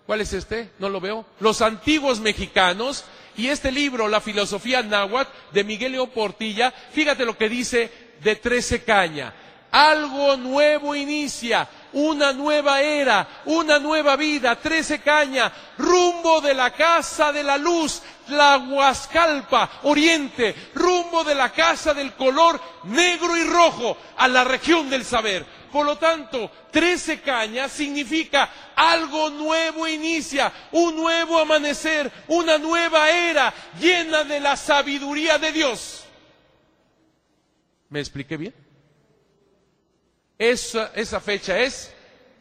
¿Cuál es este? No lo veo. Los antiguos mexicanos y este libro, La filosofía náhuatl, de Miguel León Portilla, fíjate lo que dice de Trece Caña. Algo nuevo inicia, una nueva era, una nueva vida, Trece Caña, rumbo de la casa de la luz, la Huascalpa, oriente, rumbo de la casa del color negro y rojo, a la región del saber. Por lo tanto, trece cañas significa algo nuevo inicia, un nuevo amanecer, una nueva era llena de la sabiduría de Dios. ¿Me expliqué bien? Esa, fecha es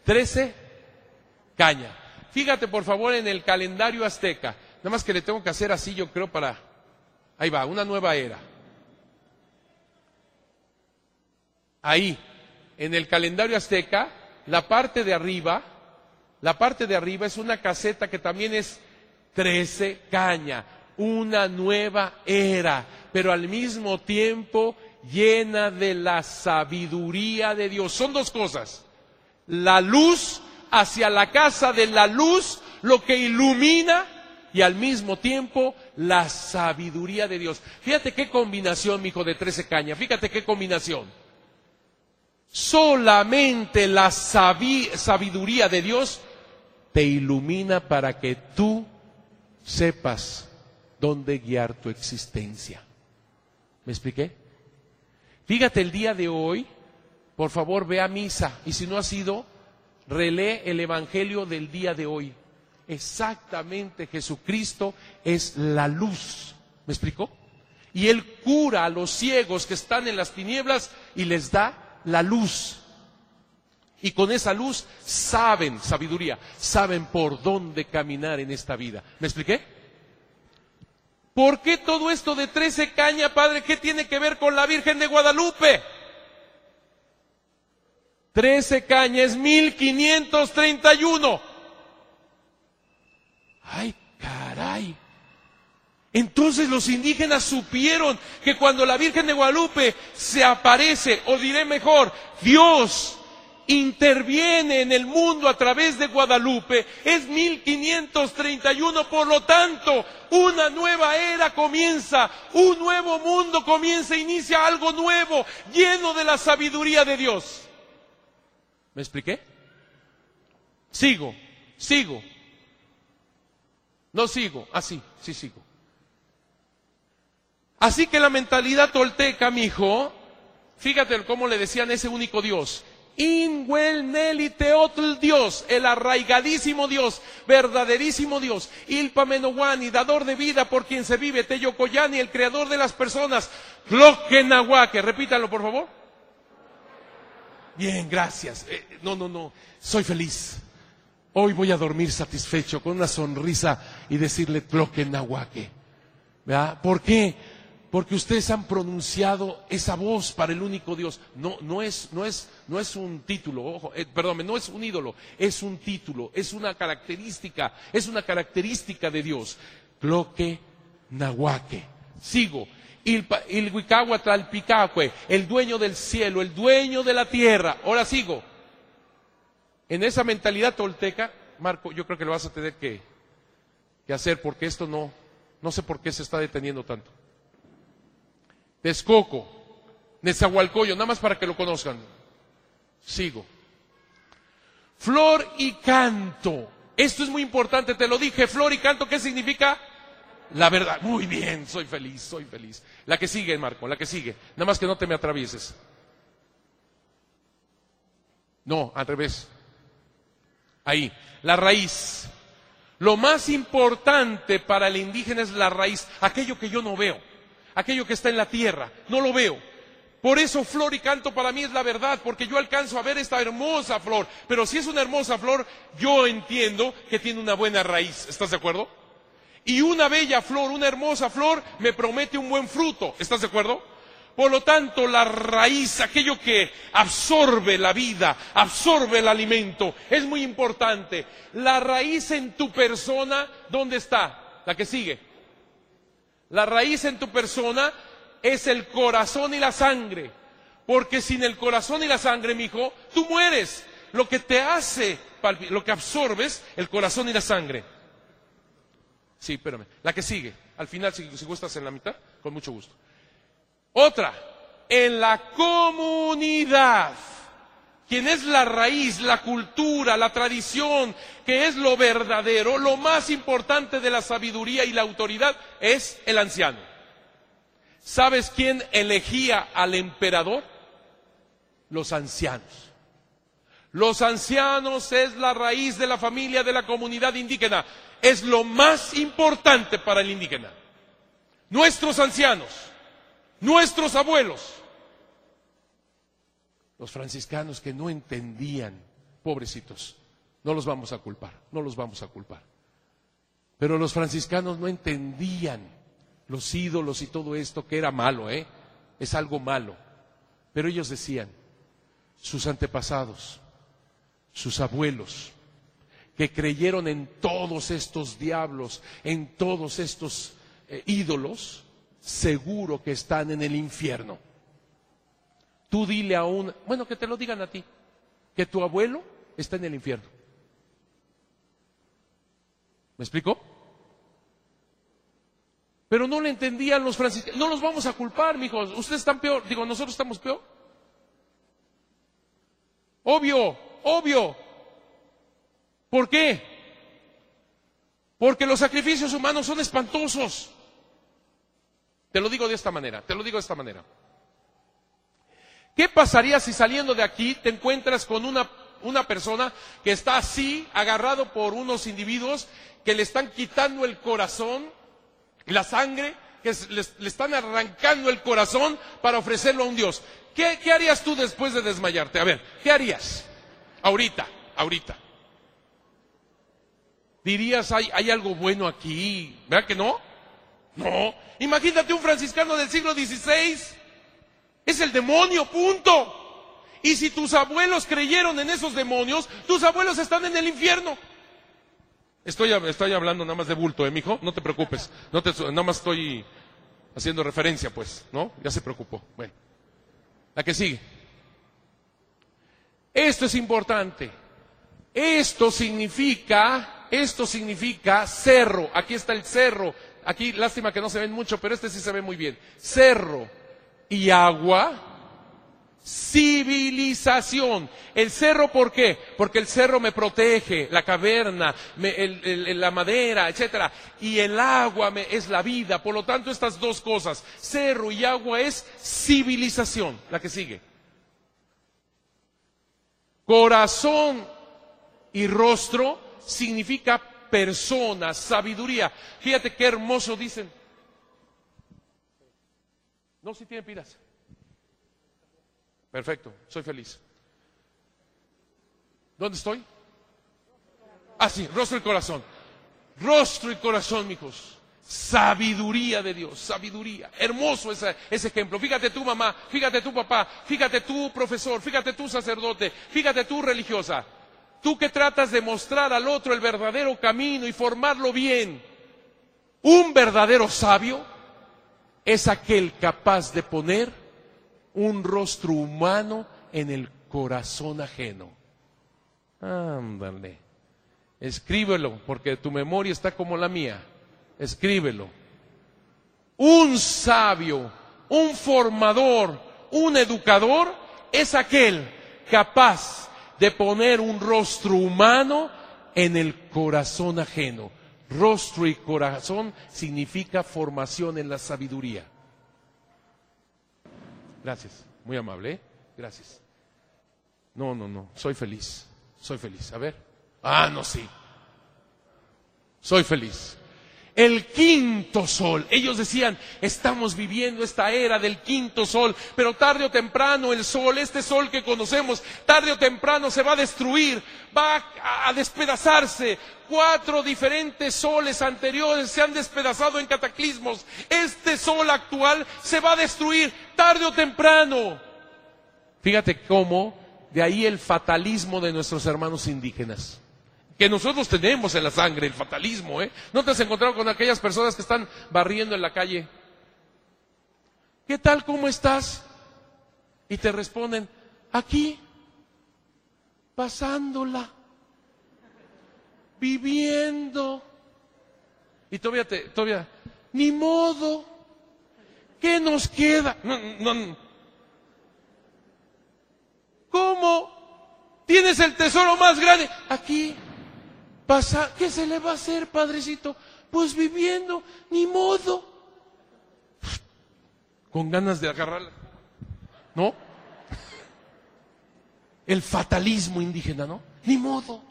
trece caña. Fíjate por favor en el calendario azteca. Nada más que le tengo que hacer así, yo creo, para... Ahí va, una nueva era. Ahí, en el calendario azteca, la parte de arriba, la parte de arriba es una caseta que también es 13 caña, una nueva era, pero al mismo tiempo llena de la sabiduría de Dios. Son dos cosas. La luz hacia la casa de la luz, lo que ilumina y al mismo tiempo la sabiduría de Dios. Fíjate qué combinación, mi hijo de 13 caña. Fíjate qué combinación. Solamente la sabiduría de Dios te ilumina para que tú sepas dónde guiar tu existencia. ¿Me expliqué? Fíjate el día de hoy, por favor ve a misa y si no ha sido, relee el Evangelio del día de hoy. Exactamente Jesucristo es la luz. ¿Me explicó? Y Él cura a los ciegos que están en las tinieblas y les da la luz. Y con esa luz saben, sabiduría, saben por dónde caminar en esta vida. ¿Me expliqué? ¿Por qué todo esto de trece caña, Padre? ¿Qué tiene que ver con la Virgen de Guadalupe? Trece caña es 1531. Ay, caray. Entonces los indígenas supieron que cuando la Virgen de Guadalupe se aparece, o diré mejor, Dios interviene en el mundo a través de Guadalupe, es 1531, por lo tanto, una nueva era comienza, un nuevo mundo comienza, inicia algo nuevo, lleno de la sabiduría de Dios. ¿Me expliqué? Sigo, sigo. No sigo, así, sí sigo. Así que la mentalidad tolteca, mi hijo, fíjate cómo le decían ese único Dios, Inhuelneli Teotl Dios, el arraigadísimo Dios, verdaderísimo Dios, Ilpa Menowani, dador de vida por quien se vive, Teyocoyani, el creador de las personas, Tloquenahuaque, repítalo por favor. Bien, gracias. Eh, no, no, no, soy feliz. Hoy voy a dormir satisfecho, con una sonrisa y decirle Tloquenahuaque. ¿Verdad? ¿Por qué? Porque ustedes han pronunciado esa voz para el único Dios. No, no es, no es, no es un título, ojo, eh, perdón, no es un ídolo, es un título, es una característica, es una característica de Dios. Cloque Nahuaque. Sigo. El Huicahua el dueño del cielo, el dueño de la tierra. Ahora sigo. En esa mentalidad tolteca, Marco, yo creo que lo vas a tener que, que hacer porque esto no, no sé por qué se está deteniendo tanto. Texcoco, Nezahualcoyo, nada más para que lo conozcan. Sigo. Flor y canto. Esto es muy importante, te lo dije. Flor y canto, ¿qué significa? La verdad. Muy bien, soy feliz, soy feliz. La que sigue, Marco, la que sigue. Nada más que no te me atravieses. No, al revés. Ahí, la raíz. Lo más importante para el indígena es la raíz, aquello que yo no veo aquello que está en la tierra, no lo veo. Por eso flor y canto para mí es la verdad, porque yo alcanzo a ver esta hermosa flor. Pero si es una hermosa flor, yo entiendo que tiene una buena raíz. ¿Estás de acuerdo? Y una bella flor, una hermosa flor, me promete un buen fruto. ¿Estás de acuerdo? Por lo tanto, la raíz, aquello que absorbe la vida, absorbe el alimento, es muy importante. La raíz en tu persona, ¿dónde está? La que sigue. La raíz en tu persona es el corazón y la sangre. Porque sin el corazón y la sangre, mi hijo, tú mueres. Lo que te hace, lo que absorbes, el corazón y la sangre. Sí, espérame. La que sigue. Al final, si, si gustas en la mitad, con mucho gusto. Otra. En la comunidad. Quien es la raíz, la cultura, la tradición, que es lo verdadero, lo más importante de la sabiduría y la autoridad es el anciano. ¿Sabes quién elegía al emperador? Los ancianos. Los ancianos es la raíz de la familia de la comunidad indígena. Es lo más importante para el indígena. Nuestros ancianos, nuestros abuelos, los franciscanos que no entendían, pobrecitos, no los vamos a culpar, no los vamos a culpar. Pero los franciscanos no entendían los ídolos y todo esto que era malo, ¿eh? Es algo malo. Pero ellos decían, sus antepasados, sus abuelos, que creyeron en todos estos diablos, en todos estos eh, ídolos, seguro que están en el infierno. Tú dile a un, bueno, que te lo digan a ti, que tu abuelo está en el infierno. ¿Me explico? Pero no le entendían los franciscanos. No los vamos a culpar, mijos. Ustedes están peor. Digo, nosotros estamos peor. Obvio, obvio. ¿Por qué? Porque los sacrificios humanos son espantosos. Te lo digo de esta manera, te lo digo de esta manera. ¿Qué pasaría si saliendo de aquí te encuentras con una, una persona que está así, agarrado por unos individuos que le están quitando el corazón, la sangre, que le, están arrancando el corazón para ofrecerlo a un Dios? ¿Qué, ¿Qué harías tú después de desmayarte? A ver, ¿qué harías? Ahorita, ahorita. Dirías, hay, hay algo bueno aquí, ¿verdad que no? No. Imagínate un franciscano del siglo XVI es el demonio, punto. Y si tus abuelos creyeron en esos demonios, tus abuelos están en el infierno. Estoy, estoy hablando nada más de bulto, ¿eh, mijo? No te preocupes. Nada más estoy haciendo referencia, pues, ¿no? Ya se preocupó. Bueno. La que sigue. Esto es importante. Esto significa, esto significa cerro. Aquí está el cerro. Aquí, lástima que no se ven mucho, pero este sí se ve muy bien. Cerro y agua, civilización. El cerro, ¿por qué? Porque el cerro me protege, la caverna, la madera, etcétera. Y el agua me, es la vida. Por lo tanto, estas dos cosas, cerro y agua, es civilización. La que sigue. Corazón y rostro significa persona, sabiduría. Fíjate qué hermoso dicen. No, si tiene pilas. Perfecto, soy feliz. ¿Dónde estoy? Ah, sí, rostro y corazón. Rostro y corazón, hijos. Sabiduría de Dios, sabiduría. Hermoso ese, ese, ejemplo. Fíjate tú, mamá, fíjate tú, papá, fíjate tú, profesor, fíjate tú, sacerdote, fíjate tú, religiosa. Tú que tratas de mostrar al otro el verdadero camino y formarlo bien. Un verdadero sabio es aquel capaz de poner un rostro humano en el corazón ajeno. Ándale. Escríbelo, porque tu memoria está como la mía escríbelo. Un sabio, un formador, un educador es aquel capaz de poner un rostro humano en el corazón ajeno. Rostro y corazón significa formación en la sabiduría. Gracias, muy amable, ¿eh? gracias. No, no, no, soy feliz, soy feliz. A ver. Ah, no, sí. Soy feliz el quinto sol. Ellos decían, estamos viviendo esta era del quinto sol, pero tarde o temprano el sol, este sol que conocemos, tarde o temprano se va a destruir, va a despedazarse. Cuatro diferentes soles anteriores se han despedazado en cataclismos. Este sol actual se va a destruir tarde o temprano. Fíjate cómo de ahí el fatalismo de nuestros hermanos indígenas que nosotros tenemos en la sangre, el fatalismo, ¿eh? ¿No te has encontrado con aquellas personas que están barriendo en la calle? ¿Qué tal? ¿Cómo estás? Y te responden, aquí, pasándola, viviendo. Y todavía, te, todavía, ni modo, ¿qué nos queda? No, no. ¿Cómo? Tienes el tesoro más grande aquí pasa, ¿qué se le va a hacer, padrecito? Pues viviendo, ni modo. Con ganas de agarrarla. ¿No? El fatalismo indígena, ¿no? Ni modo.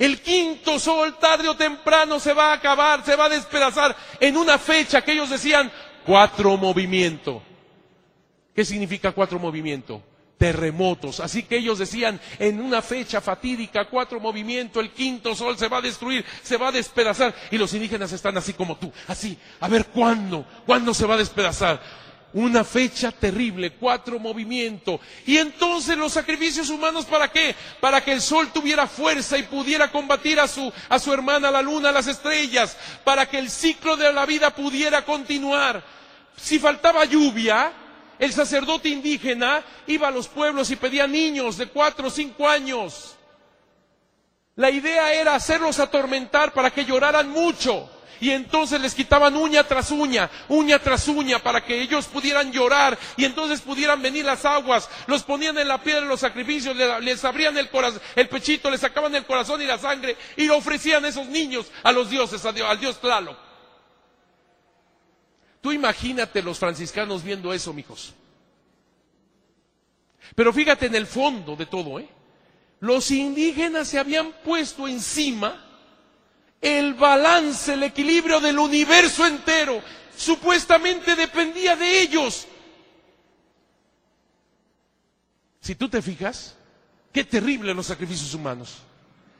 El quinto sol tarde o temprano se va a acabar, se va a despedazar en una fecha que ellos decían cuatro movimiento. ¿Qué significa cuatro movimiento? Terremotos. Así que ellos decían, en una fecha fatídica, cuatro movimientos, el quinto sol se va a destruir, se va a despedazar. Y los indígenas están así como tú, así, a ver cuándo, cuándo se va a despedazar. Una fecha terrible, cuatro movimientos. Y entonces los sacrificios humanos, ¿para qué? Para que el sol tuviera fuerza y pudiera combatir a su, a su hermana, la luna, las estrellas. Para que el ciclo de la vida pudiera continuar. Si faltaba lluvia, el sacerdote indígena iba a los pueblos y pedía niños de cuatro o cinco años. La idea era hacerlos atormentar para que lloraran mucho. Y entonces les quitaban uña tras uña, uña tras uña, para que ellos pudieran llorar y entonces pudieran venir las aguas. Los ponían en la piedra los sacrificios, les abrían el, pechito, les sacaban el corazón y la sangre y lo ofrecían esos niños a los dioses, a Dios, al dios Tlaloc. Tú imagínate los franciscanos viendo eso, mijos. Pero fíjate en el fondo de todo, ¿eh? Los indígenas se habían puesto encima el balance, el equilibrio del universo entero. Supuestamente dependía de ellos. Si tú te fijas, qué terrible los sacrificios humanos.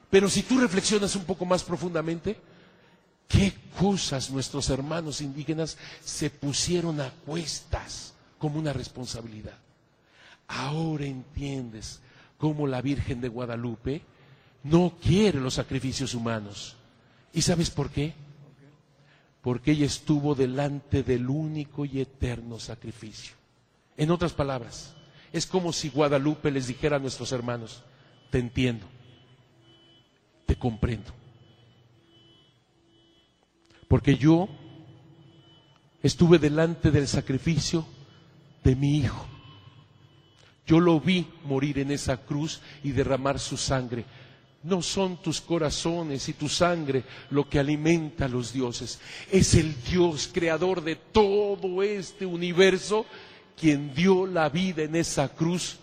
Pero si tú reflexionas un poco más profundamente, qué cosas nuestros hermanos indígenas se pusieron a cuestas como una responsabilidad. Ahora entiendes cómo la Virgen de Guadalupe no quiere los sacrificios humanos. ¿Y sabes por qué? Porque ella estuvo delante del único y eterno sacrificio. En otras palabras, es como si Guadalupe les dijera a nuestros hermanos, te entiendo, te comprendo. Porque yo estuve delante del sacrificio de mi hijo. Yo lo vi morir en esa cruz y derramar su sangre. No son tus corazones y tu sangre lo que alimenta a los dioses. Es el Dios creador de todo este universo quien dio la vida en esa cruz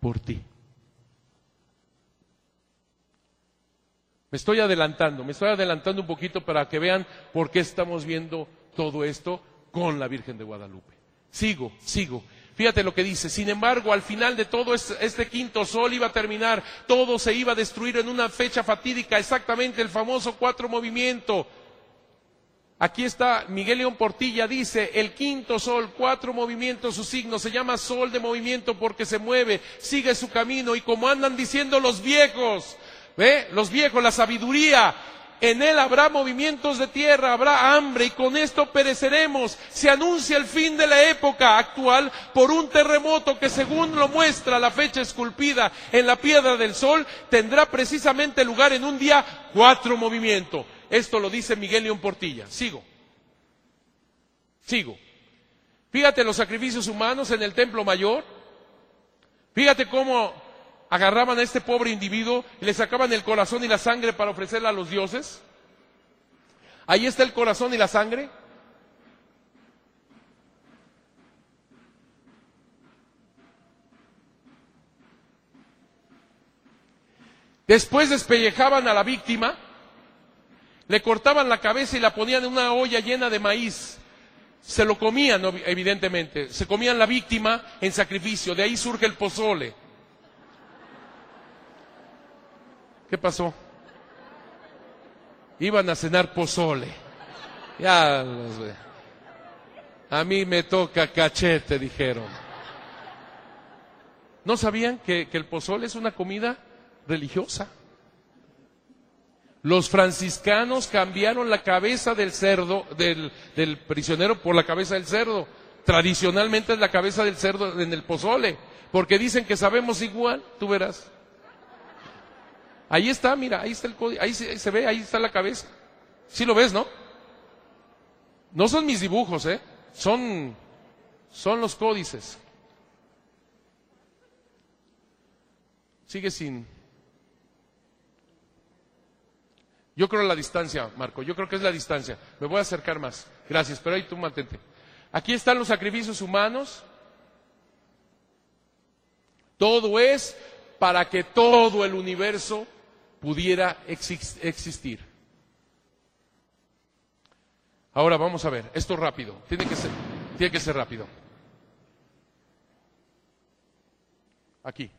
por ti. Me estoy adelantando, me estoy adelantando un poquito para que vean por qué estamos viendo todo esto con la Virgen de Guadalupe. Sigo, sigo. Fíjate lo que dice. Sin embargo, al final de todo este, quinto sol iba a terminar, todo se iba a destruir en una fecha fatídica, exactamente el famoso cuatro movimiento. Aquí está Miguel León Portilla, dice, el quinto sol, cuatro movimientos, su signo, se llama sol de movimiento porque se mueve, sigue su camino y como andan diciendo los viejos, ¿ve? Los viejos, la sabiduría, en él habrá movimientos de tierra, habrá hambre y con esto pereceremos. Se anuncia el fin de la época actual por un terremoto que según lo muestra la fecha esculpida en la piedra del sol, tendrá precisamente lugar en un día cuatro movimientos. Esto lo dice Miguel León Portilla. Sigo. Sigo. Fíjate los sacrificios humanos en el templo mayor. Fíjate cómo agarraban a este pobre individuo y le sacaban el corazón y la sangre para ofrecerla a los dioses. Ahí está el corazón y la sangre. Después despellejaban a la víctima, le cortaban la cabeza y la ponían en una olla llena de maíz. Se lo comían, evidentemente. Se comían la víctima en sacrificio. De ahí surge el pozole. ¿Qué pasó? Iban a cenar pozole. Ya los ve. A mí me toca cachete, dijeron. ¿No sabían que, que el pozole es una comida religiosa? Los franciscanos cambiaron la cabeza del cerdo, del, del, prisionero por la cabeza del cerdo. Tradicionalmente es la cabeza del cerdo en el pozole, porque dicen que sabemos igual, tú verás. Ahí está, mira, ahí está el código, ahí se, ve, ahí está la cabeza. Sí lo ves, ¿no? No son mis dibujos, ¿eh? Son, son los códices. Sigue sin. Yo creo la distancia, Marco. Yo creo que es la distancia. Me voy a acercar más. Gracias, pero ahí tú mantente. Aquí están los sacrificios humanos. Todo es para que todo el universo pudiera existir. Ahora vamos a ver, esto rápido, tiene que ser, tiene que ser rápido. Aquí.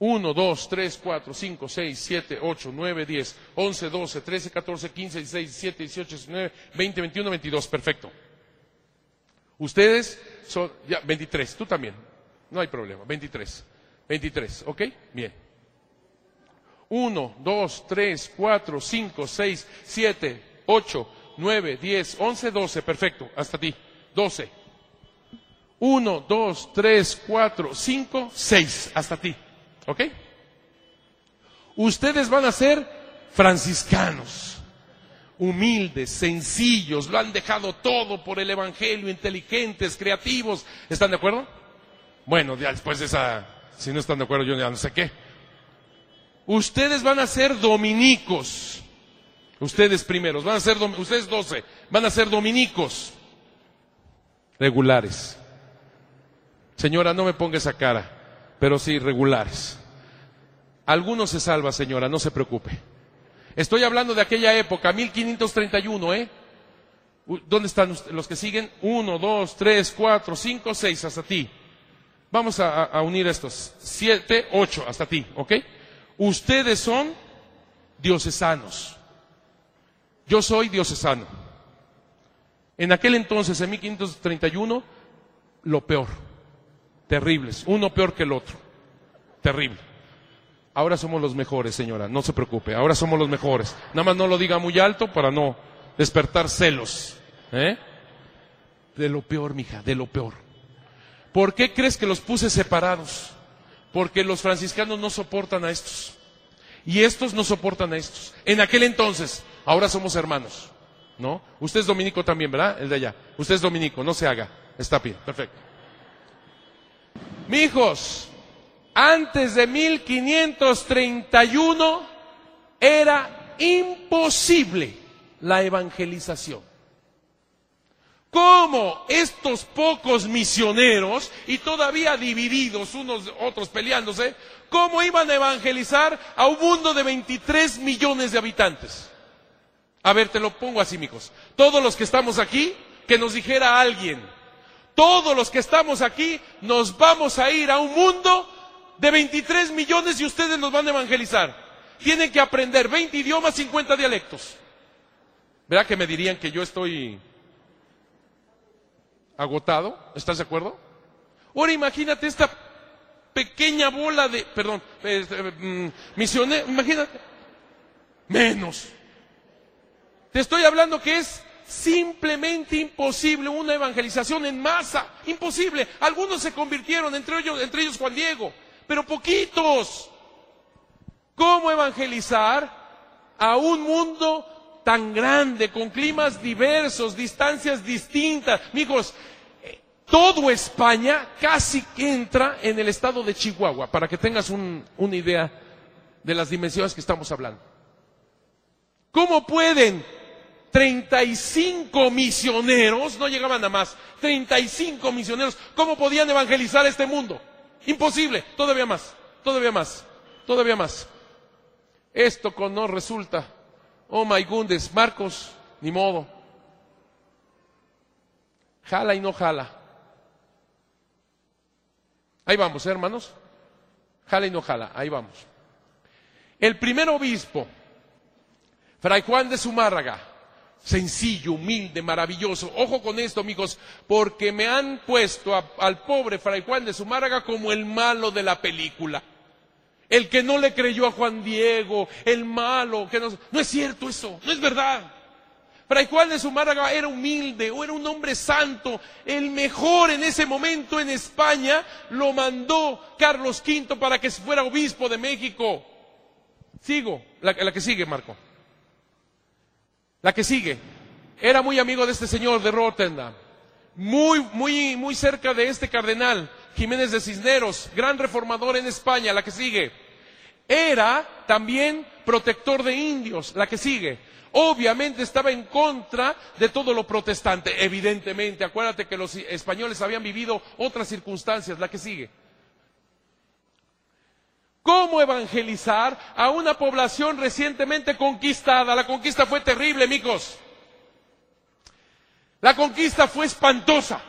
1, 2, 3, 4, 5, 6, 7, 8, 9, 10, 11, 12, 13, 14, 15, 16, 17, 18, 19, 20, 21, 22. Perfecto. Ustedes son, ya, 23. Tú también. No hay problema. 23. 23. ¿Ok? Bien. 1, 2, 3, 4, 5, 6, 7, 8, 9, 10, 11, 12. Perfecto. Hasta ti. 12. 1, 2, 3, 4, 5, 6. Hasta ti. ¿Ok? Ustedes van a ser franciscanos. Humildes, sencillos, lo han dejado todo por el Evangelio, inteligentes, creativos. ¿Están de acuerdo? Bueno, ya después de esa, si no están de acuerdo, yo ya no sé qué. Ustedes van a ser dominicos. Ustedes primeros, van a ser, ustedes doce, van a ser dominicos regulares. Señora, no me ponga esa cara, pero sí regulares. Algunos se salva, señora, no se preocupe. Estoy hablando de aquella época, 1531, ¿eh? ¿Dónde están los que siguen? Uno, dos, tres, cuatro, cinco, seis, hasta ti. Vamos a, a unir estos. Siete, ocho, hasta ti, ¿ok? Ustedes son diocesanos. Yo soy diocesano. En aquel entonces, en 1531, lo peor. Terribles. Uno peor que el otro. Terrible. Ahora somos los mejores, señora. No se preocupe. Ahora somos los mejores. Nada más no lo diga muy alto para no despertar celos. ¿eh? De lo peor, mija, de lo peor. ¿Por qué crees que los puse separados? Porque los franciscanos no soportan a estos. Y estos no soportan a estos. En aquel entonces, ahora somos hermanos. ¿No? Usted es dominico también, ¿verdad? El de allá. Usted es dominico, no se haga. Está bien, perfecto. Mijos, antes de 1531 era imposible la evangelización. Cómo estos pocos misioneros, y todavía divididos unos otros peleándose, cómo iban a evangelizar a un mundo de 23 millones de habitantes. A ver, te lo pongo así, mijos. Todos los que estamos aquí, que nos dijera alguien, todos los que estamos aquí, nos vamos a ir a un mundo de 23 millones y ustedes nos van a evangelizar. Tienen que aprender 20 idiomas, 50 dialectos. ¿Verdad que me dirían que yo estoy agotado? ¿Estás de acuerdo? Ahora imagínate esta pequeña bola de, perdón, misionero, imagínate, menos. Te estoy hablando que es simplemente imposible una evangelización en masa, imposible. Algunos se convirtieron, entre ellos, entre ellos Juan Diego, pero poquitos. ¿Cómo evangelizar a un mundo tan grande, con climas diversos, distancias distintas? Amigos, eh, todo España casi entra en el estado de Chihuahua, para que tengas una idea de las dimensiones que estamos hablando. ¿Cómo pueden 35 misioneros, no llegaban a más, 35 misioneros, ¿cómo podían evangelizar este mundo? Imposible, todavía más, todavía más, todavía más. Esto con no resulta. Oh my goodness, Marcos, ni modo. Jala y no jala. Ahí vamos, ¿eh, hermanos. Jala y no jala, ahí vamos. El primer obispo, Fray Juan de Zumárraga, sencillo, humilde, maravilloso. Ojo con esto, amigos, porque me han puesto al pobre Fray Juan de Zumárraga como el malo de la película. El que no le creyó a Juan Diego, el malo, que no, no es cierto eso, no es verdad. Fray Juan de Zumárraga era humilde o era un hombre santo, el mejor en ese momento en España, lo mandó Carlos V para que fuera obispo de México. Sigo, la, que sigue, Marco. La que sigue. Era muy amigo de este señor de Rotterdam. Muy, muy, muy cerca de este cardenal, Jiménez de Cisneros, gran reformador en España. La que sigue. Era también protector de indios. La que sigue. Obviamente estaba en contra de todo lo protestante, evidentemente. Acuérdate que los españoles habían vivido otras circunstancias. La que sigue. ¿Cómo evangelizar a una población recientemente conquistada? La conquista fue terrible, amigos. La conquista fue espantosa.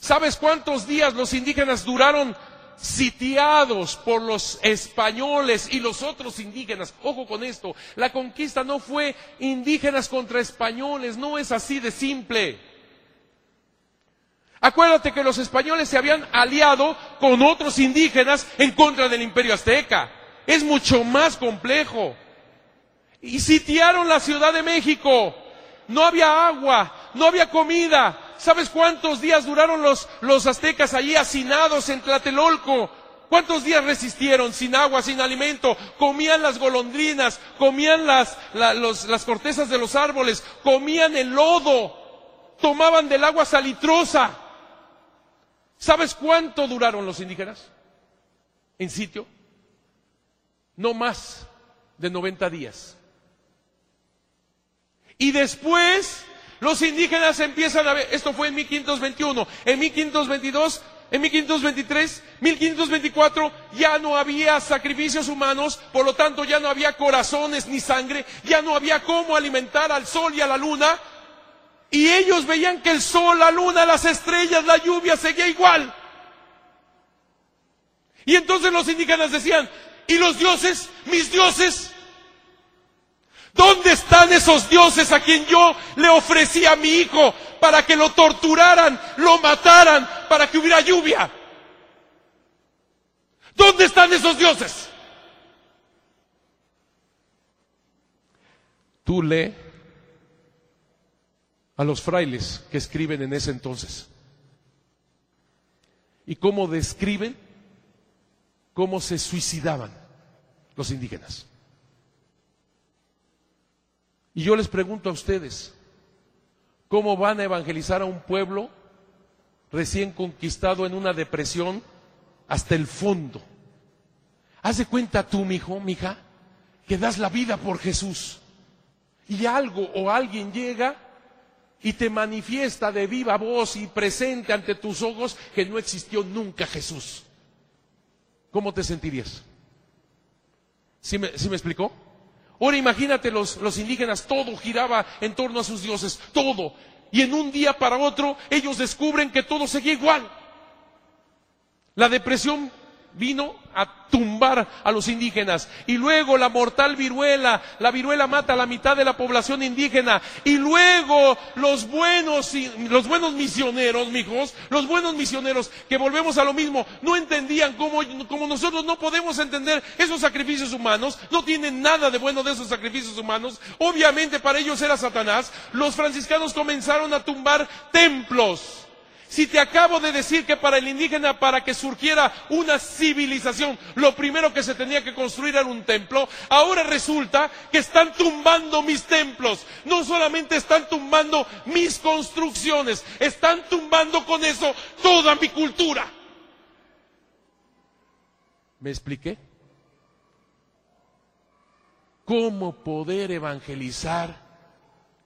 ¿Sabes cuántos días los indígenas duraron sitiados por los españoles y los otros indígenas? Ojo con esto, la conquista no fue indígenas contra españoles, no es así de simple. Acuérdate que los españoles se habían aliado con otros indígenas en contra del imperio azteca. Es mucho más complejo. Y sitiaron la Ciudad de México. No había agua, no había comida. ¿Sabes cuántos días duraron los, los aztecas allí hacinados en Tlatelolco? ¿Cuántos días resistieron sin agua, sin alimento? Comían las golondrinas, comían las, las cortezas de los árboles, comían el lodo, tomaban del agua salitrosa. ¿Sabes cuánto duraron los indígenas en sitio? No más de 90 días. Y después los indígenas empiezan a ver, esto fue en 1521, en 1522, en 1523, 1524 ya no había sacrificios humanos, por lo tanto ya no había corazones ni sangre, ya no había cómo alimentar al sol y a la luna, y ellos veían que el sol, la luna, las estrellas, la lluvia seguía igual. Y entonces los indígenas decían, ¿y los dioses? ¿Mis dioses? ¿Dónde están esos dioses a quien yo le ofrecí a mi hijo para que lo torturaran, lo mataran, para que hubiera lluvia? ¿Dónde están esos dioses? Tú le a los frailes que escriben en ese entonces. ¿Y cómo describen cómo se suicidaban los indígenas? Y yo les pregunto a ustedes, ¿cómo van a evangelizar a un pueblo recién conquistado en una depresión hasta el fondo? Haz de cuenta tú, mi hijo, mi hija, que das la vida por Jesús. Y algo o alguien llega y te manifiesta de viva voz y presente ante tus ojos que no existió nunca Jesús. ¿Cómo te sentirías? ¿Sí me, sí me explicó? Ahora imagínate los, los indígenas, todo giraba en torno a sus dioses, todo. Y en un día para otro ellos descubren que todo seguía igual. La depresión vino a tumbar a los indígenas. Y luego la mortal viruela, la viruela mata a la mitad de la población indígena. Y luego los buenos, los buenos misioneros, mijos, los buenos misioneros, que volvemos a lo mismo, no entendían cómo, como nosotros no podemos entender esos sacrificios humanos, no tienen nada de bueno de esos sacrificios humanos. Obviamente para ellos era Satanás. Los franciscanos comenzaron a tumbar templos si te acabo de decir que para el indígena, para que surgiera una civilización, lo primero que se tenía que construir era un templo, ahora resulta que están tumbando mis templos. No solamente están tumbando mis construcciones, están tumbando con eso toda mi cultura. ¿Me expliqué? ¿Cómo poder evangelizar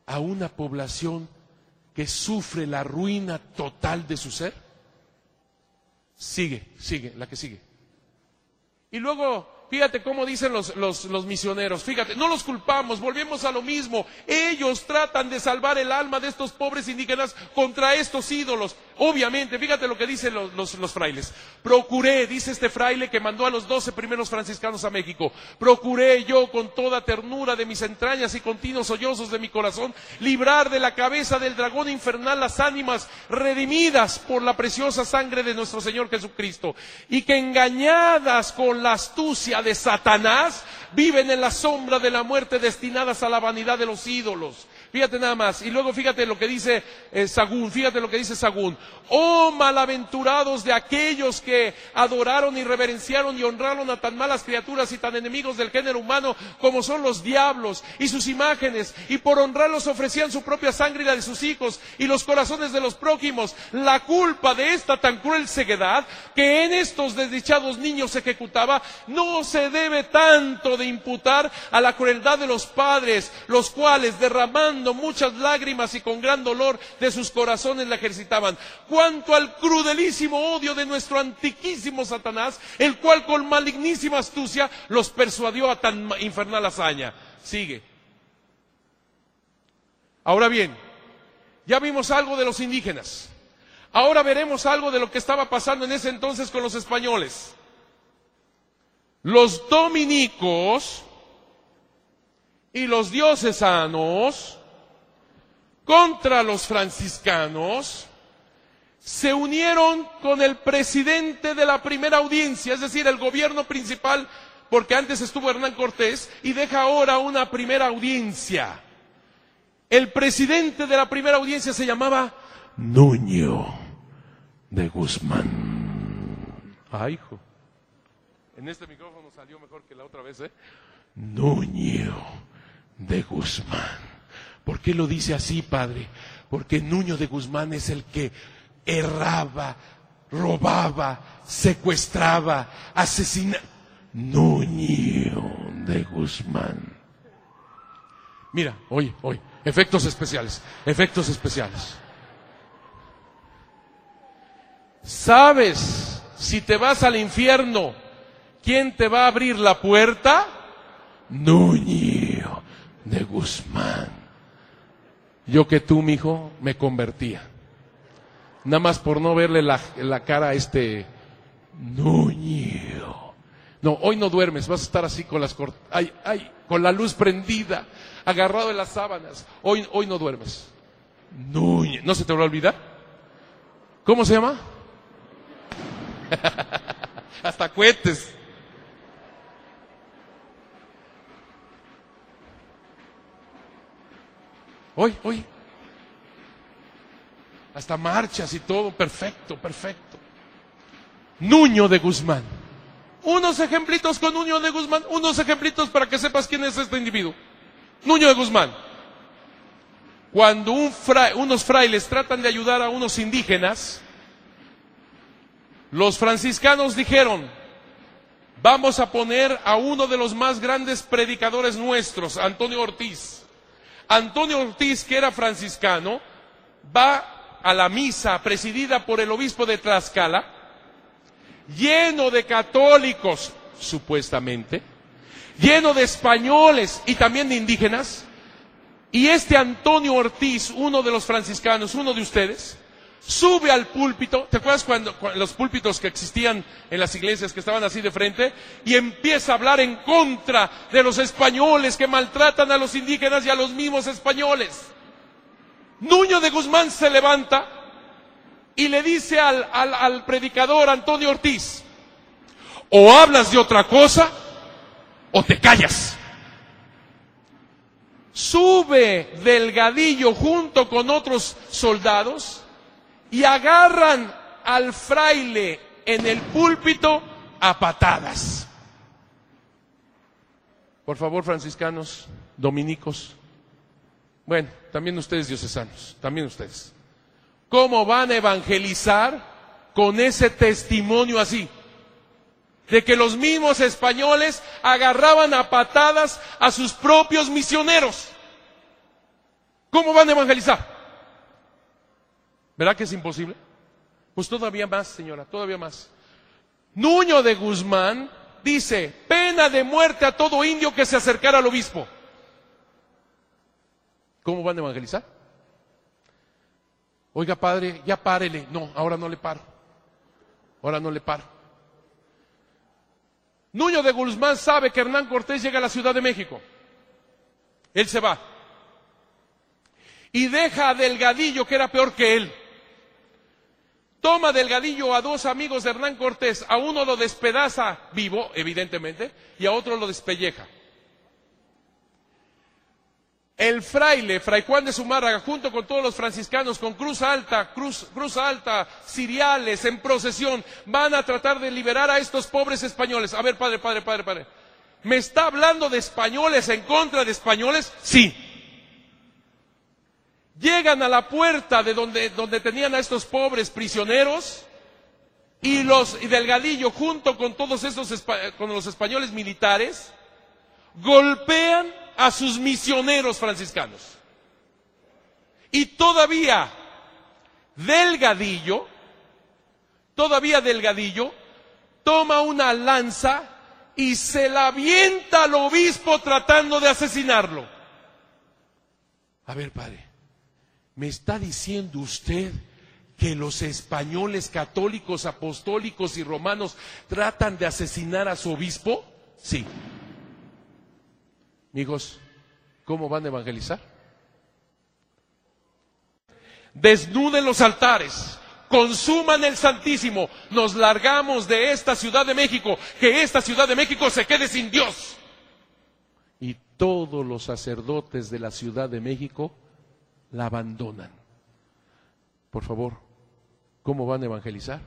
a una población que sufre la ruina total de su ser? Sigue, sigue, la que sigue. Y luego Fíjate cómo dicen los, los, los, misioneros. Fíjate, no los culpamos, volvemos a lo mismo. Ellos tratan de salvar el alma de estos pobres indígenas contra estos ídolos. Obviamente, fíjate lo que dicen los, los, frailes. Procuré, dice este fraile que mandó a los doce primeros franciscanos a México, procuré yo con toda ternura de mis entrañas y continuos sollozos de mi corazón librar de la cabeza del dragón infernal las ánimas redimidas por la preciosa sangre de nuestro Señor Jesucristo y que engañadas con la astucia de Satanás viven en la sombra de la muerte destinadas a la vanidad de los ídolos. Fíjate nada más. Y luego fíjate lo que dice eh, Sagún, fíjate lo que dice Sagún. Oh malaventurados de aquellos que adoraron y reverenciaron y honraron a tan malas criaturas y tan enemigos del género humano como son los diablos y sus imágenes, y por honrarlos ofrecían su propia sangre y la de sus hijos y los corazones de los prójimos. La culpa de esta tan cruel ceguedad que en estos desdichados niños ejecutaba no se debe tanto de imputar a la crueldad de los padres, los cuales derramando muchas lágrimas y con gran dolor de sus corazones la ejercitaban. Cuanto al crudelísimo odio de nuestro antiquísimo Satanás, el cual con malignísima astucia los persuadió a tan infernal hazaña. Sigue. Ahora bien, ya vimos algo de los indígenas. Ahora veremos algo de lo que estaba pasando en ese entonces con los españoles. Los dominicos y los diocesanos contra los franciscanos, se unieron con el presidente de la primera audiencia, es decir, el gobierno principal, porque antes estuvo Hernán Cortés y deja ahora una primera audiencia. El presidente de la primera audiencia se llamaba Nuño de Guzmán. Ay, hijo. En este micrófono salió mejor que la otra vez, ¿eh? Nuño de Guzmán. ¿Por qué lo dice así, Padre? Porque Nuño de Guzmán es el que erraba, robaba, secuestraba, asesinaba. Nuño de Guzmán. Mira, oye, oye, efectos especiales, efectos especiales. ¿Sabes si te vas al infierno, quién te va a abrir la puerta? Nuño de Guzmán. Yo que tú, mi hijo, me convertía. Nada más por no verle la, cara a este Nuño. No, hoy no duermes, vas a estar así con las ay, ay, con la luz prendida, agarrado en las sábanas. Hoy, hoy no duermes. Nuño. ¿No se te va a olvidar? ¿Cómo se llama? Hasta cohetes. Hoy, hoy. Hasta marchas y todo, perfecto, perfecto. Nuño de Guzmán. Unos ejemplitos con Nuño de Guzmán, unos ejemplitos para que sepas quién es este individuo. Nuño de Guzmán. Cuando unos frailes tratan de ayudar a unos indígenas, los franciscanos dijeron, vamos a poner a uno de los más grandes predicadores nuestros, Antonio Ortiz Antonio Ortiz, que era franciscano, va a la misa presidida por el obispo de Tlaxcala, lleno de católicos, supuestamente, lleno de españoles y también de indígenas, y este Antonio Ortiz, uno de los franciscanos, uno de ustedes, sube al púlpito, ¿te acuerdas cuando, los púlpitos que existían en las iglesias que estaban así de frente? Y empieza a hablar en contra de los españoles que maltratan a los indígenas y a los mismos españoles. Nuño de Guzmán se levanta y le dice al predicador Antonio Ortiz, o hablas de otra cosa o te callas. Sube Delgadillo junto con otros soldados y agarran al fraile en el púlpito a patadas. Por favor, franciscanos, dominicos, bueno, también ustedes diocesanos, también ustedes. ¿Cómo van a evangelizar con ese testimonio así? De que los mismos españoles agarraban a patadas a sus propios misioneros. ¿Cómo van a evangelizar? ¿Verdad que es imposible? Pues todavía más, señora, todavía más. Nuño de Guzmán dice, pena de muerte a todo indio que se acercara al obispo. ¿Cómo van a evangelizar? Oiga, padre, ya párele. No, ahora no le paro. Ahora no le paro. Nuño de Guzmán sabe que Hernán Cortés llega a la Ciudad de México. Él se va. Y deja a Delgadillo, que era peor que él. Toma Delgadillo a dos amigos de Hernán Cortés. A uno lo despedaza vivo, evidentemente, y a otro lo despelleja. El fraile, Fray Juan de Zumárraga, junto con todos los franciscanos, con cruz alta, cruz, alta, ciriales, en procesión, van a tratar de liberar a estos pobres españoles. A ver, padre, padre, padre, padre. ¿Me está hablando de españoles en contra de españoles? Sí. Llegan a la puerta de donde, donde tenían a estos pobres prisioneros y los y Delgadillo junto con todos estos con los españoles militares golpean a sus misioneros franciscanos. Y todavía Delgadillo, todavía Delgadillo, toma una lanza y se la avienta al obispo tratando de asesinarlo. A ver, padre, ¿me está diciendo usted que los españoles católicos, apostólicos y romanos tratan de asesinar a su obispo? Sí. Amigos, ¿cómo van a evangelizar? Desnuden los altares, consuman el Santísimo, nos largamos de esta Ciudad de México, que esta Ciudad de México se quede sin Dios. Y todos los sacerdotes de la Ciudad de México la abandonan. Por favor, ¿cómo van a evangelizar?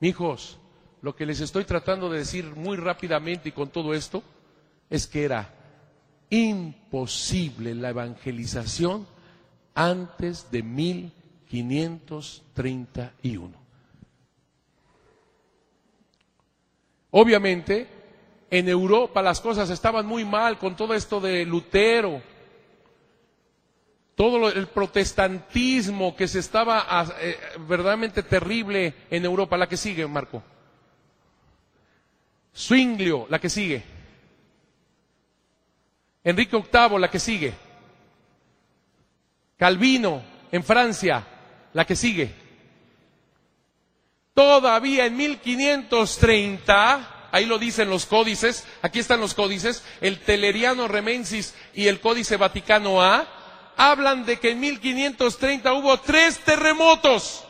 Hijos, lo que les estoy tratando de decir muy rápidamente y con todo esto es que era imposible la evangelización antes de 1531. Obviamente, en Europa las cosas estaban muy mal con todo esto de Lutero, todo el protestantismo que se estaba eh, verdaderamente terrible en Europa. La que sigue, Marco. Zwinglio, la que sigue. Enrique VIII, la que sigue. Calvino, en Francia, la que sigue. Todavía en 1530, ahí lo dicen los códices, aquí están los códices, el Teleriano Remensis y el Códice Vaticano A, hablan de que en 1530 hubo tres terremotos.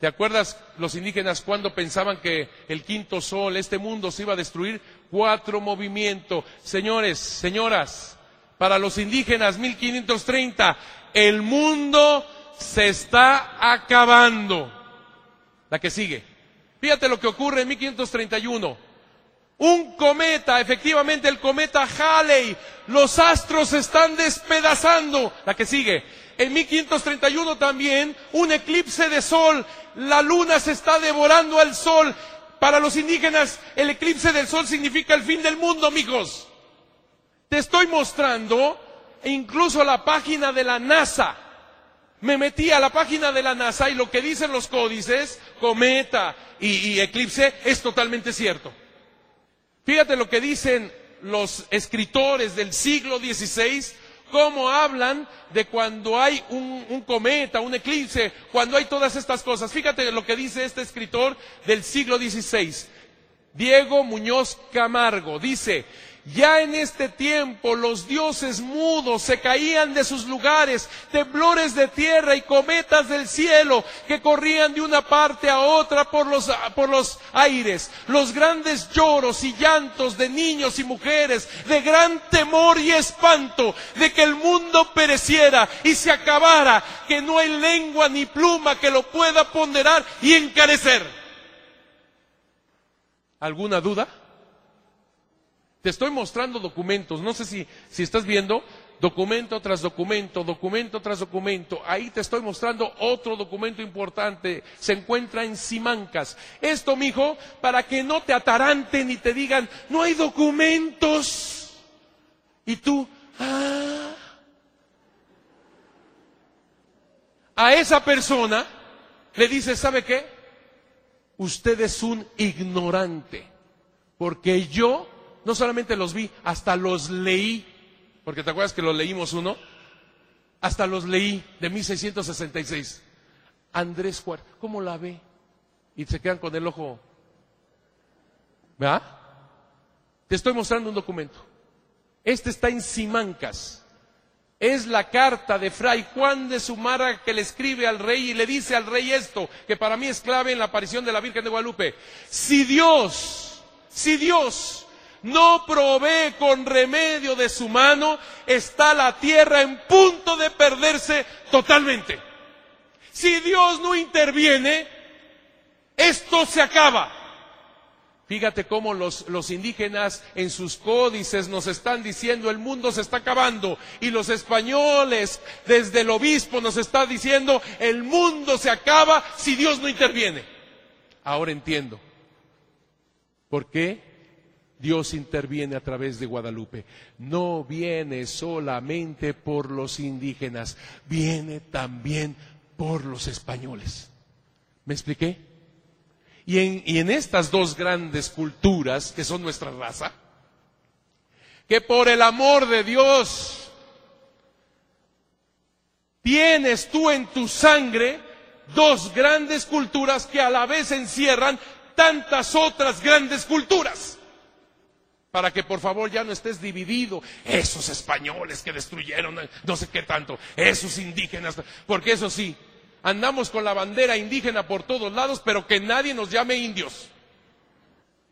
¿Te acuerdas los indígenas cuando pensaban que el quinto sol, este mundo se iba a destruir? Cuatro movimientos. Señores, señoras, para los indígenas 1530, el mundo se está acabando. La que sigue. Fíjate lo que ocurre en 1531. Un cometa, efectivamente el cometa Halley, los astros están despedazando. La que sigue. En 1531 también un eclipse de sol, la luna se está devorando al sol. Para los indígenas el eclipse del sol significa el fin del mundo, amigos. Te estoy mostrando incluso la página de la NASA. Me metí a la página de la NASA y lo que dicen los códices, cometa y, y eclipse, es totalmente cierto. Fíjate lo que dicen los escritores del siglo XVI, cómo hablan de cuando hay un, cometa, un eclipse, cuando hay todas estas cosas. Fíjate lo que dice este escritor del siglo XVI, Diego Muñoz Camargo. Dice, ya en este tiempo los dioses mudos se caían de sus lugares, temblores de tierra y cometas del cielo que corrían de una parte a otra por los, por los aires, los grandes lloros y llantos de niños y mujeres, de gran temor y espanto de que el mundo pereciera y se acabara, que no hay lengua ni pluma que lo pueda ponderar y encarecer. ¿Alguna duda? Te estoy mostrando documentos, no sé si, si estás viendo documento tras documento, documento tras documento. Ahí te estoy mostrando otro documento importante. Se encuentra en Simancas. Esto, mijo, para que no te ataranten y te digan, no hay documentos. Y tú, ah. A esa persona le dices, ¿sabe qué? Usted es un ignorante. Porque yo no solamente los vi, hasta los leí, porque te acuerdas que lo leímos uno, hasta los leí de 1666. Andrés Juárez, ¿cómo la ve? Y se quedan con el ojo. ¿Verdad? Te estoy mostrando un documento. Este está en Simancas. Es la carta de Fray Juan de Sumara que le escribe al rey y le dice al rey esto, que para mí es clave en la aparición de la Virgen de Guadalupe. Si Dios, si Dios no provee con remedio de su mano, está la tierra en punto de perderse totalmente. Si Dios no interviene, esto se acaba. Fíjate cómo los, los, indígenas en sus códices nos están diciendo el mundo se está acabando y los españoles desde el obispo nos está diciendo el mundo se acaba si Dios no interviene. Ahora entiendo. ¿Por qué? Dios interviene a través de Guadalupe. No viene solamente por los indígenas, viene también por los españoles. ¿Me expliqué? Y en, y en estas dos grandes culturas que son nuestra raza, que por el amor de Dios tienes tú en tu sangre dos grandes culturas que a la vez encierran tantas otras grandes culturas para que por favor ya no estés dividido. Esos españoles que destruyeron no sé qué tanto, esos indígenas, porque eso sí, andamos con la bandera indígena por todos lados, pero que nadie nos llame indios.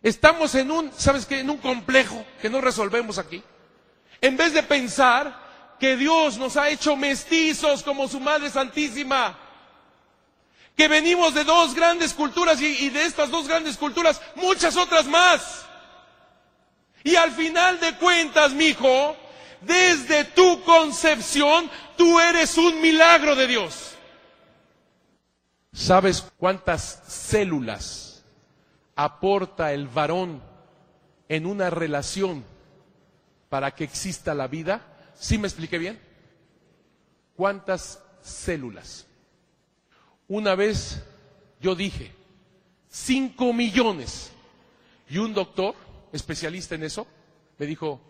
Estamos en un, ¿sabes qué? En un complejo que no resolvemos aquí. En vez de pensar que Dios nos ha hecho mestizos como su Madre Santísima, que venimos de dos grandes culturas y, y de estas dos grandes culturas muchas otras más. Y al final de cuentas, mi hijo, desde tu concepción, tú eres un milagro de Dios. ¿Sabes cuántas células aporta el varón en una relación para que exista la vida? ¿Sí me expliqué bien? ¿Cuántas células? Una vez yo dije, cinco millones. Y un doctor especialista en eso, me dijo,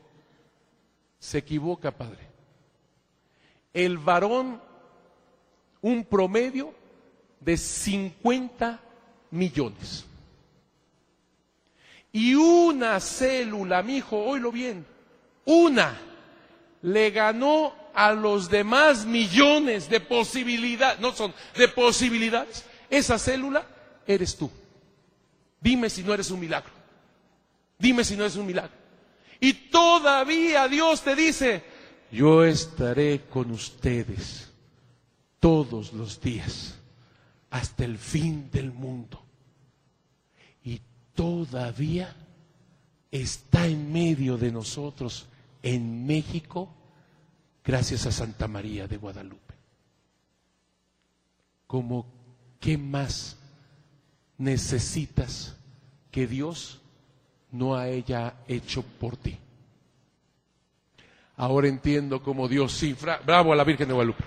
se equivoca, padre. El varón, un promedio de 50 millones. Y una célula, mi hijo, oílo bien, una le ganó a los demás millones de posibilidades, no son de posibilidades, esa célula eres tú. Dime si no eres un milagro. Dime si no es un milagro. Y todavía Dios te dice, yo estaré con ustedes todos los días hasta el fin del mundo. Y todavía está en medio de nosotros en México gracias a Santa María de Guadalupe. Como, ¿qué más necesitas que Dios no ha ella hecho por ti. Ahora entiendo cómo Dios, sí, bravo a la Virgen de Guadalupe.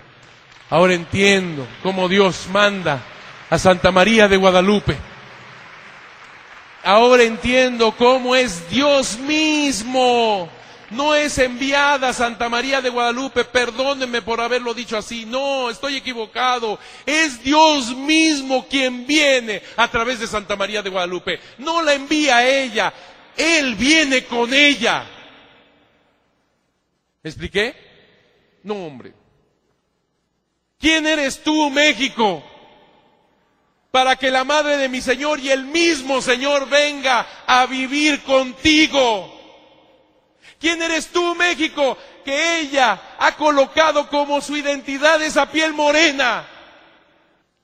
Ahora entiendo cómo Dios manda a Santa María de Guadalupe. Ahora entiendo cómo es Dios mismo. No es enviada Santa María de Guadalupe, perdónenme por haberlo dicho así. No, estoy equivocado. Es Dios mismo quien viene a través de Santa María de Guadalupe. No la envía ella, Él viene con ella. ¿Me expliqué? No, hombre. ¿Quién eres tú, México? Para que la madre de mi Señor y el mismo Señor venga a vivir contigo. ¿Quién eres tú, México? Que ella ha colocado como su identidad esa piel morena.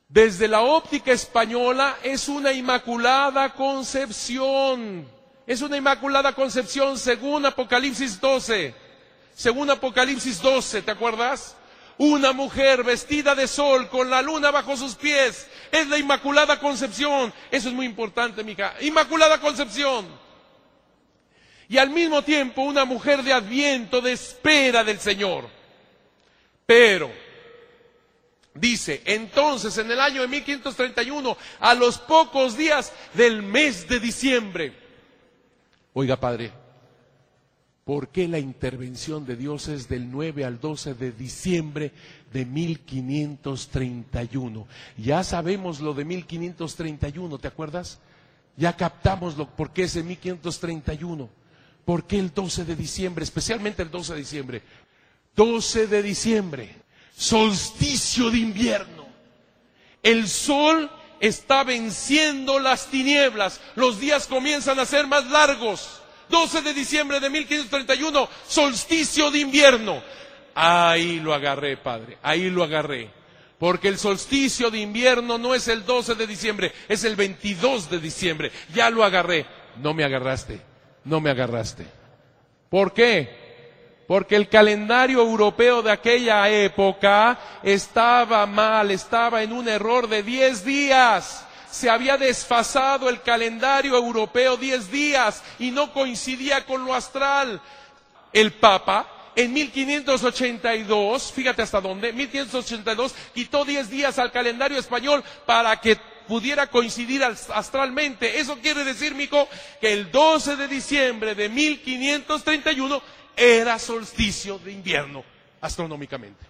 Desde la óptica española es una inmaculada concepción. Es una inmaculada concepción según Apocalipsis 12. Según Apocalipsis 12, ¿te acuerdas? Una mujer vestida de sol con la luna bajo sus pies. Es la Inmaculada Concepción. Eso es muy importante, mija. Inmaculada Concepción. Y al mismo tiempo una mujer de adviento, de espera del Señor. Pero, dice, entonces en el año de 1531, a los pocos días del mes de diciembre. Oiga, padre, ¿Por qué la intervención de Dios es del 9 al 12 de diciembre de 1531? Ya sabemos lo de 1531, ¿te acuerdas? Ya captamos lo, por qué es de 1531. ¿Por qué el 12 de diciembre? Especialmente el 12 de diciembre. 12 de diciembre, solsticio de invierno. El sol está venciendo las tinieblas. Los días comienzan a ser más largos 12 de diciembre de 1531, solsticio de invierno. Ahí lo agarré, Padre, ahí lo agarré. Porque el solsticio de invierno no es el 12 de diciembre, es el 22 de diciembre. Ya lo agarré. No me agarraste, no me agarraste. ¿Por qué? Porque el calendario europeo de aquella época estaba mal, estaba en un error de 10 días se había desfasado el calendario europeo diez días y no coincidía con lo astral. El Papa en 1582, fíjate hasta dónde, 1582 quitó diez días al calendario español para que pudiera coincidir astralmente. Eso quiere decir, mico, que el 12 de diciembre de 1531 era solsticio de invierno astronómicamente.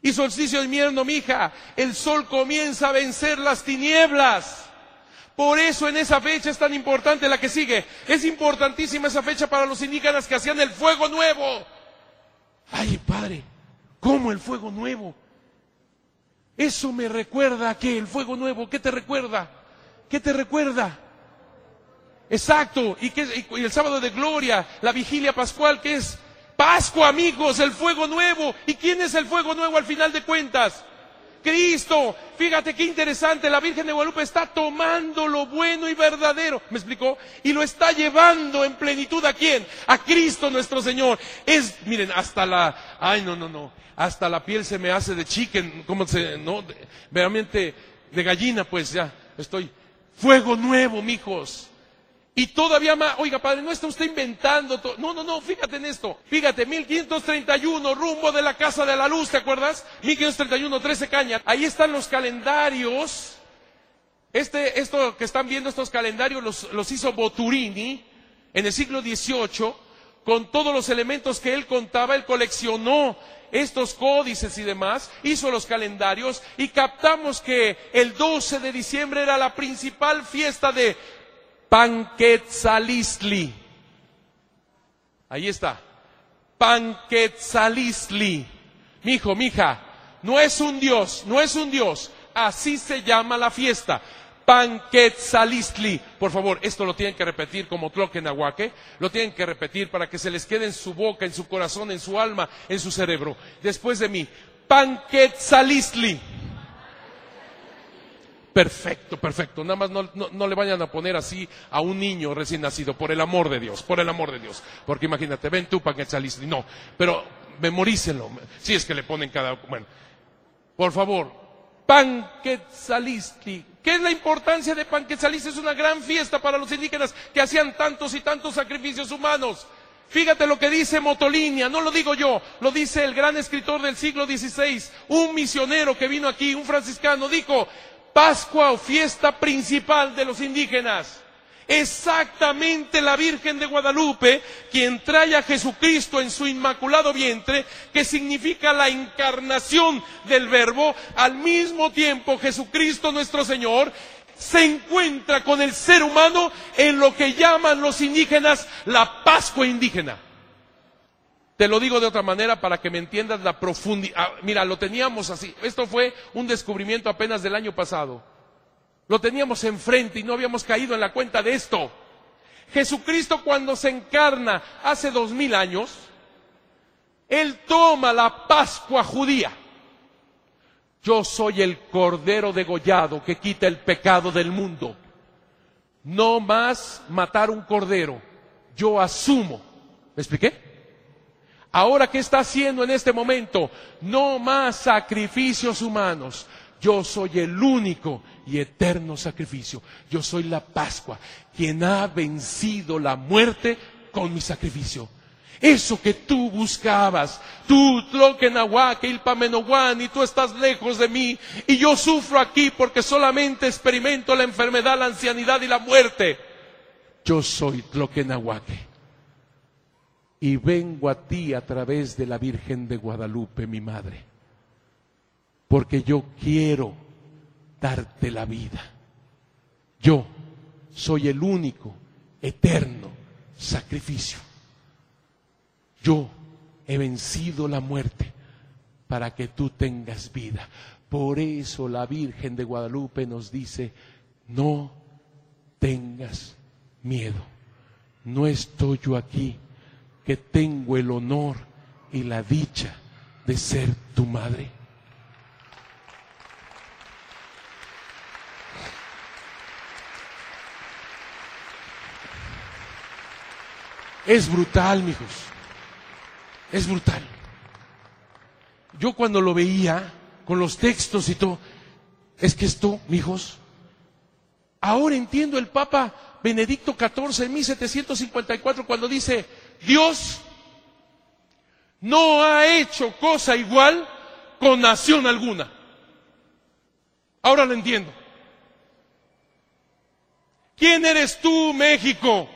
Y solsticio de invierno, mija, el sol comienza a vencer las tinieblas. Por eso en esa fecha es tan importante la que sigue. Es importantísima esa fecha para los indígenas que hacían el fuego nuevo. Ay, padre, ¿cómo el fuego nuevo? Eso me recuerda a el fuego nuevo, ¿qué te recuerda? ¿Qué te recuerda? Exacto, y, que, y el sábado de gloria, la vigilia pascual, ¿qué es? Pascua, amigos, el fuego nuevo. ¿Y quién es el fuego nuevo al final de cuentas? Cristo. Fíjate qué interesante, la Virgen de Guadalupe está tomando lo bueno y verdadero, ¿me explicó? Y lo está llevando en plenitud a quién? A Cristo nuestro Señor. Es, miren, hasta la, ay, no, no, no, hasta la piel se me hace de chicken, ¿cómo se, no? realmente de gallina, pues ya, estoy. Fuego nuevo, mijos. Y todavía más, oiga padre, no está usted inventando, no, no, no, fíjate en esto, fíjate, 1531, rumbo de la Casa de la Luz, ¿te acuerdas? 1531, 13 cañas, ahí están los calendarios, este, esto que están viendo estos calendarios los, los hizo Boturini en el siglo XVIII, con todos los elementos que él contaba, él coleccionó estos códices y demás, hizo los calendarios y captamos que el 12 de diciembre era la principal fiesta de Panquetzalistli. Ahí está. Panquetzalistli. Mijo, mija, no es un dios, no es un dios. Así se llama la fiesta. Panquetzalistli. Por favor, esto lo tienen que repetir como Tloquenahuaque. Lo tienen que repetir para que se les quede en su boca, en su corazón, en su alma, en su cerebro. Después de mí. Panquetzalistli. Perfecto, perfecto. Nada más no, le vayan a poner así a un niño recién nacido, por el amor de Dios, por el amor de Dios. Porque imagínate, ven tú Panquetzalistli. No, pero memorícenlo. Si es que le ponen cada. Bueno, por favor, Panquetzalistli. ¿Qué es la importancia de Panquetzalistli? Es una gran fiesta para los indígenas que hacían tantos y tantos sacrificios humanos. Fíjate lo que dice Motolinia, no lo digo yo, lo dice el gran escritor del siglo XVI, un misionero que vino aquí, un franciscano, dijo, Pascua o fiesta principal de los indígenas. Exactamente la Virgen de Guadalupe, quien trae a Jesucristo en su inmaculado vientre, que significa la encarnación del Verbo, al mismo tiempo Jesucristo nuestro Señor se encuentra con el ser humano en lo que llaman los indígenas la Pascua indígena. Te lo digo de otra manera para que me entiendas la profundidad. Ah, mira, lo teníamos así. Esto fue un descubrimiento apenas del año pasado. Lo teníamos enfrente y no habíamos caído en la cuenta de esto. Jesucristo cuando se encarna hace dos mil años, Él toma la Pascua judía yo soy el cordero degollado que quita el pecado del mundo. No más matar un cordero. Yo asumo. ¿Me expliqué? Ahora, ¿qué está haciendo en este momento? No más sacrificios humanos. Yo soy el único y eterno sacrificio. Yo soy la Pascua, quien ha vencido la muerte con mi sacrificio. Eso que tú buscabas, tú, Tlokenahuaque, Ilpamenoguán, y tú estás lejos de mí, y yo sufro aquí porque solamente experimento la enfermedad, la ancianidad y la muerte. Yo soy Tlokenahuaque. Y vengo a ti a través de la Virgen de Guadalupe, mi madre, porque yo quiero darte la vida. Yo soy el único, eterno sacrificio. Yo he vencido la muerte para que tú tengas vida. Por eso la Virgen de Guadalupe nos dice, no tengas miedo. No estoy yo aquí, que tengo el honor y la dicha de ser tu madre. Es brutal, mijos. Es brutal. Yo cuando lo veía con los textos y todo, es que esto, hijos, ahora entiendo el Papa Benedicto XIV en 1754 cuando dice, Dios no ha hecho cosa igual con nación alguna. Ahora lo entiendo. ¿Quién eres tú, México,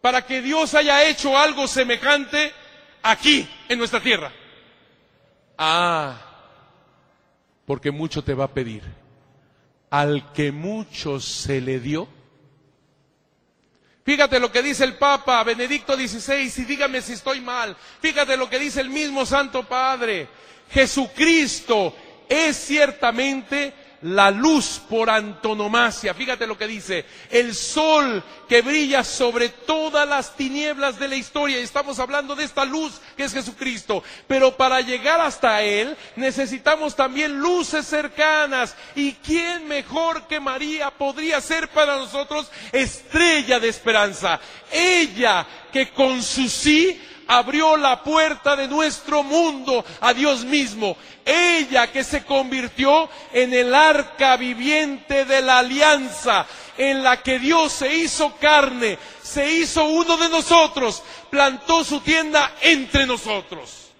para que Dios haya hecho algo semejante aquí, en nuestra tierra. Ah, porque mucho te va a pedir. Al que mucho se le dio. Fíjate lo que dice el Papa Benedicto XVI y dígame si estoy mal. Fíjate lo que dice el mismo Santo Padre. Jesucristo es ciertamente la luz por antonomasia. Fíjate lo que dice, el sol que brilla sobre todas las tinieblas de la historia. Y estamos hablando de esta luz que es Jesucristo. Pero para llegar hasta Él necesitamos también luces cercanas. ¿Y quién mejor que María podría ser para nosotros estrella de esperanza? Ella que con su sí abrió la puerta de nuestro mundo a Dios mismo. Ella que se convirtió en el arca viviente de la alianza, en la que Dios se hizo carne, se hizo uno de nosotros, plantó su tienda entre nosotros.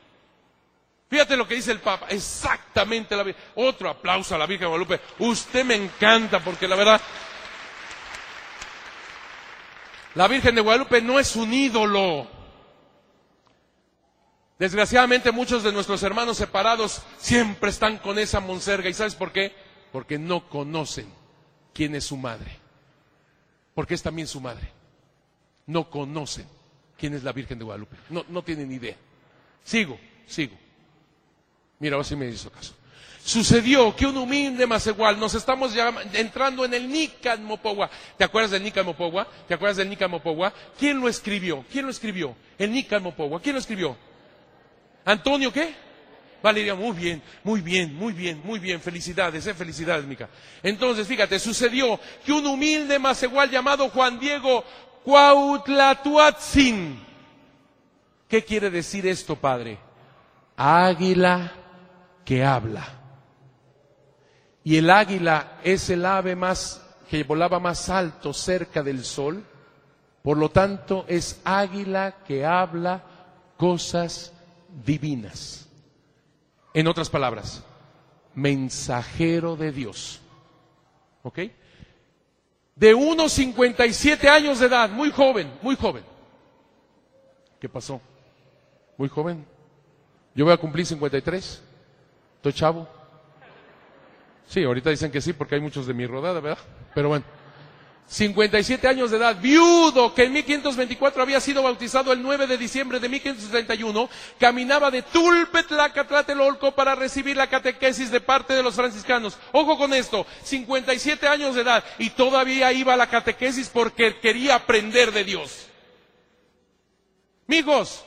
Fíjate lo que dice el Papa, exactamente la Otro aplauso a la Virgen Guadalupe. Usted me encanta porque la verdad, la Virgen de Guadalupe no es un ídolo. Desgraciadamente muchos de nuestros hermanos separados siempre están con esa monserga. ¿Y sabes por qué? Porque no conocen quién es su madre. Porque es también su madre. No conocen quién es la Virgen de Guadalupe. No, no tienen idea. Sigo, sigo. Mira, ahora sí me hizo caso. Sucedió que un humilde más igual, nos estamos ya entrando en el Nican Mopogua. ¿Te acuerdas del Nican Mopogua? ¿Te acuerdas del Nican Mopogua? ¿Quién lo escribió? ¿Quién lo escribió? El Nican Mopogua. ¿Quién lo escribió? Antonio, ¿qué? Valeria, muy bien, muy bien, muy bien, muy bien. Felicidades, eh, felicidades, Mica. Entonces, fíjate, sucedió que un humilde igual llamado Juan Diego Cuautlatuatzin. ¿Qué quiere decir esto, padre? Águila que habla. Y el águila es el ave más que volaba más alto cerca del sol. Por lo tanto, es águila que habla cosas divinas. En otras palabras, mensajero de Dios. ¿Ok? De unos 57 años de edad, muy joven, muy joven. ¿Qué pasó? Muy joven. Yo voy a cumplir 53. Estoy chavo. Sí, ahorita dicen que sí porque hay muchos de mi rodada, ¿verdad? Pero bueno. 57 años de edad, viudo, que en 1524 había sido bautizado el 9 de diciembre de 1531, caminaba de Tulpetlaca Tlatelolco para recibir la catequesis de parte de los franciscanos. Ojo con esto, 57 años de edad y todavía iba a la catequesis porque quería aprender de Dios. Mijos,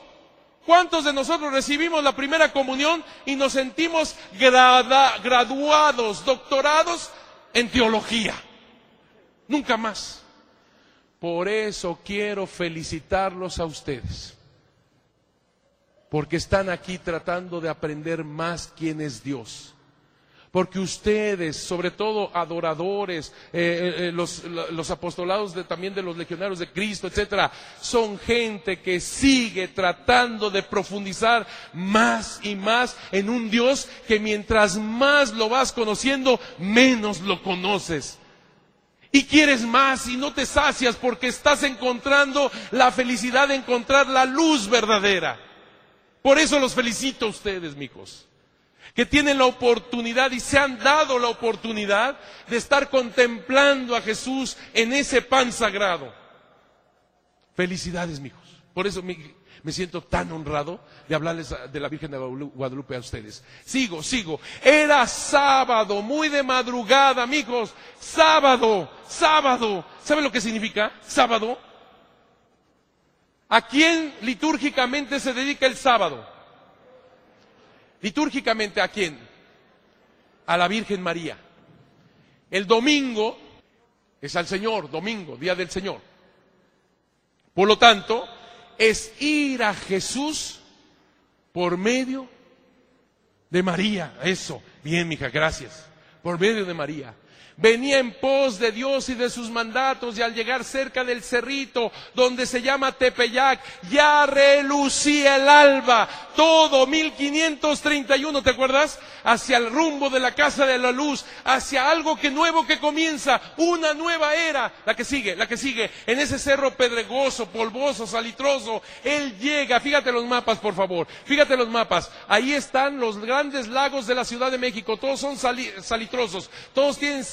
¿cuántos de nosotros recibimos la primera comunión y nos sentimos graduados, doctorados en teología? Nunca más. Por eso quiero felicitarlos a ustedes. Porque están aquí tratando de aprender más quién es Dios. Porque ustedes, sobre todo adoradores, eh, eh, eh, los, apostolados también de los legionarios de Cristo, etcétera, son gente que sigue tratando de profundizar más y más en un Dios que mientras más lo vas conociendo, menos lo conoces y quieres más y no te sacias porque estás encontrando la felicidad de encontrar la luz verdadera. Por eso los felicito a ustedes, mijos, que tienen la oportunidad y se han dado la oportunidad de estar contemplando a Jesús en ese pan sagrado. Felicidades, mijos. Por eso, me siento tan honrado de hablarles de la Virgen de Guadalupe a ustedes. Sigo, sigo. Era sábado, muy de madrugada, amigos. Sábado, sábado. ¿Saben lo que significa sábado? ¿A quién litúrgicamente se dedica el sábado? Litúrgicamente, ¿a quién? A la Virgen María. El domingo es al Señor, domingo, día del Señor. Por lo tanto, es ir a Jesús por medio de María. Eso. Bien, mija, gracias. Por medio de María venía en pos de Dios y de sus mandatos y al llegar cerca del cerrito donde se llama Tepeyac, ya relucía el alba, todo 1531, ¿te acuerdas? Hacia el rumbo de la casa de la luz, hacia algo que nuevo que comienza, una nueva era, la que sigue, la que sigue, en ese cerro pedregoso, polvoso, salitroso, él llega, fíjate los mapas por favor, fíjate los mapas, ahí están los grandes lagos de la Ciudad de México, todos son salitrosos, todos tienen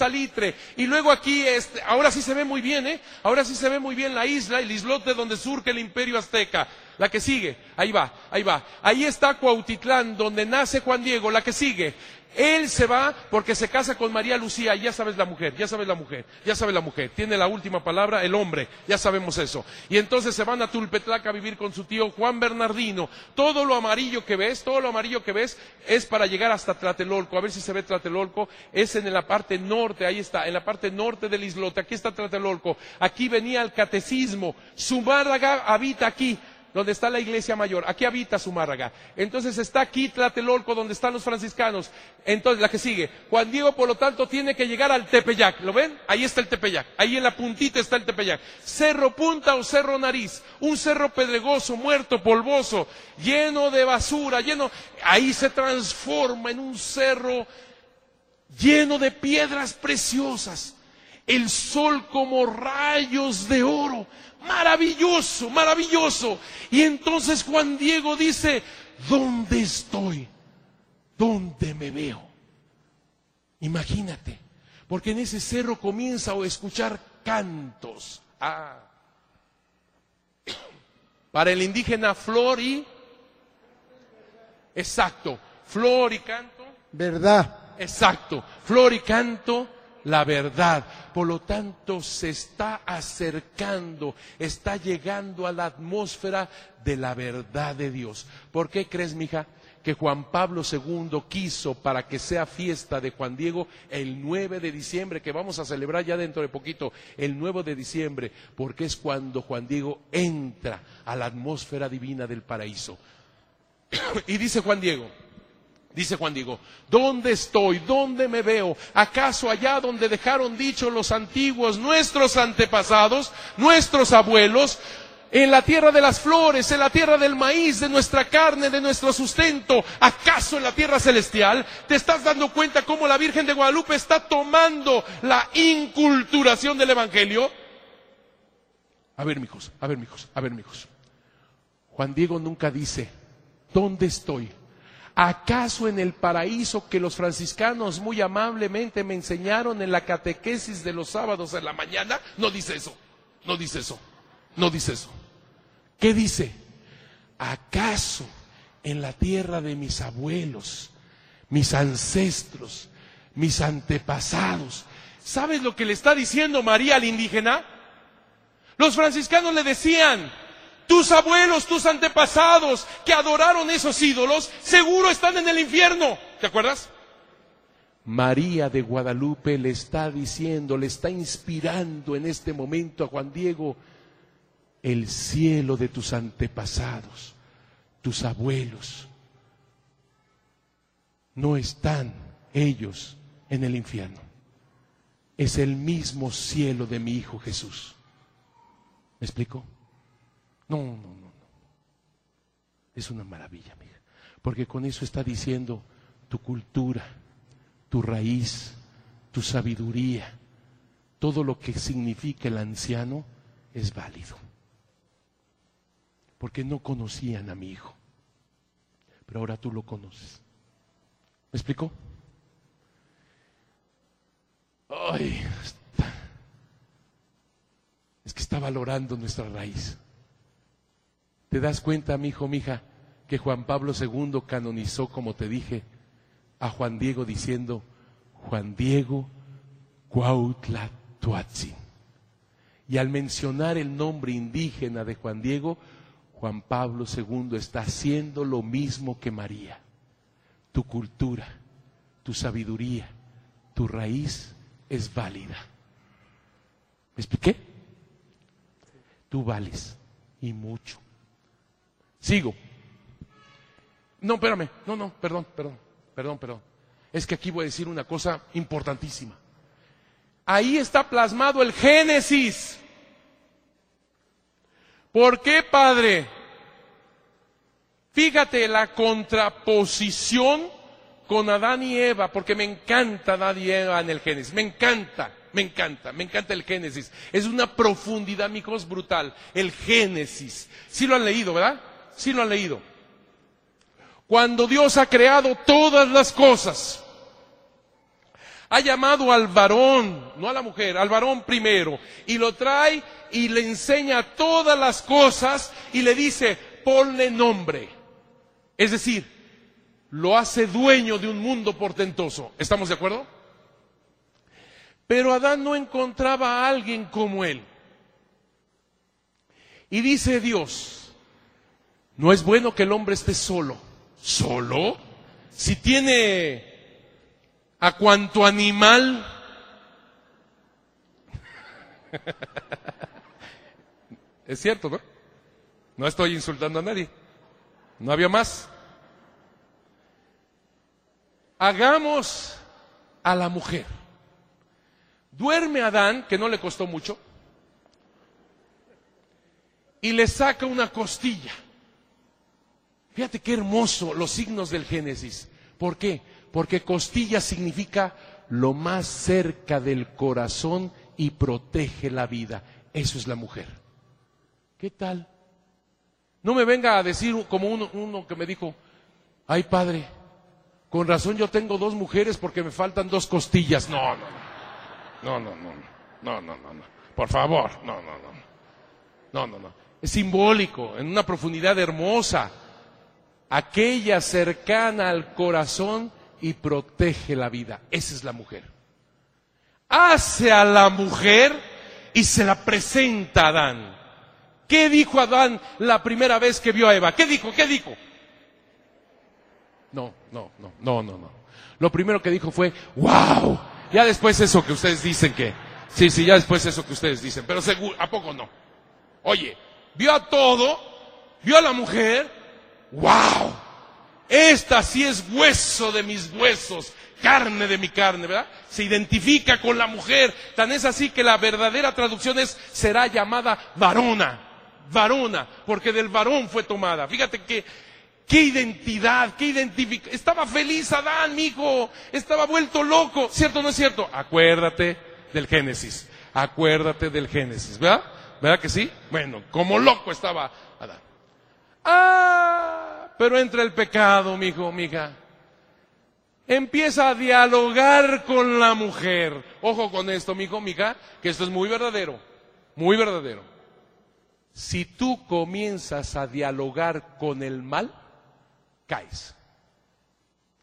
y luego aquí, este, ahora sí se ve muy bien, ¿eh? Ahora sí se ve muy bien la isla, el islote donde surge el imperio azteca. La que sigue, ahí va, ahí va. Ahí está Cuautitlán, donde nace Juan Diego, la que sigue. Él se va porque se casa con María Lucía, y ya sabes la mujer, ya sabes la mujer, ya sabes la mujer. Tiene la última palabra el hombre, ya sabemos eso. Y entonces se van a Tulpetlaca a vivir con su tío Juan Bernardino. Todo lo amarillo que ves, todo lo amarillo que ves es para llegar hasta Tlatelolco. A ver si se ve Tlatelolco. Es en la parte norte, ahí está, en la parte norte del islote. Aquí está Tlatelolco. Aquí venía el catecismo. Zumárraga habita aquí donde está la iglesia mayor. Aquí habita Zumárraga. Entonces está aquí Tlatelolco, donde están los franciscanos. Entonces, la que sigue. Juan Diego, por lo tanto, tiene que llegar al Tepeyac. ¿Lo ven? Ahí está el Tepeyac. Ahí en la puntita está el Tepeyac. Cerro Punta o Cerro Nariz. Un cerro pedregoso, muerto, polvoso, lleno de basura, lleno. Ahí se transforma en un cerro lleno de piedras preciosas. El sol como rayos de oro Maravilloso, maravilloso. Y entonces Juan Diego dice, ¿dónde estoy? ¿Dónde me veo? Imagínate, porque en ese cerro comienza a escuchar cantos. Ah. Para el indígena, flor y... Exacto, flor y canto. Verdad. Exacto, flor y canto la verdad. Por lo tanto, se está acercando, está llegando a la atmósfera de la verdad de Dios. ¿Por qué crees, mija? que Juan Pablo II quiso para que sea fiesta de Juan Diego el 9 de diciembre, que vamos a celebrar ya dentro de poquito, el 9 de diciembre, porque es cuando Juan Diego entra a la atmósfera divina del paraíso. y dice Juan Diego, Dice Juan Diego, ¿dónde estoy? ¿Dónde me veo? ¿Acaso allá donde dejaron dicho los antiguos, nuestros antepasados, nuestros abuelos? En la tierra de las flores, en la tierra del maíz, de nuestra carne, de nuestro sustento, ¿acaso en la tierra celestial? ¿Te estás dando cuenta cómo la Virgen de Guadalupe está tomando la inculturación del Evangelio? A ver, mijos, a ver, mijos, a ver, mijos. Juan Diego nunca dice, ¿dónde estoy? ¿Acaso en el paraíso que los franciscanos muy amablemente me enseñaron en la catequesis de los sábados en la mañana? No dice eso, no dice eso, no dice eso. ¿Qué dice? ¿Acaso en la tierra de mis abuelos, mis ancestros, mis antepasados? ¿Sabes lo que le está diciendo María al indígena? Los franciscanos le decían, tus abuelos, tus antepasados que adoraron esos ídolos, seguro están en el infierno. ¿Te acuerdas? María de Guadalupe le está diciendo, le está inspirando en este momento a Juan Diego el cielo de tus antepasados, tus abuelos. No están ellos en el infierno. Es el mismo cielo de mi Hijo Jesús. ¿Me explico? No, no, no, no. Es una maravilla, amiga. Porque con eso está diciendo tu cultura, tu raíz, tu sabiduría, todo lo que significa el anciano es válido. Porque no conocían a mi hijo. Pero ahora tú lo conoces. ¿Me explicó? Ay, es que está valorando nuestra raíz. ¿Te das cuenta, mi hijo, mi hija, que Juan Pablo II canonizó, como te dije, a Juan Diego diciendo, Juan Diego Cuautla Tuatzin? Y al mencionar el nombre indígena de Juan Diego, Juan Pablo II está haciendo lo mismo que María. Tu cultura, tu sabiduría, tu raíz es válida. ¿Me expliqué? Tú vales y mucho. Sigo. No, espérame. No, no, perdón, perdón, perdón, perdón. Es que aquí voy a decir una cosa importantísima. Ahí está plasmado el Génesis. ¿Por qué, Padre? Fíjate la contraposición con Adán y Eva, porque me encanta Adán y Eva en el Génesis, me encanta, me encanta, me encanta el Génesis. Es una profundidad, hijos, brutal. El Génesis. Sí lo han leído, ¿verdad? Sí lo han leído. Cuando Dios ha creado todas las cosas, ha llamado al varón, no a la mujer, al varón primero, y lo trae y le enseña todas las cosas y le dice, ponle nombre. Es decir, lo hace dueño de un mundo portentoso. ¿Estamos de acuerdo? Pero Adán no encontraba a alguien como él. Y dice Dios, no es bueno que el hombre esté solo. ¿Solo? Si tiene a cuanto animal. es cierto, ¿no? No estoy insultando a nadie. No había más. Hagamos a la mujer. Duerme Adán, que no le costó mucho, y le saca una costilla. Fíjate qué hermoso los signos del Génesis. ¿Por qué? Porque costilla significa lo más cerca del corazón y protege la vida. Eso es la mujer. ¿Qué tal? No me venga a decir como uno, uno que me dijo, ay padre, con razón yo tengo dos mujeres porque me faltan dos costillas. No, no, no, no, no, no, no, no, no, no. Por favor, no, no, no, no, no, no. Es simbólico, en una profundidad hermosa aquella cercana al corazón y protege la vida. Esa es la mujer. Hace a la mujer y se la presenta a Adán. ¿Qué dijo Adán la primera vez que vio a Eva? ¿Qué dijo? ¿Qué dijo? No, no, no, no, no, no. Lo primero que dijo fue, wow. Ya después eso que ustedes dicen que, sí, sí, ya después eso que ustedes dicen, pero seguro, ¿a poco no? Oye, vio a todo, vio a la mujer, ¡Wow! esta sí es hueso de mis huesos, carne de mi carne, ¿verdad? Se identifica con la mujer. Tan es así que la verdadera traducción es será llamada varona, varona, porque del varón fue tomada. Fíjate que qué identidad, qué identificación. Estaba feliz Adán, mi hijo, estaba vuelto loco, ¿cierto o no es cierto? Acuérdate del Génesis, acuérdate del Génesis, ¿verdad? ¿Verdad que sí? Bueno, como loco estaba Adán. Ah, pero entra el pecado, mi hijo, mi hija empieza a dialogar con la mujer. Ojo con esto, mi hijo, que esto es muy verdadero, muy verdadero. Si tú comienzas a dialogar con el mal, caes.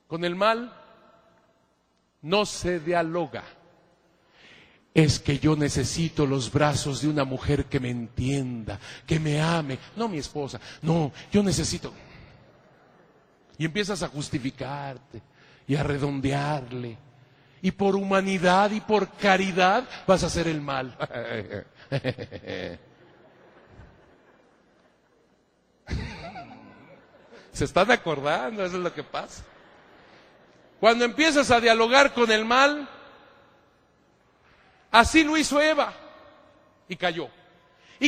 Con el mal no se dialoga. Es que yo necesito los brazos de una mujer que me entienda, que me ame. No mi esposa, no, yo necesito. Y empiezas a justificarte y a redondearle. Y por humanidad y por caridad vas a hacer el mal. Se están acordando, eso es lo que pasa. Cuando empiezas a dialogar con el mal, así lo hizo Eva y cayó. Y,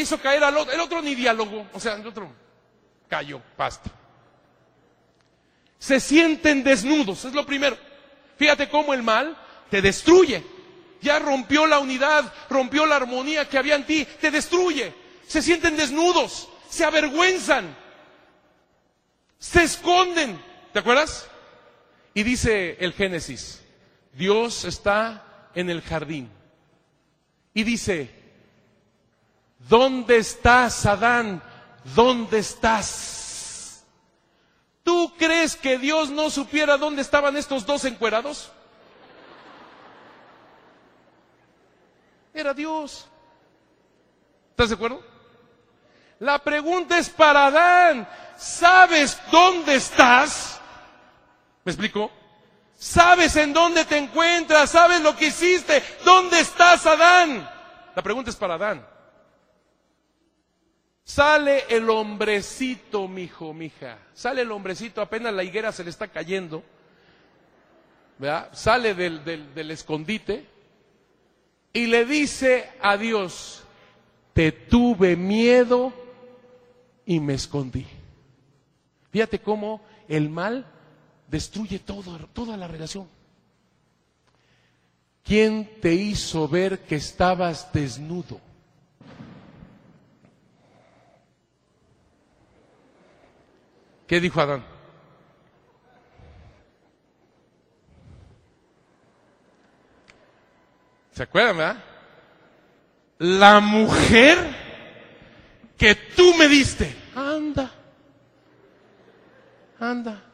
hizo caer al otro, el otro ni dialogó, o sea, el otro cayó, pasta se sienten desnudos, es lo primero. Fíjate cómo el mal te destruye. Ya rompió la unidad, rompió la armonía que había en ti, te destruye. Se sienten desnudos, se avergüenzan, se esconden. ¿Te acuerdas? Y dice el Génesis, Dios está en el jardín. Y dice, ¿dónde estás, Adán? ¿Dónde estás? ¿Tú crees que Dios no supiera dónde estaban estos dos encuerados? Era Dios. ¿Estás de acuerdo? La pregunta es para Adán. ¿Sabes dónde estás? ¿Me explico? ¿Sabes en dónde te encuentras? ¿Sabes lo que hiciste? ¿Dónde estás, Adán? La pregunta es para Adán. Sale el hombrecito, mijo, mija. Sale el hombrecito, apenas la higuera se le está cayendo. ¿verdad? Sale del, del, del escondite y le dice a Dios, te tuve miedo y me escondí. Fíjate cómo el mal destruye todo, toda la relación. ¿Quién te hizo ver que estabas desnudo? ¿Qué dijo Adán? ¿Se acuerdan, verdad? La mujer que tú me diste. Anda. Anda.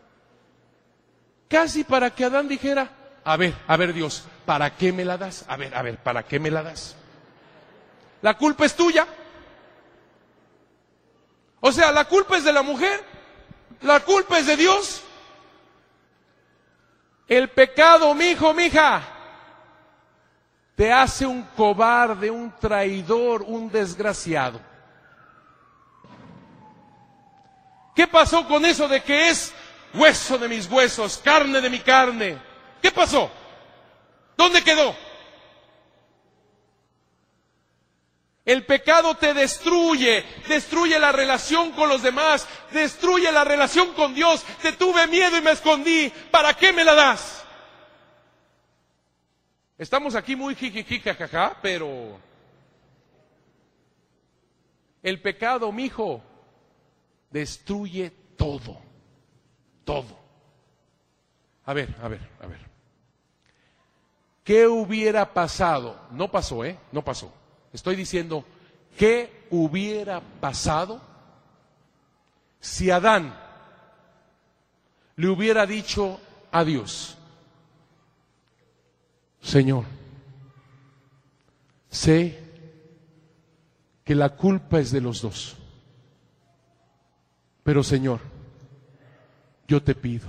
Casi para que Adán dijera, a ver, a ver Dios, ¿para qué me la das? A ver, a ver, ¿para qué me la das? La culpa es tuya. O sea, la culpa es de la mujer. La culpa es de Dios. El pecado, mi hijo, mi hija, te hace un cobarde, un traidor, un desgraciado. ¿Qué pasó con eso de que es hueso de mis huesos, carne de mi carne? ¿Qué pasó? ¿Dónde quedó? El pecado te destruye, destruye la relación con los demás, destruye la relación con Dios. Te tuve miedo y me escondí. ¿Para qué me la das? Estamos aquí muy jijiji, jajaja, pero el pecado, mijo, destruye todo, todo. A ver, a ver, a ver. ¿Qué hubiera pasado? No pasó, ¿eh? No pasó Estoy diciendo, ¿qué hubiera pasado si Adán le hubiera dicho a Dios, Señor, sé que la culpa es de los dos, pero Señor, yo te pido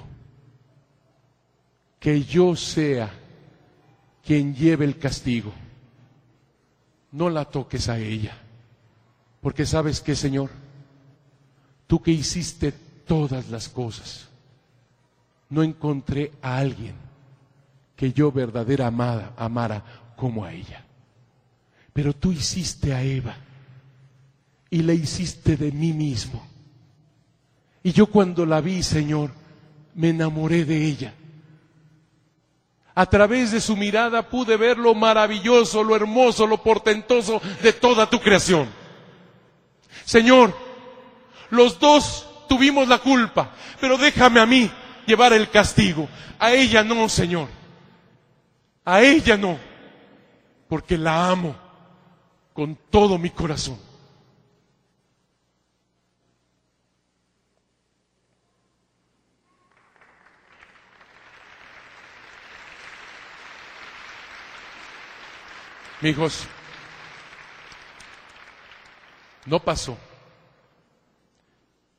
que yo sea quien lleve el castigo no la toques a ella. Porque sabes que, Señor, tú que hiciste todas las cosas, no encontré a alguien que yo verdadera amada, amara como a ella. Pero tú hiciste a Eva y la hiciste de mí mismo. Y yo cuando la vi, Señor, me enamoré de ella. A través de su mirada pude ver lo maravilloso, lo hermoso, lo portentoso de toda tu creación. Señor, los dos tuvimos la culpa, pero déjame a mí llevar el castigo. A ella no, Señor. A ella no, porque la amo con todo mi corazón. Hijos, no pasó.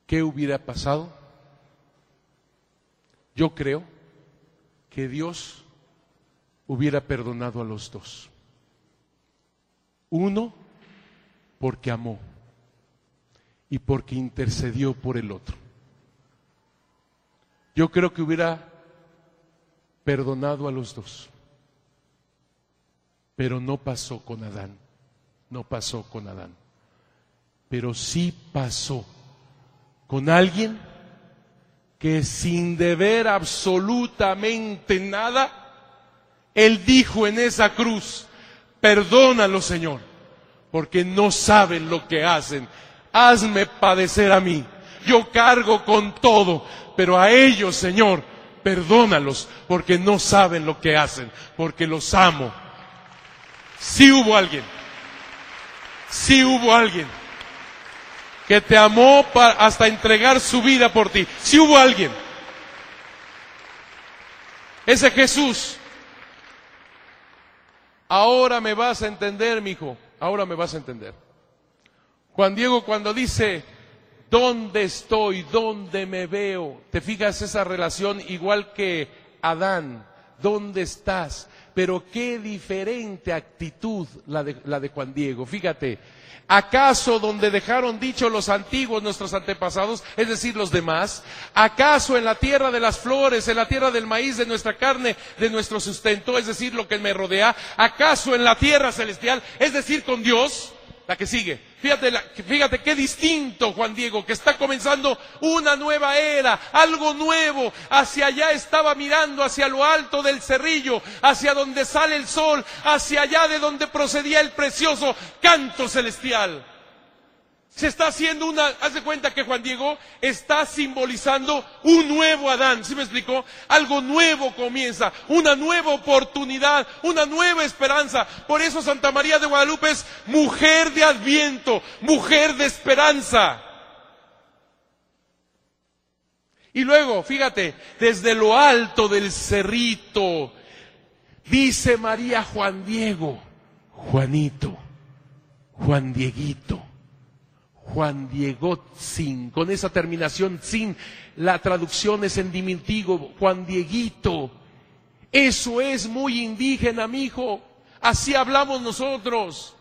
¿Qué hubiera pasado? Yo creo que Dios hubiera perdonado a los dos. Uno porque amó y porque intercedió por el otro. Yo creo que hubiera perdonado a los dos. Pero no pasó con Adán, no pasó con Adán. Pero sí pasó con alguien que sin deber absolutamente nada, él dijo en esa cruz, perdónalo Señor, porque no saben lo que hacen. Hazme padecer a mí. Yo cargo con todo, pero a ellos, Señor, perdónalos, porque no saben lo que hacen, porque los amo Sí hubo alguien. Sí hubo alguien que te amó hasta entregar su vida por ti. Sí hubo alguien. Ese Jesús. Ahora me vas a entender, mi hijo. Ahora me vas a entender. Juan Diego cuando dice, ¿dónde estoy? ¿Dónde me veo? ¿Te fijas esa relación igual que Adán? ¿Dónde estás? Pero qué diferente actitud la de, Juan Diego. Fíjate, ¿acaso donde dejaron dicho los antiguos, nuestros antepasados, es decir, los demás? ¿Acaso en la tierra de las flores, en la tierra del maíz, de nuestra carne, de nuestro sustento, es decir, lo que me rodea? ¿Acaso en la tierra celestial, es decir, con Dios? La que sigue. Fíjate, fíjate qué distinto, Juan Diego, que está comenzando una nueva era, algo nuevo. Hacia allá estaba mirando, hacia lo alto del cerrillo, hacia donde sale el sol, hacia allá de donde procedía el precioso canto celestial. Se está haciendo una, haz de cuenta que Juan Diego está simbolizando un nuevo Adán, ¿sí me explicó? Algo nuevo comienza, una nueva oportunidad, una nueva esperanza. Por eso Santa María de Guadalupe es mujer de adviento, mujer de esperanza. Y luego, fíjate, desde lo alto del cerrito, dice María Juan Diego, Juanito, Juan Dieguito. Juan Diego Sin, con esa terminación Sin, la traducción es en diminutivo, Juan Dieguito. Eso es muy indígena, mi hijo. Así hablamos nosotros.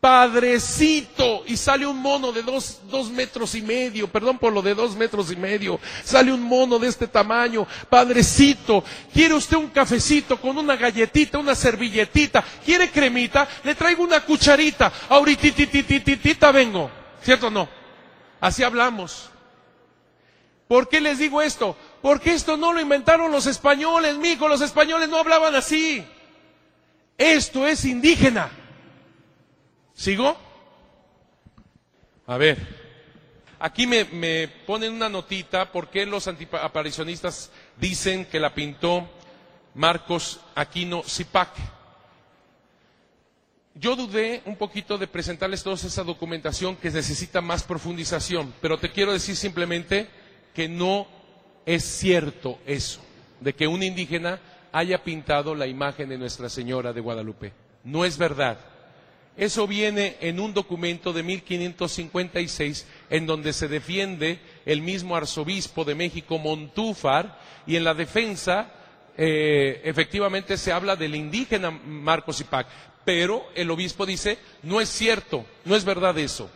Padrecito, y sale un mono de dos, dos, metros y medio, perdón por lo de dos metros y medio, sale un mono de este tamaño, padrecito, ¿quiere usted un cafecito con una galletita, una servilletita? ¿Quiere cremita? Le traigo una cucharita, ahorita vengo. ¿Cierto o no? Así hablamos. ¿Por qué les digo esto? Porque esto no lo inventaron los españoles, mijo, los españoles no hablaban así. Esto es indígena. ¿Sigo? A ver, aquí me, me ponen una notita porque los antiaparicionistas dicen que la pintó Marcos Aquino Zipac. Yo dudé un poquito de presentarles toda esa documentación que necesita más profundización, pero te quiero decir simplemente que no es cierto eso, de que un indígena haya pintado la imagen de Nuestra Señora de Guadalupe. No es verdad. Eso viene en un documento de 1556 en donde se defiende el mismo arzobispo de México, Montúfar, y en la defensa eh, efectivamente se habla del indígena Marcos Ipac pero el obispo dice, no es cierto, no es verdad eso.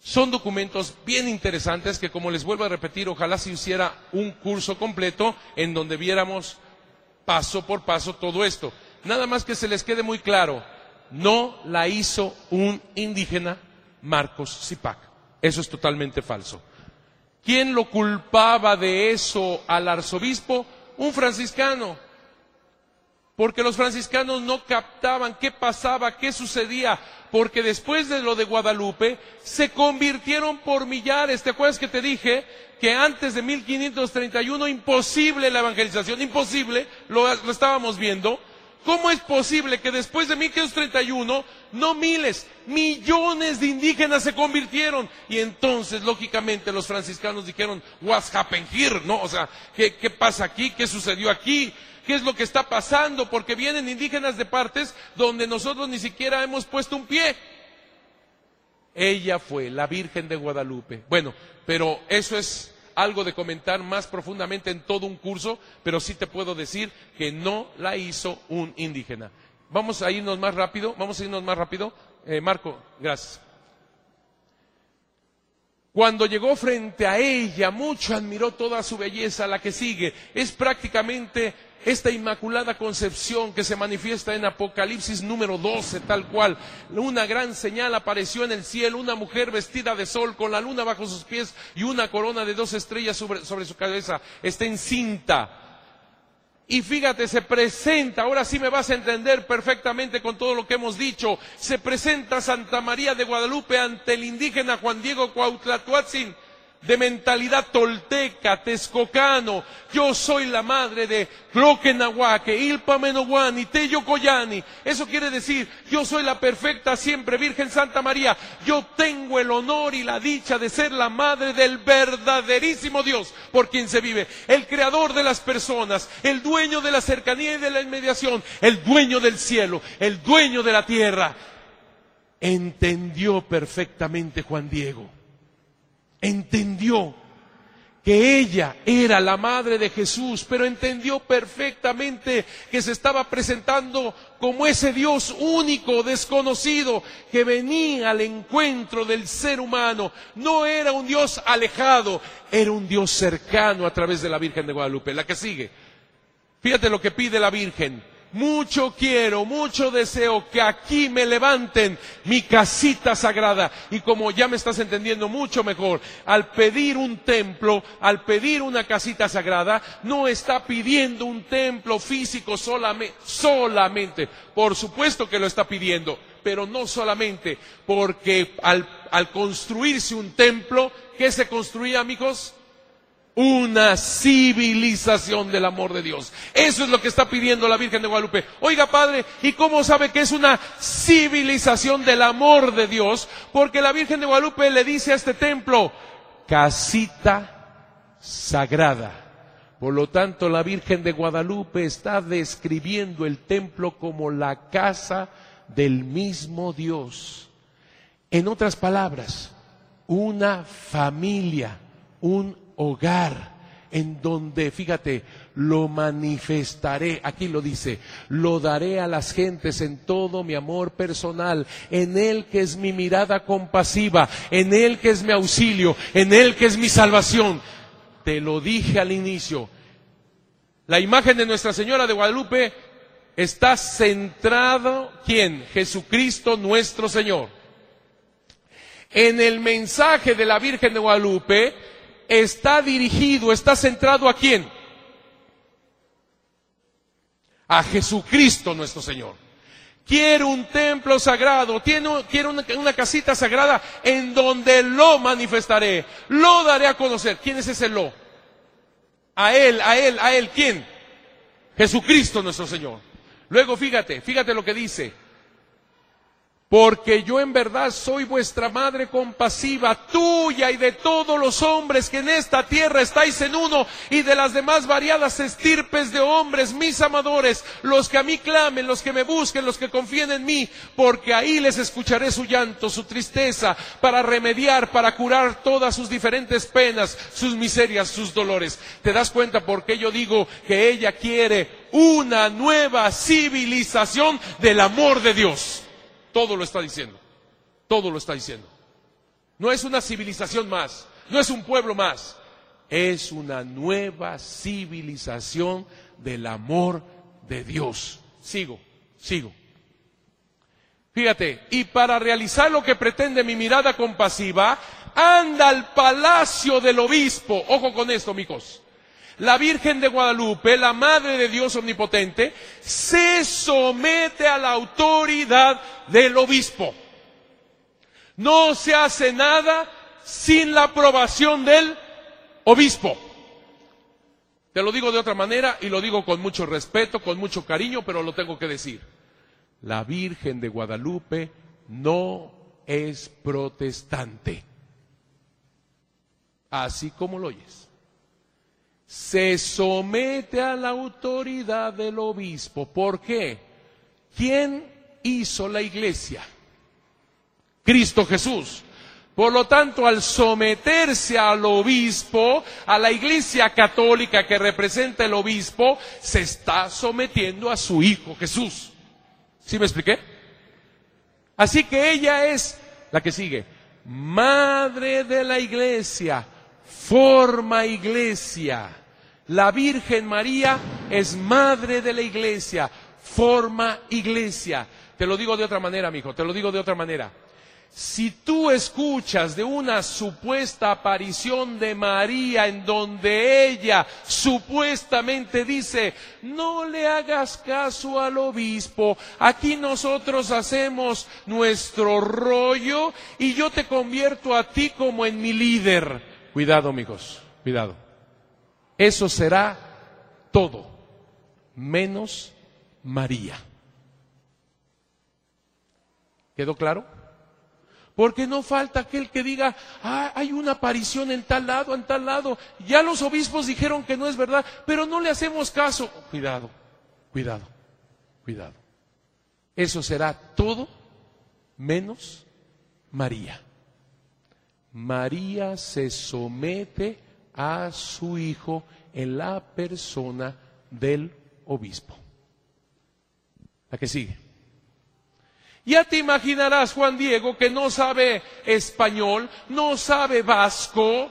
Son documentos bien interesantes que, como les vuelvo a repetir, ojalá se hiciera un curso completo en donde viéramos paso por paso todo esto. Nada más que se les quede muy claro, no la hizo un indígena Marcos Zipac. Eso es totalmente falso. ¿Quién lo culpaba de eso al arzobispo? Un franciscano. Porque los franciscanos no captaban qué pasaba, qué sucedía. Porque después de lo de Guadalupe, se convirtieron por millares. ¿Te acuerdas que te dije que antes de 1531 imposible la evangelización? Imposible, lo, estábamos viendo. ¿Cómo es posible que después de 1531 no miles, millones de indígenas se convirtieron? Y entonces, lógicamente, los franciscanos dijeron, what's happened here? ¿No? O sea, ¿qué, ¿qué pasa aquí? ¿Qué sucedió aquí? ¿Qué es lo que está pasando? Porque vienen indígenas de partes donde nosotros ni siquiera hemos puesto un pie. Ella fue la Virgen de Guadalupe. Bueno, pero eso es algo de comentar más profundamente en todo un curso, pero sí te puedo decir que no la hizo un indígena. Vamos a irnos más rápido, vamos a irnos más rápido. Eh, Marco, gracias. Cuando llegó frente a ella, mucho admiró toda su belleza, la que sigue. Es prácticamente esta inmaculada concepción que se manifiesta en Apocalipsis número 12, tal cual. Una gran señal apareció en el cielo, una mujer vestida de sol con la luna bajo sus pies y una corona de dos estrellas sobre, su cabeza. Está encinta. Y fíjate, se presenta, ahora sí me vas a entender perfectamente con todo lo que hemos dicho, se presenta Santa María de Guadalupe ante el indígena Juan Diego Cuautlatuatzin de mentalidad tolteca, texcocano. Yo soy la madre de Cloquenahuaque, Ilpa y Tello Coyani. Eso quiere decir, yo soy la perfecta siempre Virgen Santa María. Yo tengo el honor y la dicha de ser la madre del verdaderísimo Dios por quien se vive. El creador de las personas, el dueño de la cercanía y de la inmediación, el dueño del cielo, el dueño de la tierra. Entendió perfectamente Juan Diego entendió que ella era la madre de Jesús, pero entendió perfectamente que se estaba presentando como ese Dios único, desconocido, que venía al encuentro del ser humano. No era un Dios alejado, era un Dios cercano a través de la Virgen de Guadalupe. La que sigue. Fíjate lo que pide la Virgen mucho quiero, mucho deseo que aquí me levanten mi casita sagrada. Y como ya me estás entendiendo mucho mejor, al pedir un templo, al pedir una casita sagrada, no está pidiendo un templo físico solamente, solamente. Por supuesto que lo está pidiendo, pero no solamente, porque al, al construirse un templo, ¿qué se construía, amigos? Una civilización del amor de Dios. Eso es lo que está pidiendo la Virgen de Guadalupe. Oiga, Padre, ¿y cómo sabe que es una civilización del amor de Dios? Porque la Virgen de Guadalupe le dice a este templo, casita sagrada. Por lo tanto, la Virgen de Guadalupe está describiendo el templo como la casa del mismo Dios. En otras palabras, una familia, un hogar en donde, fíjate, lo manifestaré, aquí lo dice, lo daré a las gentes en todo mi amor personal, en Él que es mi mirada compasiva, en Él que es mi auxilio, en Él que es mi salvación. Te lo dije al inicio, la imagen de Nuestra Señora de Guadalupe está centrado, ¿quién? Jesucristo nuestro Señor. En el mensaje de la Virgen de Guadalupe, está dirigido, está centrado a quién? A Jesucristo nuestro Señor. Quiero un templo sagrado, quiero una, una, casita sagrada en donde lo manifestaré, lo daré a conocer. ¿Quién es ese lo? A Él, a Él, a Él, ¿quién? Jesucristo nuestro Señor. Luego fíjate, fíjate lo que dice porque yo en verdad soy vuestra madre compasiva, tuya y de todos los hombres que en esta tierra estáis en uno, y de las demás variadas estirpes de hombres, mis amadores, los que a mí clamen, los que me busquen, los que confíen en mí, porque ahí les escucharé su llanto, su tristeza, para remediar, para curar todas sus diferentes penas, sus miserias, sus dolores. ¿Te das cuenta por qué yo digo que ella quiere una nueva civilización del amor de Dios? Todo lo está diciendo. Todo lo está diciendo. No es una civilización más, no es un pueblo más, es una nueva civilización del amor de Dios. Sigo, sigo. Fíjate, y para realizar lo que pretende mi mirada compasiva, anda al palacio del obispo. Ojo con esto, amigos. La Virgen de Guadalupe, la Madre de Dios Omnipotente, se somete a la autoridad del obispo. No se hace nada sin la aprobación del obispo. Te lo digo de otra manera y lo digo con mucho respeto, con mucho cariño, pero lo tengo que decir. La Virgen de Guadalupe no es protestante. Así como lo oyes. Se somete a la autoridad del obispo. ¿Por qué? ¿Quién hizo la iglesia? Cristo Jesús. Por lo tanto, al someterse al obispo, a la iglesia católica que representa el obispo, se está sometiendo a su Hijo Jesús. ¿Sí me expliqué? Así que ella es la que sigue, madre de la iglesia, forma iglesia. La Virgen María es madre de la iglesia, forma iglesia. Te lo digo de otra manera, mijo, te lo digo de otra manera. Si tú escuchas de una supuesta aparición de María en donde ella supuestamente dice, no le hagas caso al obispo, aquí nosotros hacemos nuestro rollo y yo te convierto a ti como en mi líder. Cuidado amigos, cuidado. Eso será todo, menos María. ¿Quedó claro? Porque no falta aquel que diga, ah, hay una aparición en tal lado, en tal lado. Ya los obispos dijeron que no es verdad, pero no le hacemos caso. Cuidado, cuidado, cuidado. Eso será todo menos María. María se somete a su hijo en la persona del obispo. La que sigue. Ya te imaginarás, Juan Diego, que no sabe español, no sabe vasco,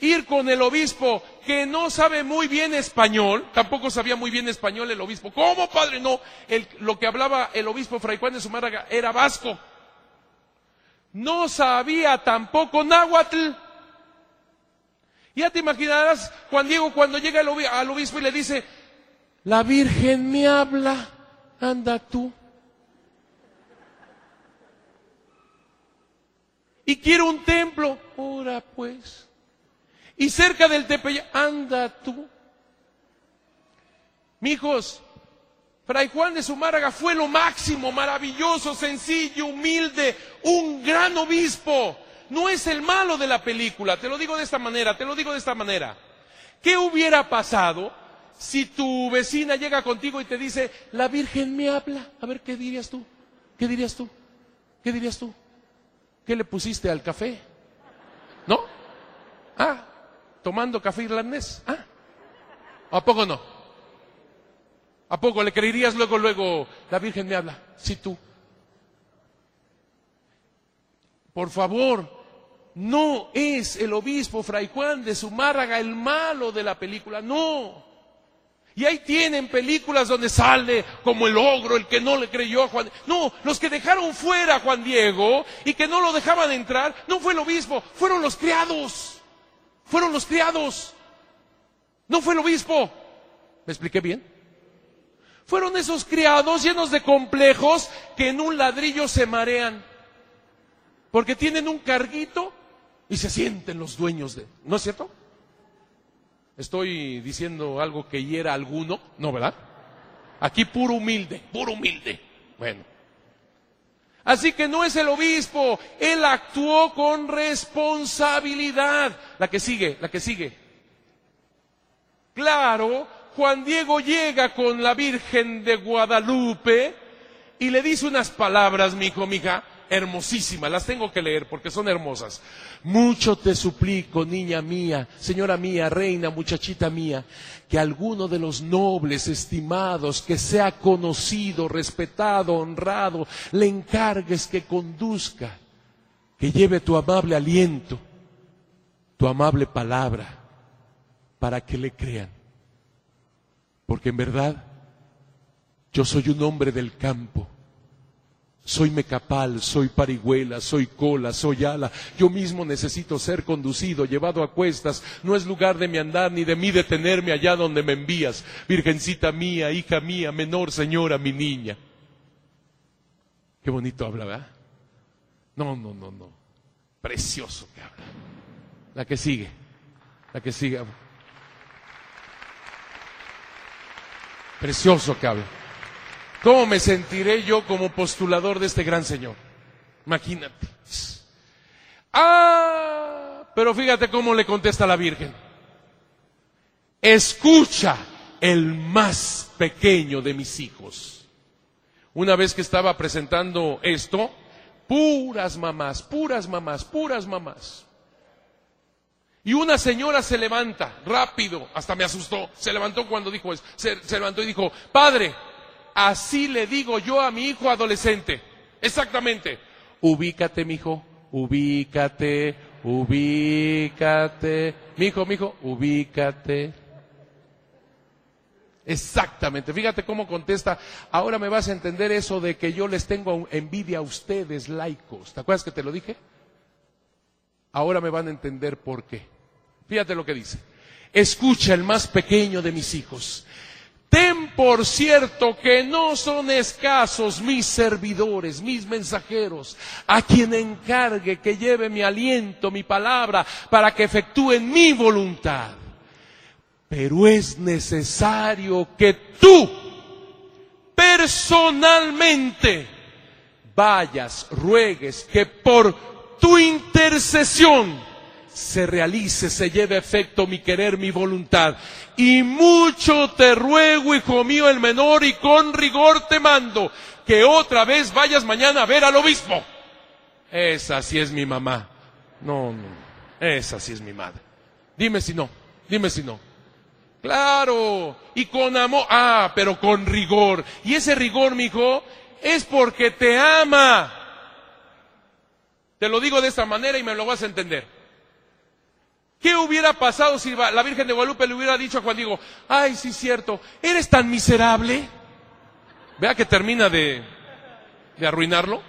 ir con el obispo que no sabe muy bien español, tampoco sabía muy bien español el obispo. ¿Cómo, padre? No, lo que hablaba el obispo Fray Juan de Zumárraga era vasco. No sabía tampoco náhuatl. Ya te imaginarás, Juan Diego, cuando llega al obispo y le dice, la Virgen me habla, anda tú. y quiero un templo. Ora pues. Y cerca del Tepeyac, anda tú. Mijos, Fray Juan de Zumárraga fue lo máximo, maravilloso, sencillo, humilde, un gran obispo. No es el malo de la película, te lo digo de esta manera, te lo digo de esta manera. ¿Qué hubiera pasado si tu vecina llega contigo y te dice, la Virgen me habla? A ver, ¿qué dirías tú? ¿Qué dirías tú? ¿Qué dirías tú? ¿Qué le pusiste al café? ¿No? Ah, tomando café irlandés. Ah, ¿a poco no? ¿A poco le creerías luego, luego, la Virgen me habla? Sí, tú. Por favor, no es el obispo Fray Juan de Zumárraga el malo de la película, no. Y ahí tienen películas donde sale como el ogro, el que no le creyó a Juan. No, los que dejaron fuera a Juan Diego y que no lo dejaban entrar, no fue el obispo, fueron los criados. Fueron los criados. No fue el obispo. ¿Me expliqué bien? Fueron esos criados llenos de complejos que en un ladrillo se marean. Porque tienen un carguito y se sienten los dueños de... ¿No es cierto? ¿Estoy diciendo algo que hiera a alguno? No, ¿verdad? Aquí puro humilde, puro humilde. Bueno. Así que no es el obispo, él actuó con responsabilidad. La que sigue, la que sigue. Claro, Juan Diego llega con la Virgen de Guadalupe y le dice unas palabras, mi hijo, mi hija, hermosísimas, las tengo que leer porque son hermosas. Mucho te suplico, niña mía, señora mía, reina, muchachita mía, que alguno de los nobles estimados, que sea conocido, respetado, honrado, le encargues que conduzca que lleve tu amable aliento, tu amable palabra, para que le crean. Porque en verdad yo soy un hombre del campo. Soy mecapal, soy parihuela, soy cola, soy ala. Yo mismo necesito ser conducido, llevado a cuestas. No es lugar de mi andar ni de mí detenerme allá donde me envías. Virgencita mía, hija mía, menor señora, mi niña. Qué bonito habla, ¿verdad? No, no, no, no. Precioso que habla. La que sigue. La que sigue. Precioso que habla. ¿Cómo me sentiré yo como postulador de este gran Señor? Imagínate. Ah, pero fíjate cómo le contesta la Virgen. Escucha el más pequeño de mis hijos. Una vez que estaba presentando esto, puras mamás, puras mamás, puras mamás. Y una señora se levanta rápido, hasta me asustó, se levantó cuando dijo eso, se, se levantó y dijo, padre, así le digo yo a mi hijo adolescente, exactamente, ubícate, mi hijo, ubícate, ubícate, mi hijo, mi hijo, ubícate. Exactamente, fíjate cómo contesta, ahora me vas a entender eso de que yo les tengo envidia a ustedes, laicos, ¿te acuerdas que te lo dije? Ahora me van a entender por qué. Fíjate lo que dice. Escucha el más pequeño de mis hijos. Ten por cierto que no son escasos mis servidores, mis mensajeros, a quien encargue que lleve mi aliento, mi palabra, para que efectúen mi voluntad. Pero es necesario que tú, personalmente, vayas, ruegues que por tu intercesión se realice, se lleve efecto mi querer, mi voluntad. Y mucho te ruego, hijo mío, el menor, y con rigor te mando, que otra vez vayas mañana a ver al obispo. Esa sí es mi mamá. No, no, esa sí es mi madre. Dime si no, dime si no. Claro, y con amor, ah, pero con rigor. Y ese rigor, mi hijo, es porque te ama. Te lo digo de esta manera y me lo vas a entender. ¿Qué hubiera pasado si la Virgen de Guadalupe le hubiera dicho a Juan Diego, ay, sí, cierto, eres tan miserable? Vea que termina de, de arruinarlo.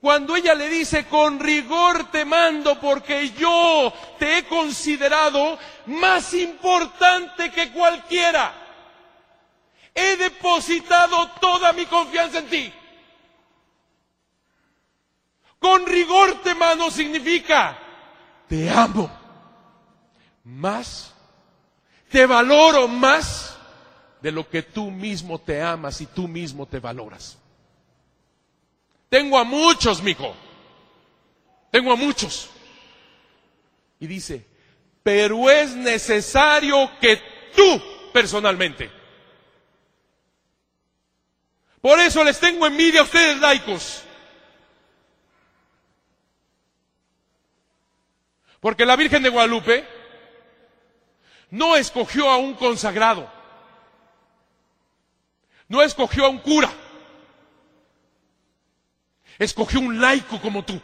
Cuando ella le dice, con rigor te mando porque yo te he considerado más importante que cualquiera. He depositado toda mi confianza en ti. Con rigor te mando significa, te amo más, te valoro más de lo que tú mismo te amas y tú mismo te valoras. Tengo a muchos, mijo. Tengo a muchos. Y dice, pero es necesario que tú personalmente. Por eso les tengo envidia a ustedes laicos. Porque la Virgen de Guadalupe no escogió a un consagrado, no escogió a un cura, escogió un laico como tú.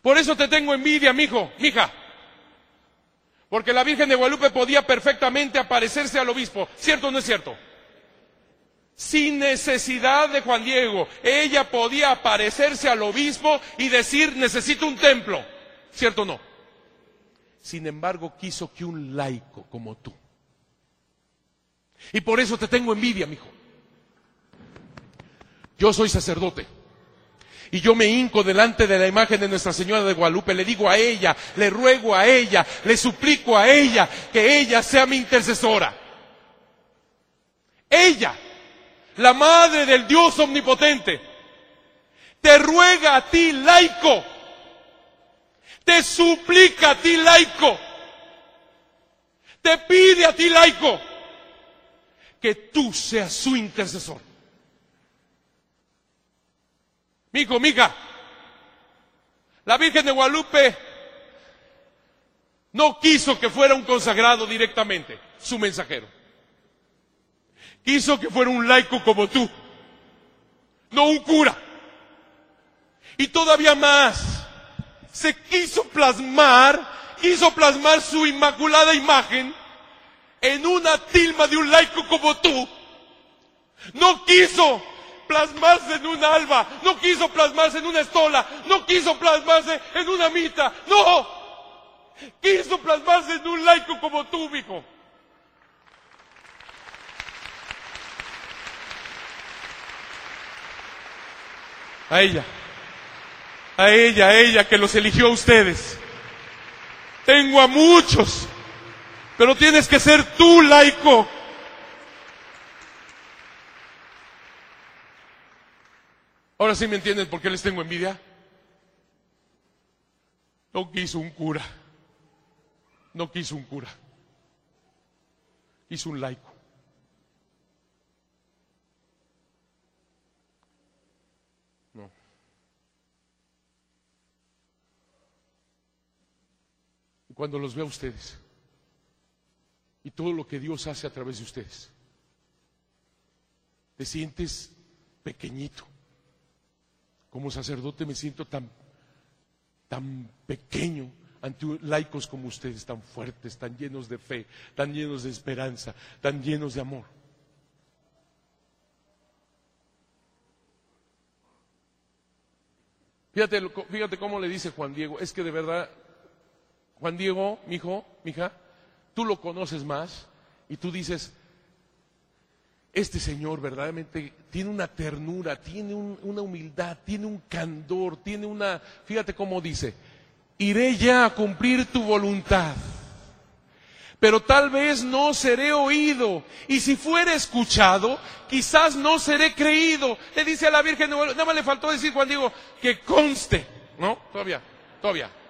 Por eso te tengo envidia, mijo, mija. Porque la Virgen de Guadalupe podía perfectamente aparecerse al obispo, ¿cierto o no es cierto? Sin necesidad de Juan Diego. Ella podía aparecerse al obispo y decir, necesito un templo. ¿Cierto o no? Sin embargo, quiso que un laico como tú. Y por eso te tengo envidia, mijo. Yo soy sacerdote. Y yo me hinco delante de la imagen de Nuestra Señora de Guadalupe, le digo a ella, le ruego a ella, le suplico a ella que ella sea mi intercesora. Ella la madre del Dios omnipotente, te ruega a ti, laico, te suplica a ti, laico, te pide a ti, laico, que tú seas su intercesor. Mijo, mija, la Virgen de Guadalupe no quiso que fuera un consagrado directamente, su mensajero. Quiso que fuera un laico como tú, no un cura. Y todavía más, se quiso plasmar, quiso plasmar su inmaculada imagen en una tilma de un laico como tú. No quiso plasmarse en un alba, no quiso plasmarse en una estola, no quiso plasmarse en una mita, no, quiso plasmarse en un laico como tú, mijo. A ella, a ella, a ella que los eligió a ustedes. Tengo a muchos, pero tienes que ser tú laico. Ahora sí me entienden por qué les tengo envidia. No quiso un cura. No quiso un cura. Quiso un laico. Cuando los veo a ustedes y todo lo que Dios hace a través de ustedes, te sientes pequeñito como sacerdote me siento tan, tan pequeño ante laicos como ustedes, tan fuertes, tan llenos de fe, tan llenos de esperanza, tan llenos de amor. Fíjate, fíjate cómo le dice Juan Diego, es que de verdad, Juan Diego, mi hijo, mi hija, tú lo conoces más y tú dices, este Señor verdaderamente tiene una ternura, tiene una humildad, tiene un candor, tiene una, fíjate cómo dice, iré ya a cumplir tu voluntad, pero tal vez no seré oído, y si fuere escuchado, quizás no seré creído. Le dice a la Virgen, nada más le faltó decir Juan Diego, que conste, ¿no? Todavía, todavía.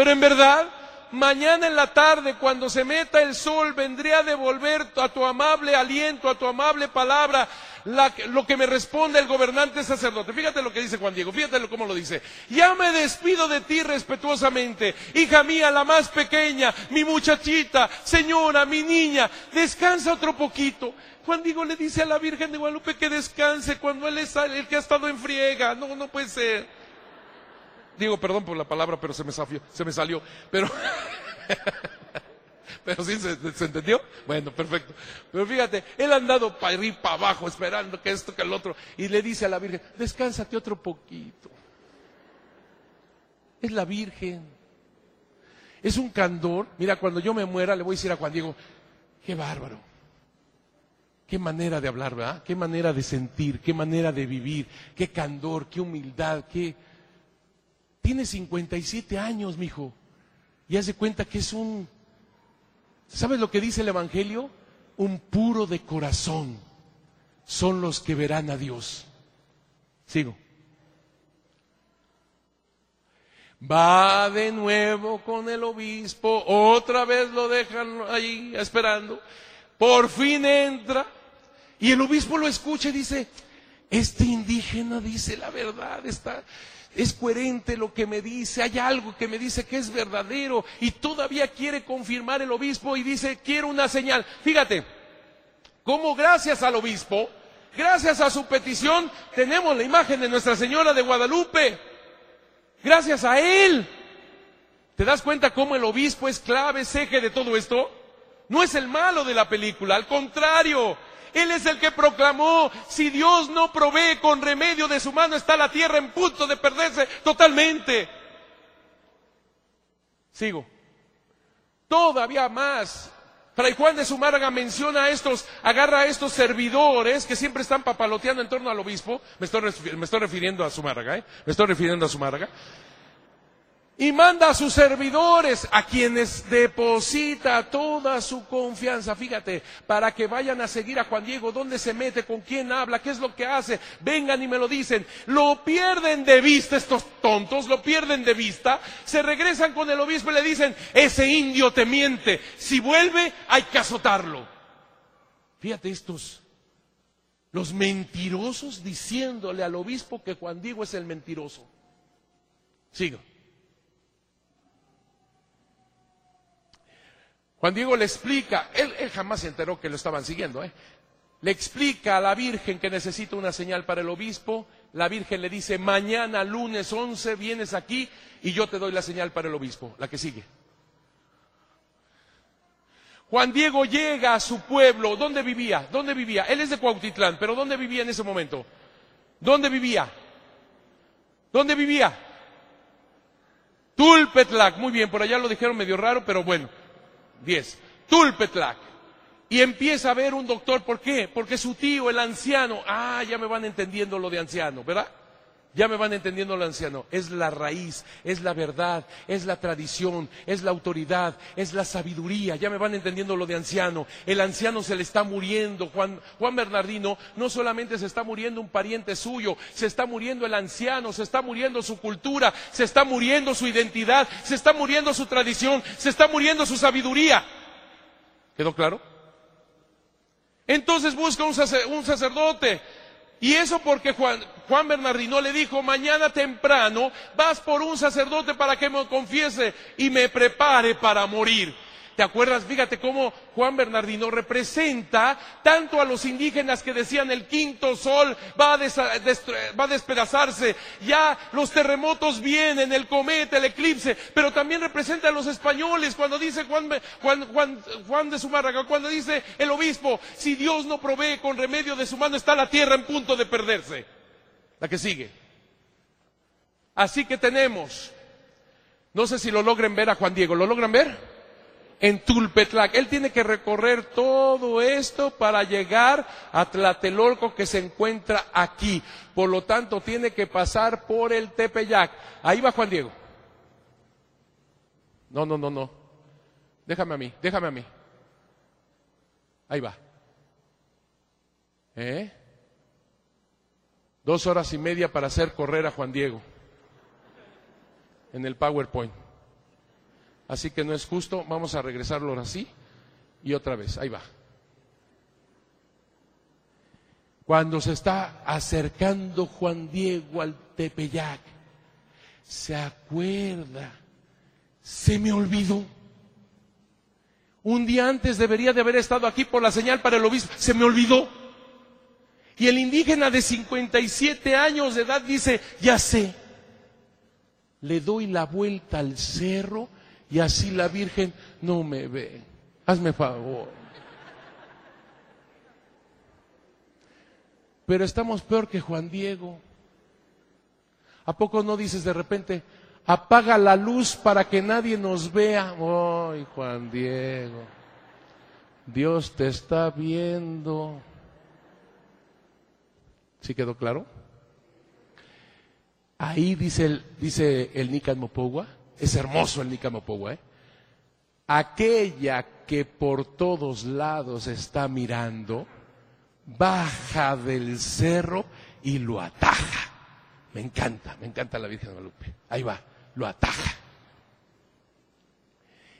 Pero en verdad, mañana en la tarde, cuando se meta el sol, vendré a devolver a tu amable aliento, a tu amable palabra, lo que me responde el gobernante sacerdote. Fíjate lo que dice Juan Diego, fíjate cómo lo dice. Ya me despido de ti respetuosamente, hija mía, la más pequeña, mi muchachita, señora, mi niña, descansa otro poquito. Juan Diego le dice a la Virgen de Guadalupe que descanse cuando él es el que ha estado en friega. No, no puede ser. Digo, perdón por la palabra, pero se me, salió. Pero, pero sí, ¿se, entendió? Bueno, perfecto. Pero fíjate, él ha andado para arriba, para abajo, esperando que esto, que el otro. Y le dice a la Virgen, descánsate otro poquito. Es la Virgen. Es un candor. Mira, cuando yo me muera, le voy a decir a Juan Diego, qué bárbaro. Qué manera de hablar, ¿verdad? Qué manera de sentir, qué manera de vivir, qué candor, qué humildad, qué, tiene 57 años, mijo. Y hace cuenta que es un. ¿Sabes lo que dice el Evangelio? Un puro de corazón son los que verán a Dios. Sigo. Va de nuevo con el obispo, otra vez lo dejan ahí esperando. Por fin entra y el obispo lo escucha y dice, este indígena dice la verdad, está, es coherente lo que me dice, hay algo que me dice que es verdadero y todavía quiere confirmar el obispo y dice, quiero una señal. Fíjate, como gracias al obispo, gracias a su petición, tenemos la imagen de Nuestra Señora de Guadalupe. Gracias a él. ¿Te das cuenta cómo el obispo es clave, es eje de todo esto? No es el malo de la película, al contrario, él es el que proclamó, si Dios no provee con remedio de su mano, está la tierra en punto de perderse totalmente. Sigo. Todavía más. Fray Juan de Zumárraga menciona a estos, agarra a estos servidores que siempre están papaloteando en torno al obispo. Me estoy, me estoy refiriendo a Zumárraga, ¿eh? Me estoy refiriendo a Zumárraga y manda a sus servidores, a quienes deposita toda su confianza, fíjate, para que vayan a seguir a Juan Diego, dónde se mete, con quién habla, qué es lo que hace, vengan y me lo dicen, lo pierden de vista estos tontos, lo pierden de vista, se regresan con el obispo y le dicen, ese indio te miente, si vuelve hay que azotarlo. Fíjate estos, los mentirosos diciéndole al obispo que Juan Diego es el mentiroso. Sigo. Juan Diego le explica, él, jamás se enteró que lo estaban siguiendo, ¿eh? le explica a la Virgen que necesita una señal para el obispo, la Virgen le dice, mañana lunes 11 vienes aquí y yo te doy la señal para el obispo, la que sigue. Juan Diego llega a su pueblo, ¿dónde vivía? ¿Dónde vivía? Él es de Cuautitlán, pero ¿dónde vivía en ese momento? ¿Dónde vivía? ¿Dónde vivía? Tulpetlac, muy bien, por allá lo dijeron medio raro, pero bueno, 10. Tulpetlac. Y empieza a ver un doctor, ¿por qué? Porque su tío, el anciano, ah, ya me van entendiendo lo de anciano, ¿verdad? Ya me van entendiendo lo anciano. Es la raíz, es la verdad, es la tradición, es la autoridad, es la sabiduría. Ya me van entendiendo lo de anciano. El anciano se le está muriendo. Juan, Juan Bernardino no solamente se está muriendo un pariente suyo, se está muriendo el anciano, se está muriendo su cultura, se está muriendo su identidad, se está muriendo su tradición, se está muriendo su sabiduría. ¿Quedó claro? Entonces busca un, sacerdote. Y eso porque Juan, Bernardino le dijo, mañana temprano vas por un sacerdote para que me confiese y me prepare para morir. ¿Te acuerdas? Fíjate cómo Juan Bernardino representa tanto a los indígenas que decían el quinto sol va a, despedazarse, ya los terremotos vienen, el cometa, el eclipse, pero también representa a los españoles cuando dice Juan, Juan, Juan de Zumárraga, cuando dice el obispo, si Dios no provee con remedio de su mano está la tierra en punto de perderse. La que sigue. Así que tenemos, no sé si lo logren ver a Juan Diego, ¿lo logran ver? En Tulpetlac. Él tiene que recorrer todo esto para llegar a Tlatelolco que se encuentra aquí. Por lo tanto, tiene que pasar por el Tepeyac. Ahí va Juan Diego. No, no, no, no. Déjame a mí, déjame a mí. Ahí va. ¿Eh? Dos horas y media para hacer correr a Juan Diego en el PowerPoint. Así que no es justo, vamos a regresarlo así y otra vez, ahí va. Cuando se está acercando Juan Diego al Tepeyac, se acuerda, se me olvidó. Un día antes debería de haber estado aquí por la señal para el obispo, se me olvidó. Y el indígena de 57 años de edad dice, ya sé, le doy la vuelta al cerro y así la Virgen no me ve. Hazme favor. Pero estamos peor que Juan Diego. ¿A poco no dices de repente, apaga la luz para que nadie nos vea? Ay, Juan Diego, Dios te está viendo. ¿Sí quedó claro? Ahí dice el, dice el Nican Mopogua, es hermoso el Nicamopowa, ¿eh? Aquella que por todos lados está mirando, baja del cerro y lo ataja. Me encanta, me encanta la Virgen de Guadalupe. Ahí va, lo ataja.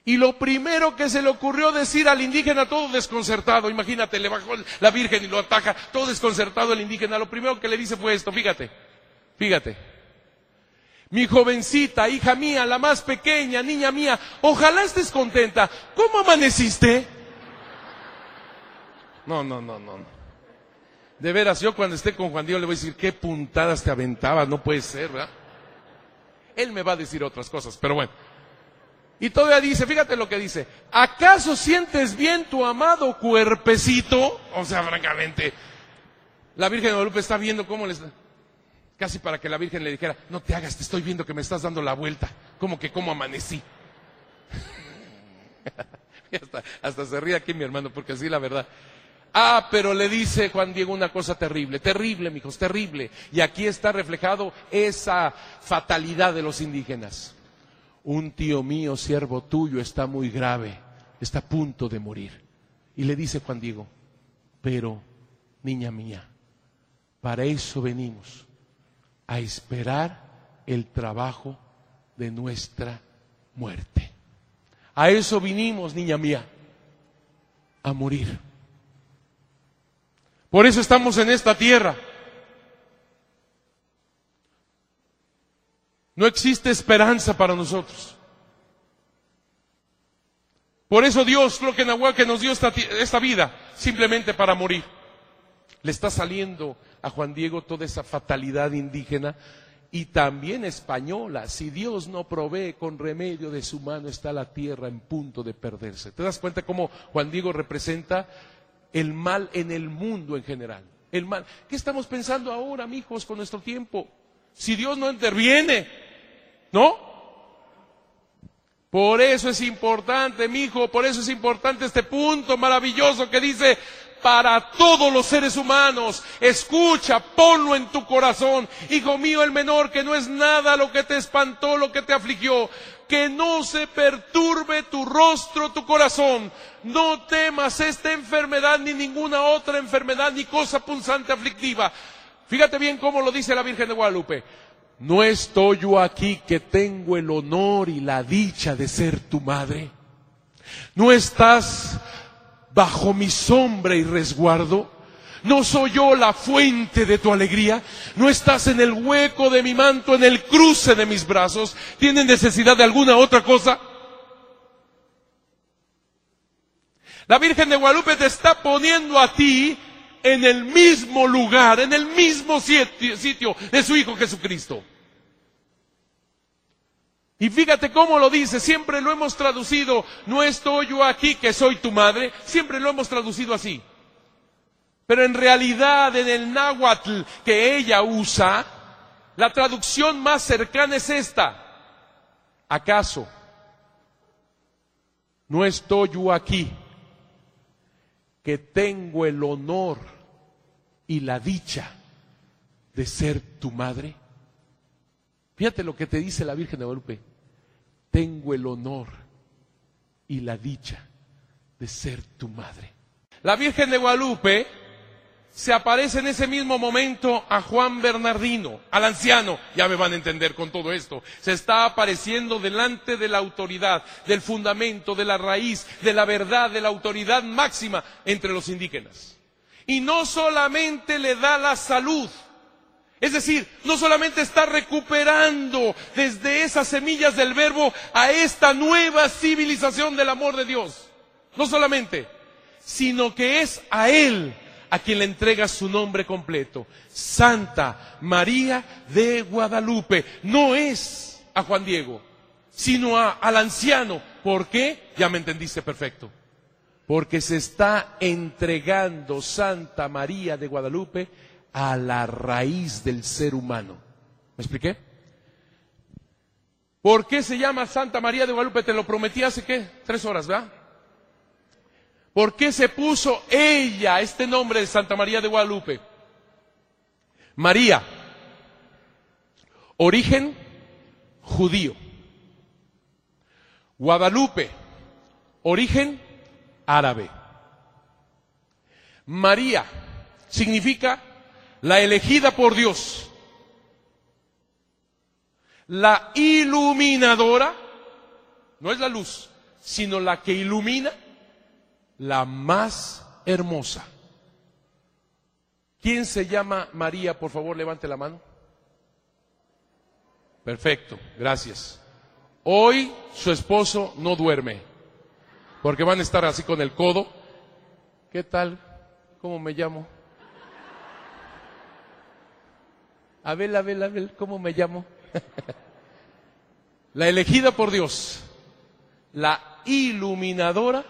Y lo primero que se le ocurrió decir al indígena, todo desconcertado, imagínate, le bajó la Virgen y lo ataja, todo desconcertado el indígena, lo primero que le dice fue esto, fíjate, fíjate, mi jovencita, hija mía, la más pequeña, niña mía, ojalá estés contenta. ¿Cómo amaneciste? No, no, no, no. De veras, yo cuando esté con Juan Diego le voy a decir, qué puntadas te aventabas, no puede ser, ¿verdad? Él me va a decir otras cosas, pero bueno. Y todavía dice, fíjate lo que dice, ¿acaso sientes bien tu amado cuerpecito? O sea, francamente, la Virgen de Guadalupe está viendo cómo le está casi para que la Virgen le dijera, no te hagas, te estoy viendo que me estás dando la vuelta, como que como amanecí. hasta, hasta se ríe aquí mi hermano, porque así la verdad. Ah, pero le dice Juan Diego una cosa terrible, terrible, mijos, terrible. Y aquí está reflejado esa fatalidad de los indígenas. Un tío mío, siervo tuyo, está muy grave, está a punto de morir. Y le dice Juan Diego, pero, niña mía, para eso venimos, a esperar el trabajo de nuestra muerte. A eso vinimos, niña mía, a morir. Por eso estamos en esta tierra. No existe esperanza para nosotros. Por eso Dios, lo que que nos dio esta, esta vida, simplemente para morir. Le está saliendo a Juan Diego toda esa fatalidad indígena y también española. Si Dios no provee con remedio de su mano, está la tierra en punto de perderse. ¿Te das cuenta cómo Juan Diego representa el mal en el mundo en general? El mal. ¿Qué estamos pensando ahora, mijos, con nuestro tiempo? Si Dios no interviene, ¿no? Por eso es importante, mi hijo, por eso es importante este punto maravilloso que dice, para todos los seres humanos. Escucha, ponlo en tu corazón. Hijo mío, el menor, que no es nada lo que te espantó, lo que te afligió. Que no se perturbe tu rostro, tu corazón. No temas esta enfermedad, ni ninguna otra enfermedad, ni cosa punzante aflictiva. Fíjate bien cómo lo dice la Virgen de Guadalupe. ¿No estoy yo aquí que tengo el honor y la dicha de ser tu madre? ¿No estás bajo mi sombra y resguardo? ¿No soy yo la fuente de tu alegría? ¿No estás en el hueco de mi manto, en el cruce de mis brazos? ¿Tienes necesidad de alguna otra cosa? La Virgen de Guadalupe te está poniendo a ti en el mismo lugar, en el mismo sitio, de su Hijo Jesucristo. Y fíjate cómo lo dice, siempre lo hemos traducido, no estoy yo aquí que soy tu madre, siempre lo hemos traducido así. Pero en realidad en el náhuatl que ella usa, la traducción más cercana es esta. ¿Acaso no estoy yo aquí que tengo el honor y la dicha de ser tu madre? Fíjate lo que te dice la Virgen de Guadalupe. Tengo el honor y la dicha de ser tu madre. La Virgen de Guadalupe se aparece en ese mismo momento a Juan Bernardino, al anciano, ya me van a entender con todo esto, se está apareciendo delante de la autoridad, del fundamento, de la raíz, de la verdad, de la autoridad máxima entre los indígenas. Y no solamente le da la salud, es decir, no solamente está recuperando desde esas semillas del verbo a esta nueva civilización del amor de Dios, no solamente, sino que es a Él a quien le entrega su nombre completo, Santa María de Guadalupe. No es a Juan Diego, sino al anciano. ¿Por qué? Ya me entendiste perfecto. Porque se está entregando Santa María de Guadalupe a la raíz del ser humano. ¿Me expliqué? ¿Por qué se llama Santa María de Guadalupe? Te lo prometí hace qué? Tres horas, ¿verdad? ¿Por qué se puso ella este nombre de Santa María de Guadalupe? María, origen judío. Guadalupe, origen árabe. María significa la elegida por Dios, la iluminadora, no es la luz, sino la que ilumina, la más hermosa. ¿Quién se llama María? Por favor, levante la mano. Perfecto, gracias. Hoy su esposo no duerme, porque van a estar así con el codo. ¿Qué tal? ¿Cómo me llamo? Abel, Abel, Abel, ¿cómo me llamo? la elegida por Dios, la iluminadora,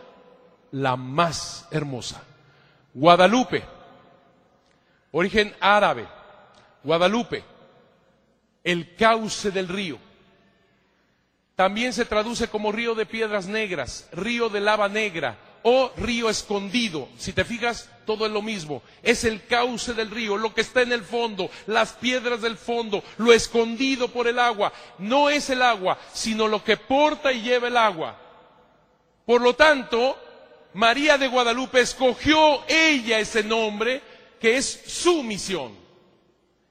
la más hermosa. Guadalupe, origen árabe. Guadalupe, el cauce del río. También se traduce como río de piedras negras, río de lava negra, o río escondido. Si te fijas, todo es lo mismo. Es el cauce del río, lo que está en el fondo, las piedras del fondo, lo escondido por el agua. No es el agua, sino lo que porta y lleva el agua. Por lo tanto, María de Guadalupe escogió ella ese nombre que es su misión.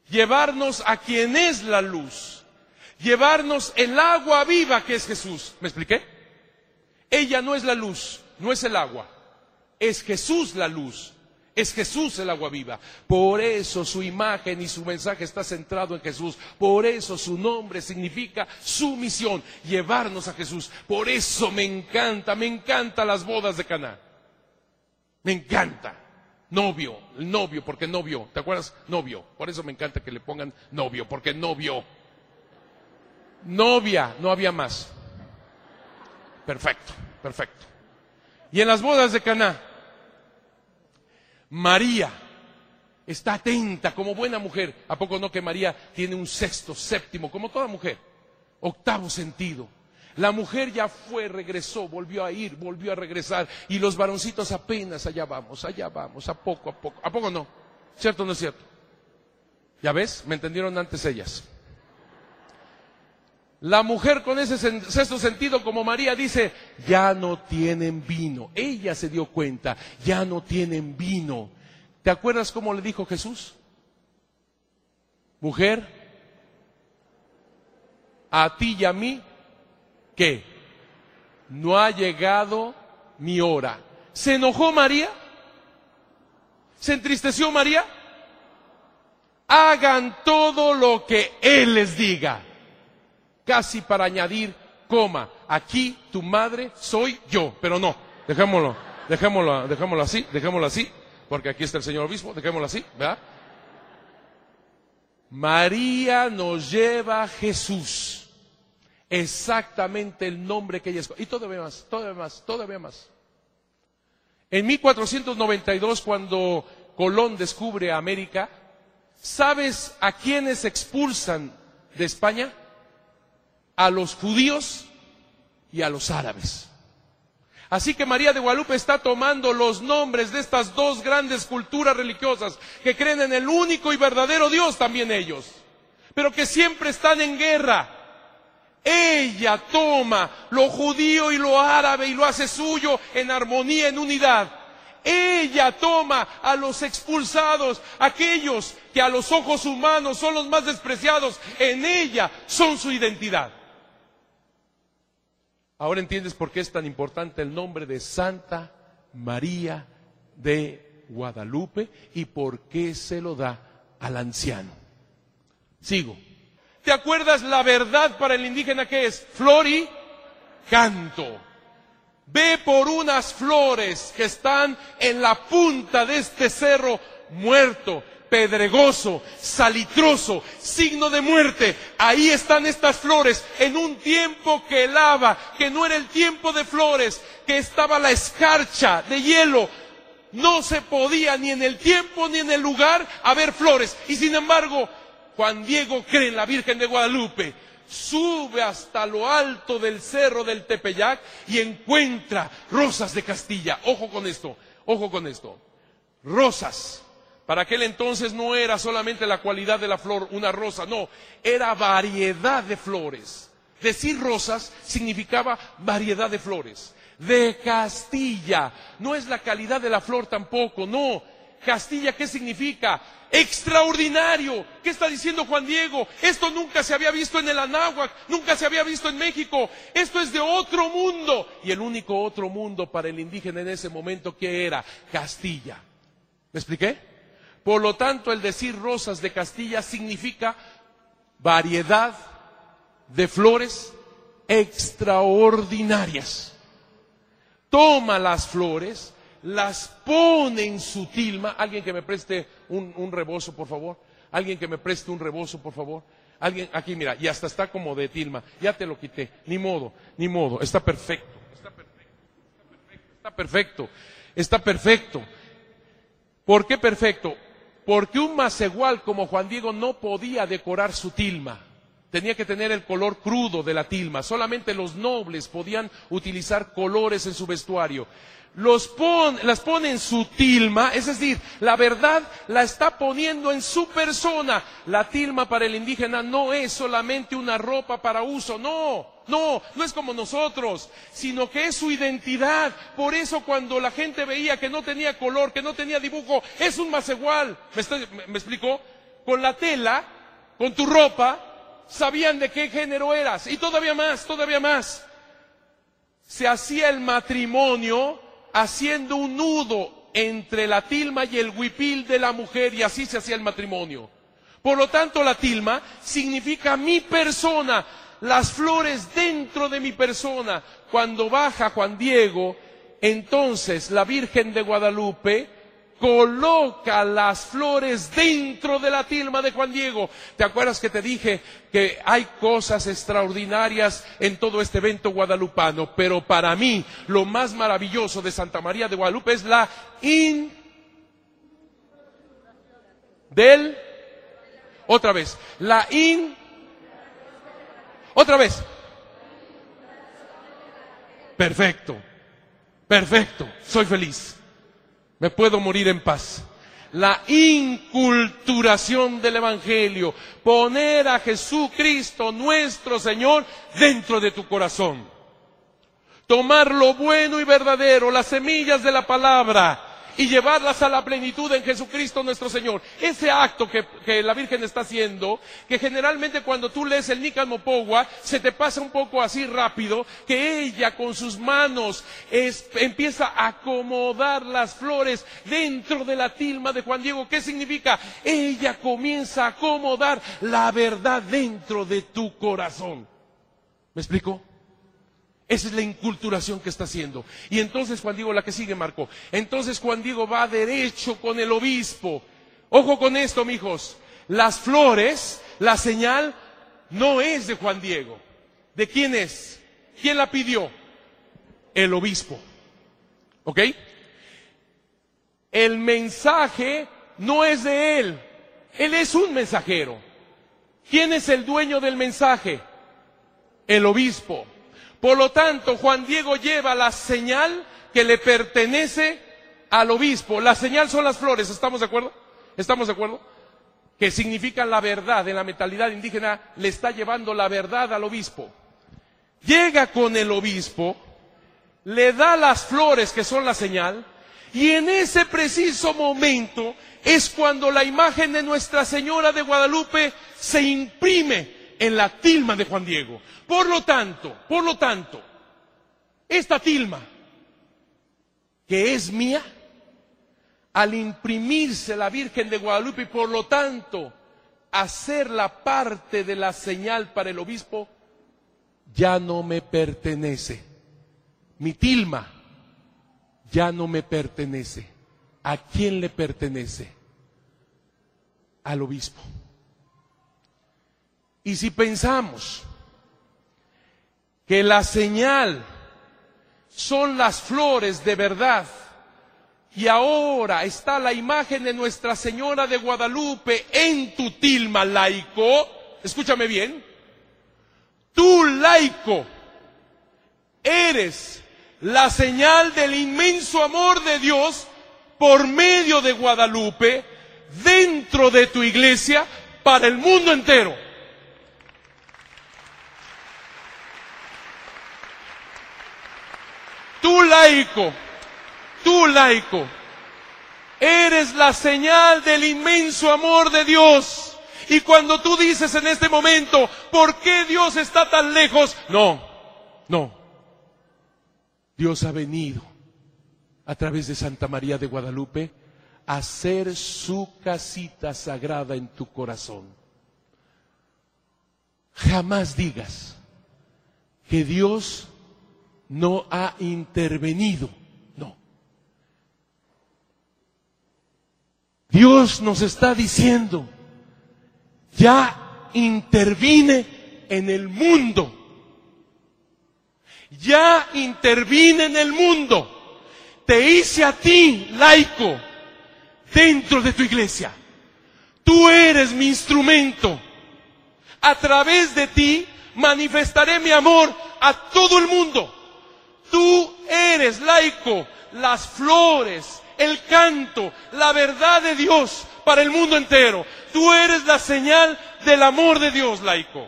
Llevarnos a quien es la luz. Llevarnos el agua viva que es Jesús. ¿Me expliqué? Ella no es la luz, no es el agua, es Jesús la luz, es Jesús el agua viva. Por eso su imagen y su mensaje está centrado en Jesús. Por eso su nombre significa su misión, llevarnos a Jesús. Por eso me encanta, me encanta las bodas de Caná. Me encanta. Novio, novio, porque novio, ¿te acuerdas? Novio. Por eso me encanta que le pongan novio, porque novio. Novia, no había más. Perfecto, perfecto. Y en las bodas de Caná, María está atenta como buena mujer. ¿A poco no que María tiene un sexto, séptimo, como toda mujer? Octavo sentido. La mujer ya fue, regresó, volvió a ir, volvió a regresar. Y los varoncitos apenas allá vamos, allá vamos, a poco, a poco. ¿A poco no? ¿Cierto o no es cierto? ¿Ya ves? Me entendieron antes ellas. La mujer con ese sexto sentido como María dice, ya no tienen vino. Ella se dio cuenta, ya no tienen vino. ¿Te acuerdas cómo le dijo Jesús? Mujer, a ti y a mí, ¿qué? No ha llegado mi hora. ¿Se enojó María? ¿Se entristeció María? Hagan todo lo que Él les diga casi para añadir coma. Aquí tu madre soy yo, pero no, dejémoslo, dejémoslo, dejémoslo así, dejémoslo así, porque aquí está el señor obispo, dejémoslo así, ¿verdad? María nos lleva Jesús, exactamente el nombre que ella escogió. Y todavía más, todavía más, todavía más. En 1492, cuando Colón descubre América, ¿sabes a quiénes expulsan de España? A los judíos y a los árabes. Así que María de Guadalupe está tomando los nombres de estas dos grandes culturas religiosas que creen en el único y verdadero Dios también ellos, pero que siempre están en guerra. Ella toma lo judío y lo árabe y lo hace suyo en armonía, en unidad. Ella toma a los expulsados, aquellos que a los ojos humanos son los más despreciados, en ella son su identidad. Ahora entiendes por qué es tan importante el nombre de Santa María de Guadalupe y por qué se lo da al anciano. Sigo. ¿Te acuerdas la verdad para el indígena que es? Flor y canto. Ve por unas flores que están en la punta de este cerro muerto pedregoso, salitroso, signo de muerte. Ahí están estas flores en un tiempo que lava, que no era el tiempo de flores, que estaba la escarcha de hielo. No se podía ni en el tiempo ni en el lugar haber flores. Y sin embargo, Juan Diego cree en la Virgen de Guadalupe. Sube hasta lo alto del cerro del Tepeyac y encuentra rosas de Castilla. Ojo con esto, ojo con esto. Rosas para aquel entonces no era solamente la cualidad de la flor, una rosa, no, era variedad de flores. Decir rosas significaba variedad de flores. De Castilla, no es la calidad de la flor tampoco, no. Castilla, ¿qué significa? Extraordinario. ¿Qué está diciendo Juan Diego? Esto nunca se había visto en el Anáhuac, nunca se había visto en México. Esto es de otro mundo. Y el único otro mundo para el indígena en ese momento, ¿qué era? Castilla. ¿Me expliqué? Por lo tanto, el decir rosas de Castilla significa variedad de flores extraordinarias. Toma las flores, las pone en su tilma. Alguien que me preste un, rebozo, por favor. Alguien que me preste un rebozo, por favor. Alguien, aquí mira, y hasta está como de tilma. Ya te lo quité. Ni modo, ni modo. Está perfecto. Está perfecto. Está perfecto. Está perfecto. ¿Por qué perfecto? Porque un macegual como Juan Diego no podía decorar su tilma. Tenía que tener el color crudo de la tilma. Solamente los nobles podían utilizar colores en su vestuario. Los las pone en su tilma, es decir, la verdad la está poniendo en su persona. La tilma para el indígena no es solamente una ropa para uso, no. No, no es como nosotros, sino que es su identidad. Por eso cuando la gente veía que no tenía color, que no tenía dibujo, es un más igual. ¿Me, me explicó? Con la tela, con tu ropa, sabían de qué género eras. Y todavía más, todavía más. Se hacía el matrimonio haciendo un nudo entre la tilma y el huipil de la mujer y así se hacía el matrimonio. Por lo tanto, la tilma significa mi persona, las flores dentro de mi persona. Cuando baja Juan Diego, entonces la Virgen de Guadalupe coloca las flores dentro de la tilma de Juan Diego. ¿Te acuerdas que te dije que hay cosas extraordinarias en todo este evento guadalupano? Pero para mí lo más maravilloso de Santa María de Guadalupe es la in del otra vez, la in otra vez. Perfecto. Perfecto. Soy feliz me puedo morir en paz. La inculturación del Evangelio, poner a Jesucristo nuestro Señor dentro de tu corazón. Tomar lo bueno y verdadero, las semillas de la palabra, y llevarlas a la plenitud en Jesucristo nuestro Señor. Ese acto que, la Virgen está haciendo, que generalmente cuando tú lees el Mopogua, se te pasa un poco así rápido, que ella con sus manos empieza a acomodar las flores dentro de la tilma de Juan Diego. ¿Qué significa? Ella comienza a acomodar la verdad dentro de tu corazón. ¿Me explico? Esa es la inculturación que está haciendo. Y entonces Juan Diego, la que sigue, Marco. Entonces Juan Diego va derecho con el obispo. Ojo con esto, mijos. Las flores, la señal, no es de Juan Diego. ¿De quién es? ¿Quién la pidió? El obispo. ¿Ok? El mensaje no es de él. Él es un mensajero. ¿Quién es el dueño del mensaje? El obispo. Por lo tanto, Juan Diego lleva la señal que le pertenece al obispo. La señal son las flores, ¿estamos de acuerdo? ¿Estamos de acuerdo? Que significan la verdad. En la mentalidad indígena le está llevando la verdad al obispo. Llega con el obispo, le da las flores que son la señal, y en ese preciso momento es cuando la imagen de Nuestra Señora de Guadalupe se imprime en la tilma de Juan Diego. Por lo tanto, por lo tanto, esta tilma, que es mía, al imprimirse la Virgen de Guadalupe y por lo tanto hacer la parte de la señal para el obispo, ya no me pertenece. Mi tilma ya no me pertenece. ¿A quién le pertenece? Al obispo. Y si pensamos que la señal son las flores de verdad, y ahora está la imagen de Nuestra Señora de Guadalupe en tu tilma laico, escúchame bien, tú laico eres la señal del inmenso amor de Dios por medio de Guadalupe dentro de tu iglesia para el mundo entero. Tú laico, tú laico, eres la señal del inmenso amor de Dios. Y cuando tú dices en este momento, ¿por qué Dios está tan lejos? No, no. Dios ha venido a través de Santa María de Guadalupe a hacer su casita sagrada en tu corazón. Jamás digas que Dios no ha intervenido. No. Dios nos está diciendo, ya intervine en el mundo. Ya intervine en el mundo. Te hice a ti, laico, dentro de tu iglesia. Tú eres mi instrumento. A través de ti manifestaré mi amor a todo el mundo. Tú eres laico, las flores, el canto, la verdad de Dios para el mundo entero. Tú eres la señal del amor de Dios, laico.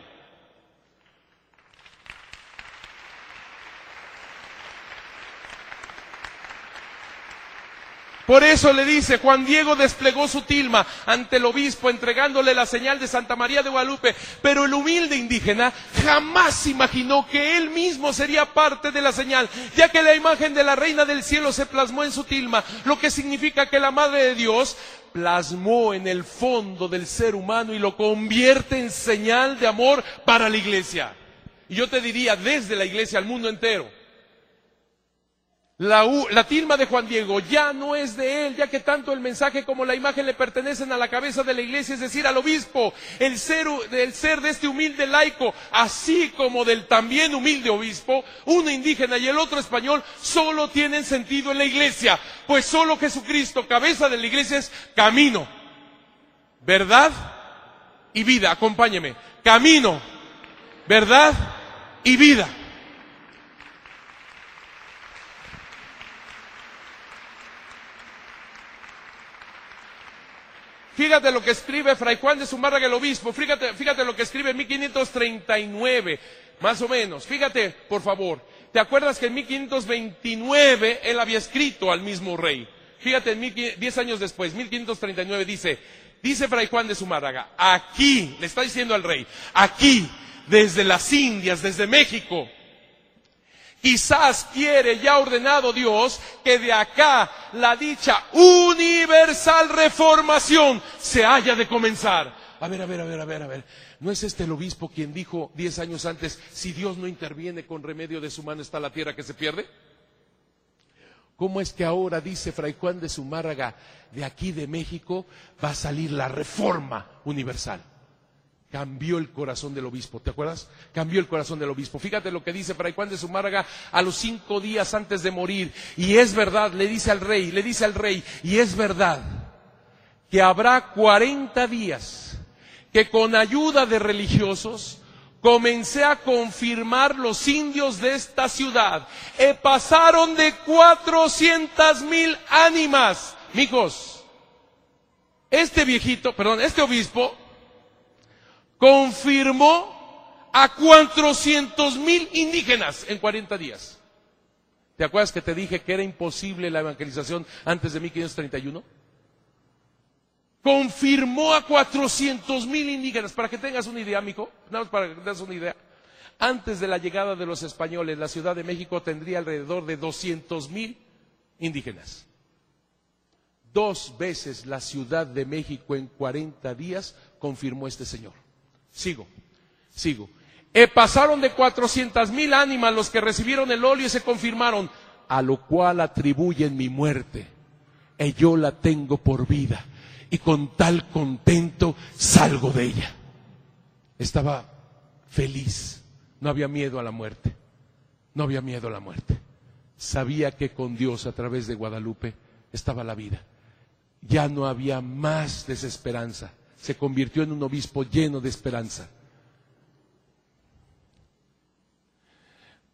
Por eso le dice, Juan Diego desplegó su tilma ante el obispo entregándole la señal de Santa María de Guadalupe, pero el humilde indígena jamás imaginó que él mismo sería parte de la señal, ya que la imagen de la reina del cielo se plasmó en su tilma, lo que significa que la Madre de Dios plasmó en el fondo del ser humano y lo convierte en señal de amor para la iglesia. Y yo te diría desde la iglesia al mundo entero. La, tilma de Juan Diego ya no es de él, ya que tanto el mensaje como la imagen le pertenecen a la cabeza de la iglesia, es decir, al obispo. El ser, el ser de este humilde laico, así como del también humilde obispo, uno indígena y el otro español, solo tienen sentido en la iglesia, pues solo Jesucristo, cabeza de la iglesia, es camino, verdad y vida. Acompáñeme. Camino, verdad y vida. Fíjate lo que escribe Fray Juan de Zumárraga el obispo, fíjate, fíjate lo que escribe en 1539, más o menos. Fíjate, por favor, ¿te acuerdas que en 1529 él había escrito al mismo rey? Fíjate, en 1500 diez años después, 1539 dice, dice Fray Juan de Zumárraga, aquí, le está diciendo al rey, aquí, desde las Indias, desde México, Quizás quiere ya ordenado Dios que de acá la dicha universal reformación se haya de comenzar. A ver, a ver, a ver, a ver, a ver. ¿No es este el obispo quien dijo diez años antes, si Dios no interviene con remedio de su mano está la tierra que se pierde? ¿Cómo es que ahora dice Fray Juan de Zumárraga, de aquí de México va a salir la reforma universal? Cambió el corazón del obispo, ¿te acuerdas? Cambió el corazón del obispo. Fíjate lo que dice Fray Juan de Zumárraga a los cinco días antes de morir. Y es verdad, le dice al rey, le dice al rey, y es verdad que habrá 40 días que con ayuda de religiosos comencé a confirmar los indios de esta ciudad. Eh, pasaron de 400 mil ánimas, mijos. Este viejito, perdón, este obispo confirmó a 400 mil indígenas en 40 días. ¿Te acuerdas que te dije que era imposible la evangelización antes de 1531? Confirmó a 400 mil indígenas. Para que tengas una idea, amigo, nada más para que tengas una idea. Antes de la llegada de los españoles, la Ciudad de México tendría alrededor de 200 mil indígenas. Dos veces la Ciudad de México en 40 días confirmó este señor. Sigo, sigo. Eh, pasaron de 400 mil ánimas los que recibieron el óleo y se confirmaron, a lo cual atribuyen mi muerte. Y yo la tengo por vida. Y con tal contento salgo de ella. Estaba feliz. No había miedo a la muerte. No había miedo a la muerte. Sabía que con Dios a través de Guadalupe estaba la vida. Ya no había más desesperanza se convirtió en un obispo lleno de esperanza.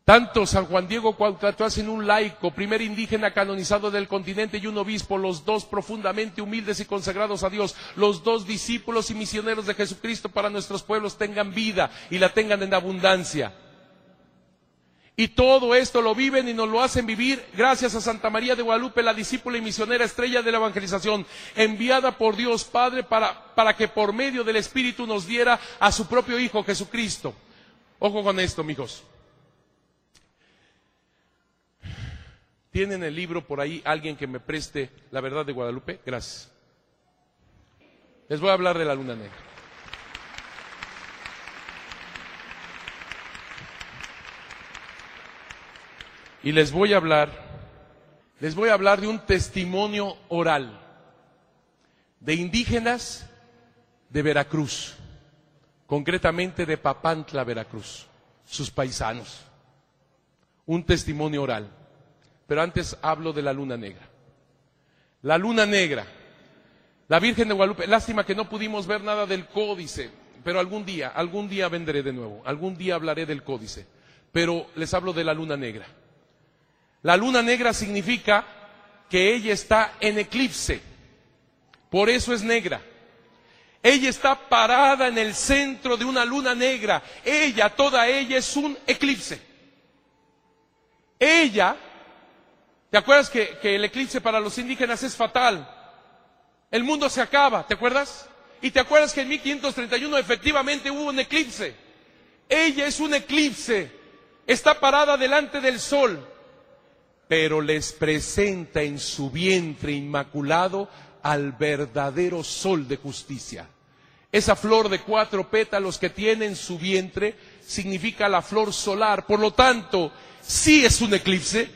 Tanto San Juan Diego Cuauhtémoc en un laico, primer indígena canonizado del continente y un obispo, los dos profundamente humildes y consagrados a Dios, los dos discípulos y misioneros de Jesucristo para nuestros pueblos tengan vida y la tengan en abundancia. Y todo esto lo viven y nos lo hacen vivir gracias a Santa María de Guadalupe, la discípula y misionera estrella de la evangelización, enviada por Dios Padre para, para que por medio del Espíritu nos diera a su propio Hijo Jesucristo. Ojo con esto, mijos. ¿Tienen el libro por ahí alguien que me preste la verdad de Guadalupe? Gracias. Les voy a hablar de la luna negra. Y les voy a hablar, les voy a hablar de un testimonio oral de indígenas de Veracruz, concretamente de Papantla, Veracruz, sus paisanos. Un testimonio oral. Pero antes hablo de la luna negra. La luna negra. La Virgen de Guadalupe. Lástima que no pudimos ver nada del códice, pero algún día, algún día vendré de nuevo. Algún día hablaré del códice. Pero les hablo de la luna negra. La luna negra significa que ella está en eclipse. Por eso es negra. Ella está parada en el centro de una luna negra. Ella, toda ella es un eclipse. Ella, ¿te acuerdas que, el eclipse para los indígenas es fatal? El mundo se acaba, ¿te acuerdas? Y te acuerdas que en 1531 efectivamente hubo un eclipse. Ella es un eclipse. Está parada delante del sol pero les presenta en su vientre inmaculado al verdadero sol de justicia. Esa flor de cuatro pétalos que tiene en su vientre significa la flor solar. Por lo tanto, sí es un eclipse,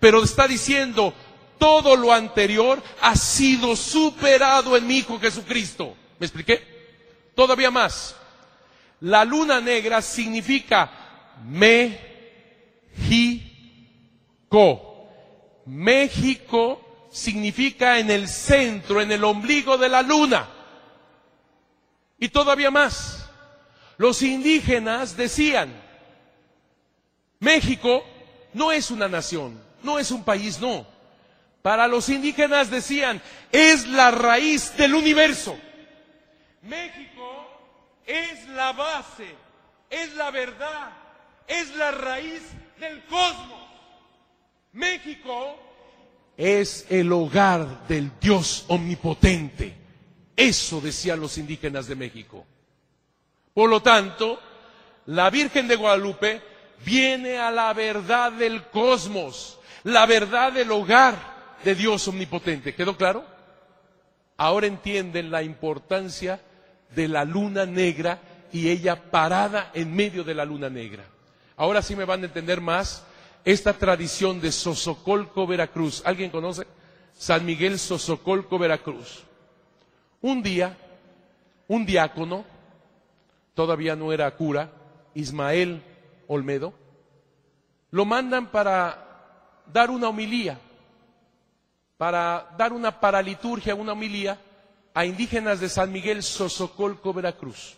Pero está diciendo, todo lo anterior ha sido superado en mi Hijo Jesucristo. ¿Me expliqué? Todavía más. La luna negra significa México. México significa en el centro, en el ombligo de la luna. Y todavía más. Los indígenas decían, México no es una nación, no es un país, no. Para los indígenas decían, es la raíz del universo. México es la base, es la verdad, es la raíz del cosmos. México es el hogar del Dios omnipotente. Eso decían los indígenas de México. Por lo tanto, la Virgen de Guadalupe viene a la verdad del cosmos, la verdad del hogar de Dios omnipotente. ¿Quedó claro? Ahora entienden la importancia de la luna negra y ella parada en medio de la luna negra. Ahora sí me van a entender más esta tradición de Sosocolco, Veracruz. ¿Alguien conoce? San Miguel Sosocolco, Veracruz. Un día, un diácono, todavía no era cura, Ismael Olmedo, lo mandan para dar una homilía, para dar una paraliturgia, una homilía a indígenas de San Miguel Sosocolco, Veracruz.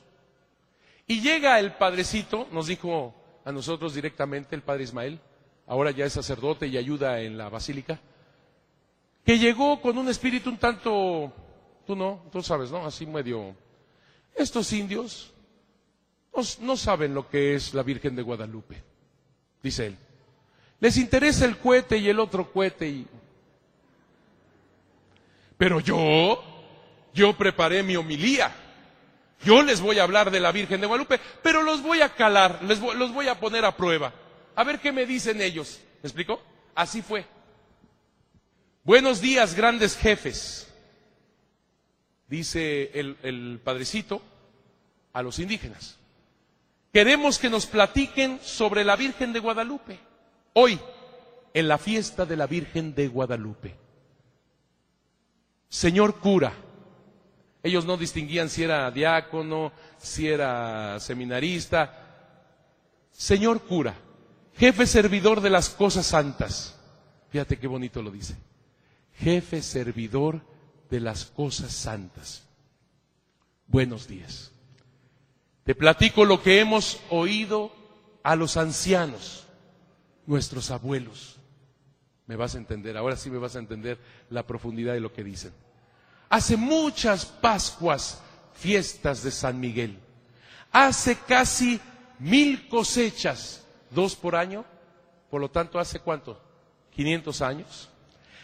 Y llega el padrecito, nos dijo a nosotros directamente el padre Ismael, ahora ya es sacerdote y ayuda en la basílica, que llegó con un espíritu un tanto, tú no, tú sabes, ¿no? Así medio, estos indios no, saben lo que es la Virgen de Guadalupe, dice él. Les interesa el cohete y el otro cohete y... Pero yo, yo preparé mi homilía. Yo les voy a hablar de la Virgen de Guadalupe, pero los voy a calar, les los voy a poner a prueba. A ver qué me dicen ellos. ¿Me explico? Así fue. Buenos días, grandes jefes, dice el, el padrecito a los indígenas. Queremos que nos platiquen sobre la Virgen de Guadalupe. Hoy, en la fiesta de la Virgen de Guadalupe. Señor cura, ellos no distinguían si era diácono, si era seminarista. Señor cura, jefe servidor de las cosas santas. Fíjate qué bonito lo dice. Jefe servidor de las cosas santas. Buenos días. Te platico lo que hemos oído a los ancianos, nuestros abuelos. Me vas a entender, ahora sí me vas a entender la profundidad de lo que dicen. Hace muchas Pascuas, fiestas de San Miguel. Hace casi mil cosechas, dos por año. Por lo tanto, ¿hace cuánto? 500 años.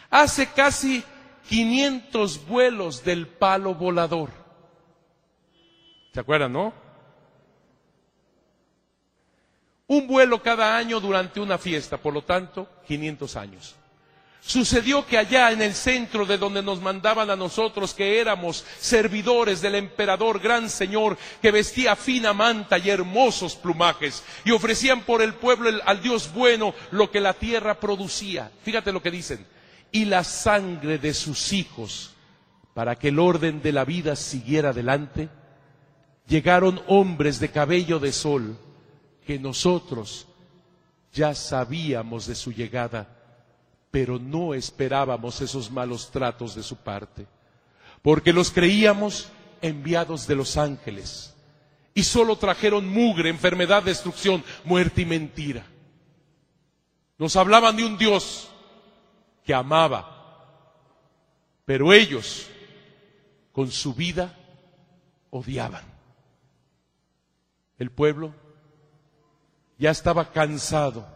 Hace casi 500 vuelos del palo volador. ¿Se acuerdan, no? Un vuelo cada año durante una fiesta, por lo tanto, 500 años. Sucedió que allá en el centro de donde nos mandaban a nosotros, que éramos servidores del emperador gran señor, que vestía fina manta y hermosos plumajes, y ofrecían por el pueblo al Dios bueno lo que la tierra producía. Fíjate lo que dicen. Y la sangre de sus hijos, para que el orden de la vida siguiera adelante, llegaron hombres de cabello de sol, que nosotros ya sabíamos de su llegada, pero no esperábamos esos malos tratos de su parte, porque los creíamos enviados de los ángeles y solo trajeron mugre, enfermedad, destrucción, muerte y mentira. Nos hablaban de un Dios que amaba, pero ellos con su vida odiaban. El pueblo ya estaba cansado.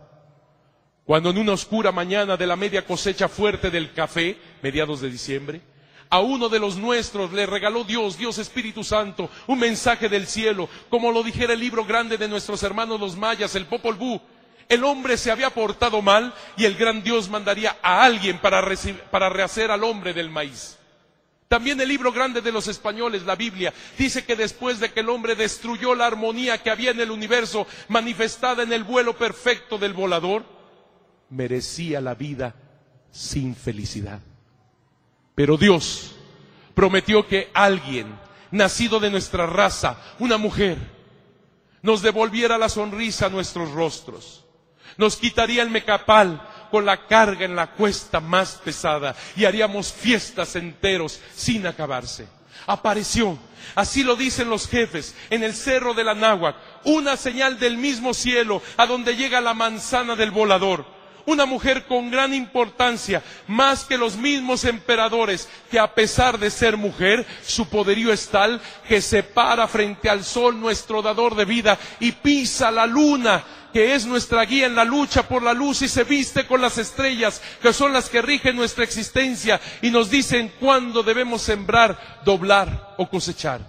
Cuando en una oscura mañana de la media cosecha fuerte del café, mediados de diciembre, a uno de los nuestros le regaló Dios, Dios Espíritu Santo, un mensaje del cielo, como lo dijera el libro grande de nuestros hermanos los mayas, el Popol Vuh. El hombre se había portado mal y el gran Dios mandaría a alguien para, para rehacer al hombre del maíz. También el libro grande de los españoles, la Biblia, dice que después de que el hombre destruyó la armonía que había en el universo manifestada en el vuelo perfecto del volador, merecía la vida sin felicidad. Pero Dios prometió que alguien, nacido de nuestra raza, una mujer, nos devolviera la sonrisa a nuestros rostros, nos quitaría el mecapal con la carga en la cuesta más pesada y haríamos fiestas enteros sin acabarse. Apareció, así lo dicen los jefes, en el cerro de la náhuac, una señal del mismo cielo a donde llega la manzana del volador una mujer con gran importancia, más que los mismos emperadores, que a pesar de ser mujer, su poderío es tal que se para frente al sol, nuestro dador de vida, y pisa la luna, que es nuestra guía en la lucha por la luz, y se viste con las estrellas, que son las que rigen nuestra existencia, y nos dicen cuándo debemos sembrar, doblar o cosechar.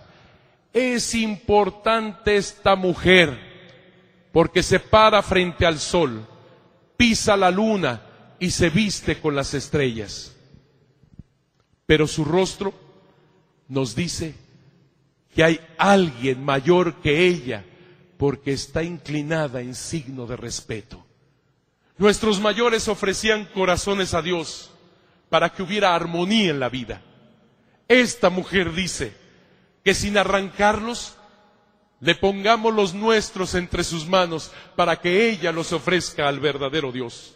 Es importante esta mujer, porque se para frente al sol pisa la luna y se viste con las estrellas. Pero su rostro nos dice que hay alguien mayor que ella porque está inclinada en signo de respeto. Nuestros mayores ofrecían corazones a Dios para que hubiera armonía en la vida. Esta mujer dice que sin arrancarlos le pongamos los nuestros entre sus manos para que ella los ofrezca al verdadero Dios.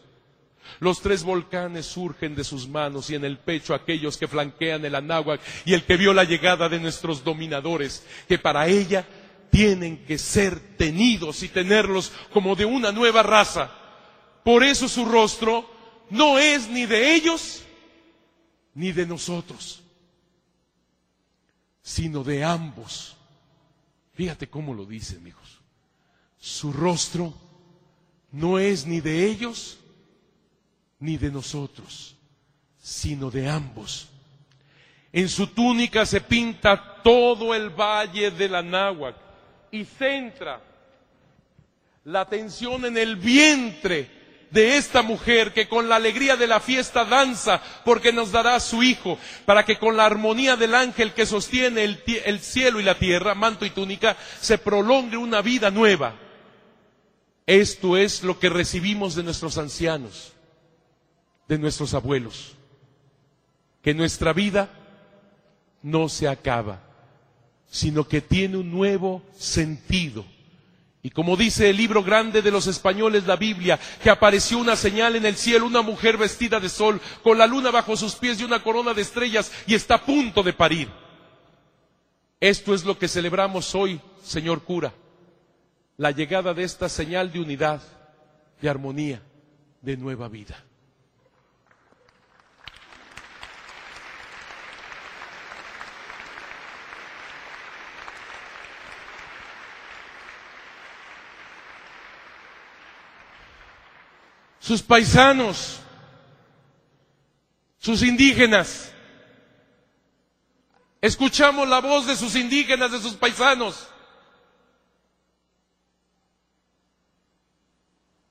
Los tres volcanes surgen de sus manos y en el pecho aquellos que flanquean el anáhuac y el que vio la llegada de nuestros dominadores, que para ella tienen que ser tenidos y tenerlos como de una nueva raza. Por eso su rostro no es ni de ellos ni de nosotros, sino de ambos Fíjate cómo lo dicen, hijos. Su rostro no es ni de ellos ni de nosotros, sino de ambos. En su túnica se pinta todo el valle de la náhuac y centra la atención en el vientre de esta mujer que con la alegría de la fiesta danza porque nos dará su hijo, para que con la armonía del ángel que sostiene el, cielo y la tierra, manto y túnica, se prolongue una vida nueva. Esto es lo que recibimos de nuestros ancianos, de nuestros abuelos, que nuestra vida no se acaba, sino que tiene un nuevo sentido y como dice el libro grande de los españoles, la Biblia, que apareció una señal en el cielo, una mujer vestida de sol, con la luna bajo sus pies y una corona de estrellas, y está a punto de parir. Esto es lo que celebramos hoy, señor cura, la llegada de esta señal de unidad, de armonía, de nueva vida. Sus paisanos, sus indígenas. Escuchamos la voz de sus indígenas, de sus paisanos.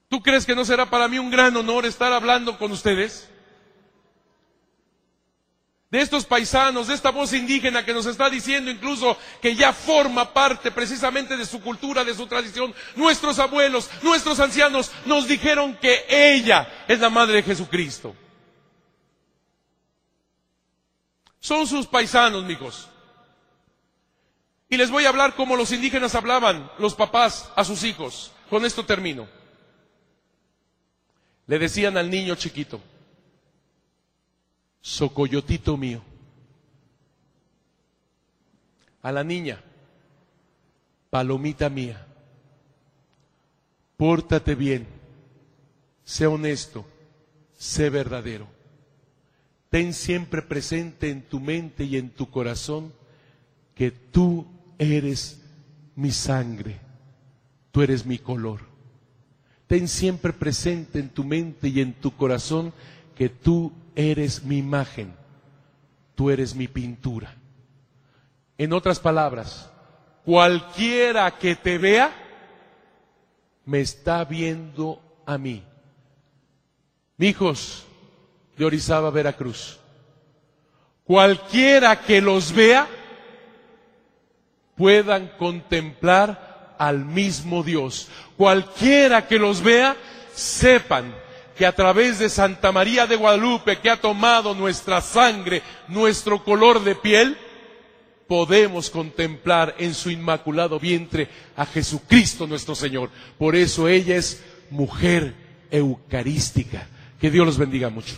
¿Tú crees que no será para mí un gran honor estar hablando con ustedes? De estos paisanos, de esta voz indígena que nos está diciendo incluso que ya forma parte precisamente de su cultura, de su tradición. Nuestros abuelos, nuestros ancianos nos dijeron que ella es la madre de Jesucristo. Son sus paisanos, amigos. Y les voy a hablar como los indígenas hablaban, los papás, a sus hijos. Con esto termino. Le decían al niño chiquito, socoyotito mío. A la niña, palomita mía, pórtate bien, sé honesto, sé verdadero. Ten siempre presente en tu mente y en tu corazón que tú eres mi sangre, tú eres mi color. Ten siempre presente en tu mente y en tu corazón que tú eres mi imagen, tú eres mi pintura. En otras palabras, cualquiera que te vea, me está viendo a mí. Hijos de Orizaba, Veracruz, cualquiera que los vea, puedan contemplar al mismo Dios. Cualquiera que los vea, sepan que a través de Santa María de Guadalupe, que ha tomado nuestra sangre, nuestro color de piel, podemos contemplar en su inmaculado vientre a Jesucristo nuestro Señor. Por eso ella es mujer eucarística. Que Dios los bendiga mucho.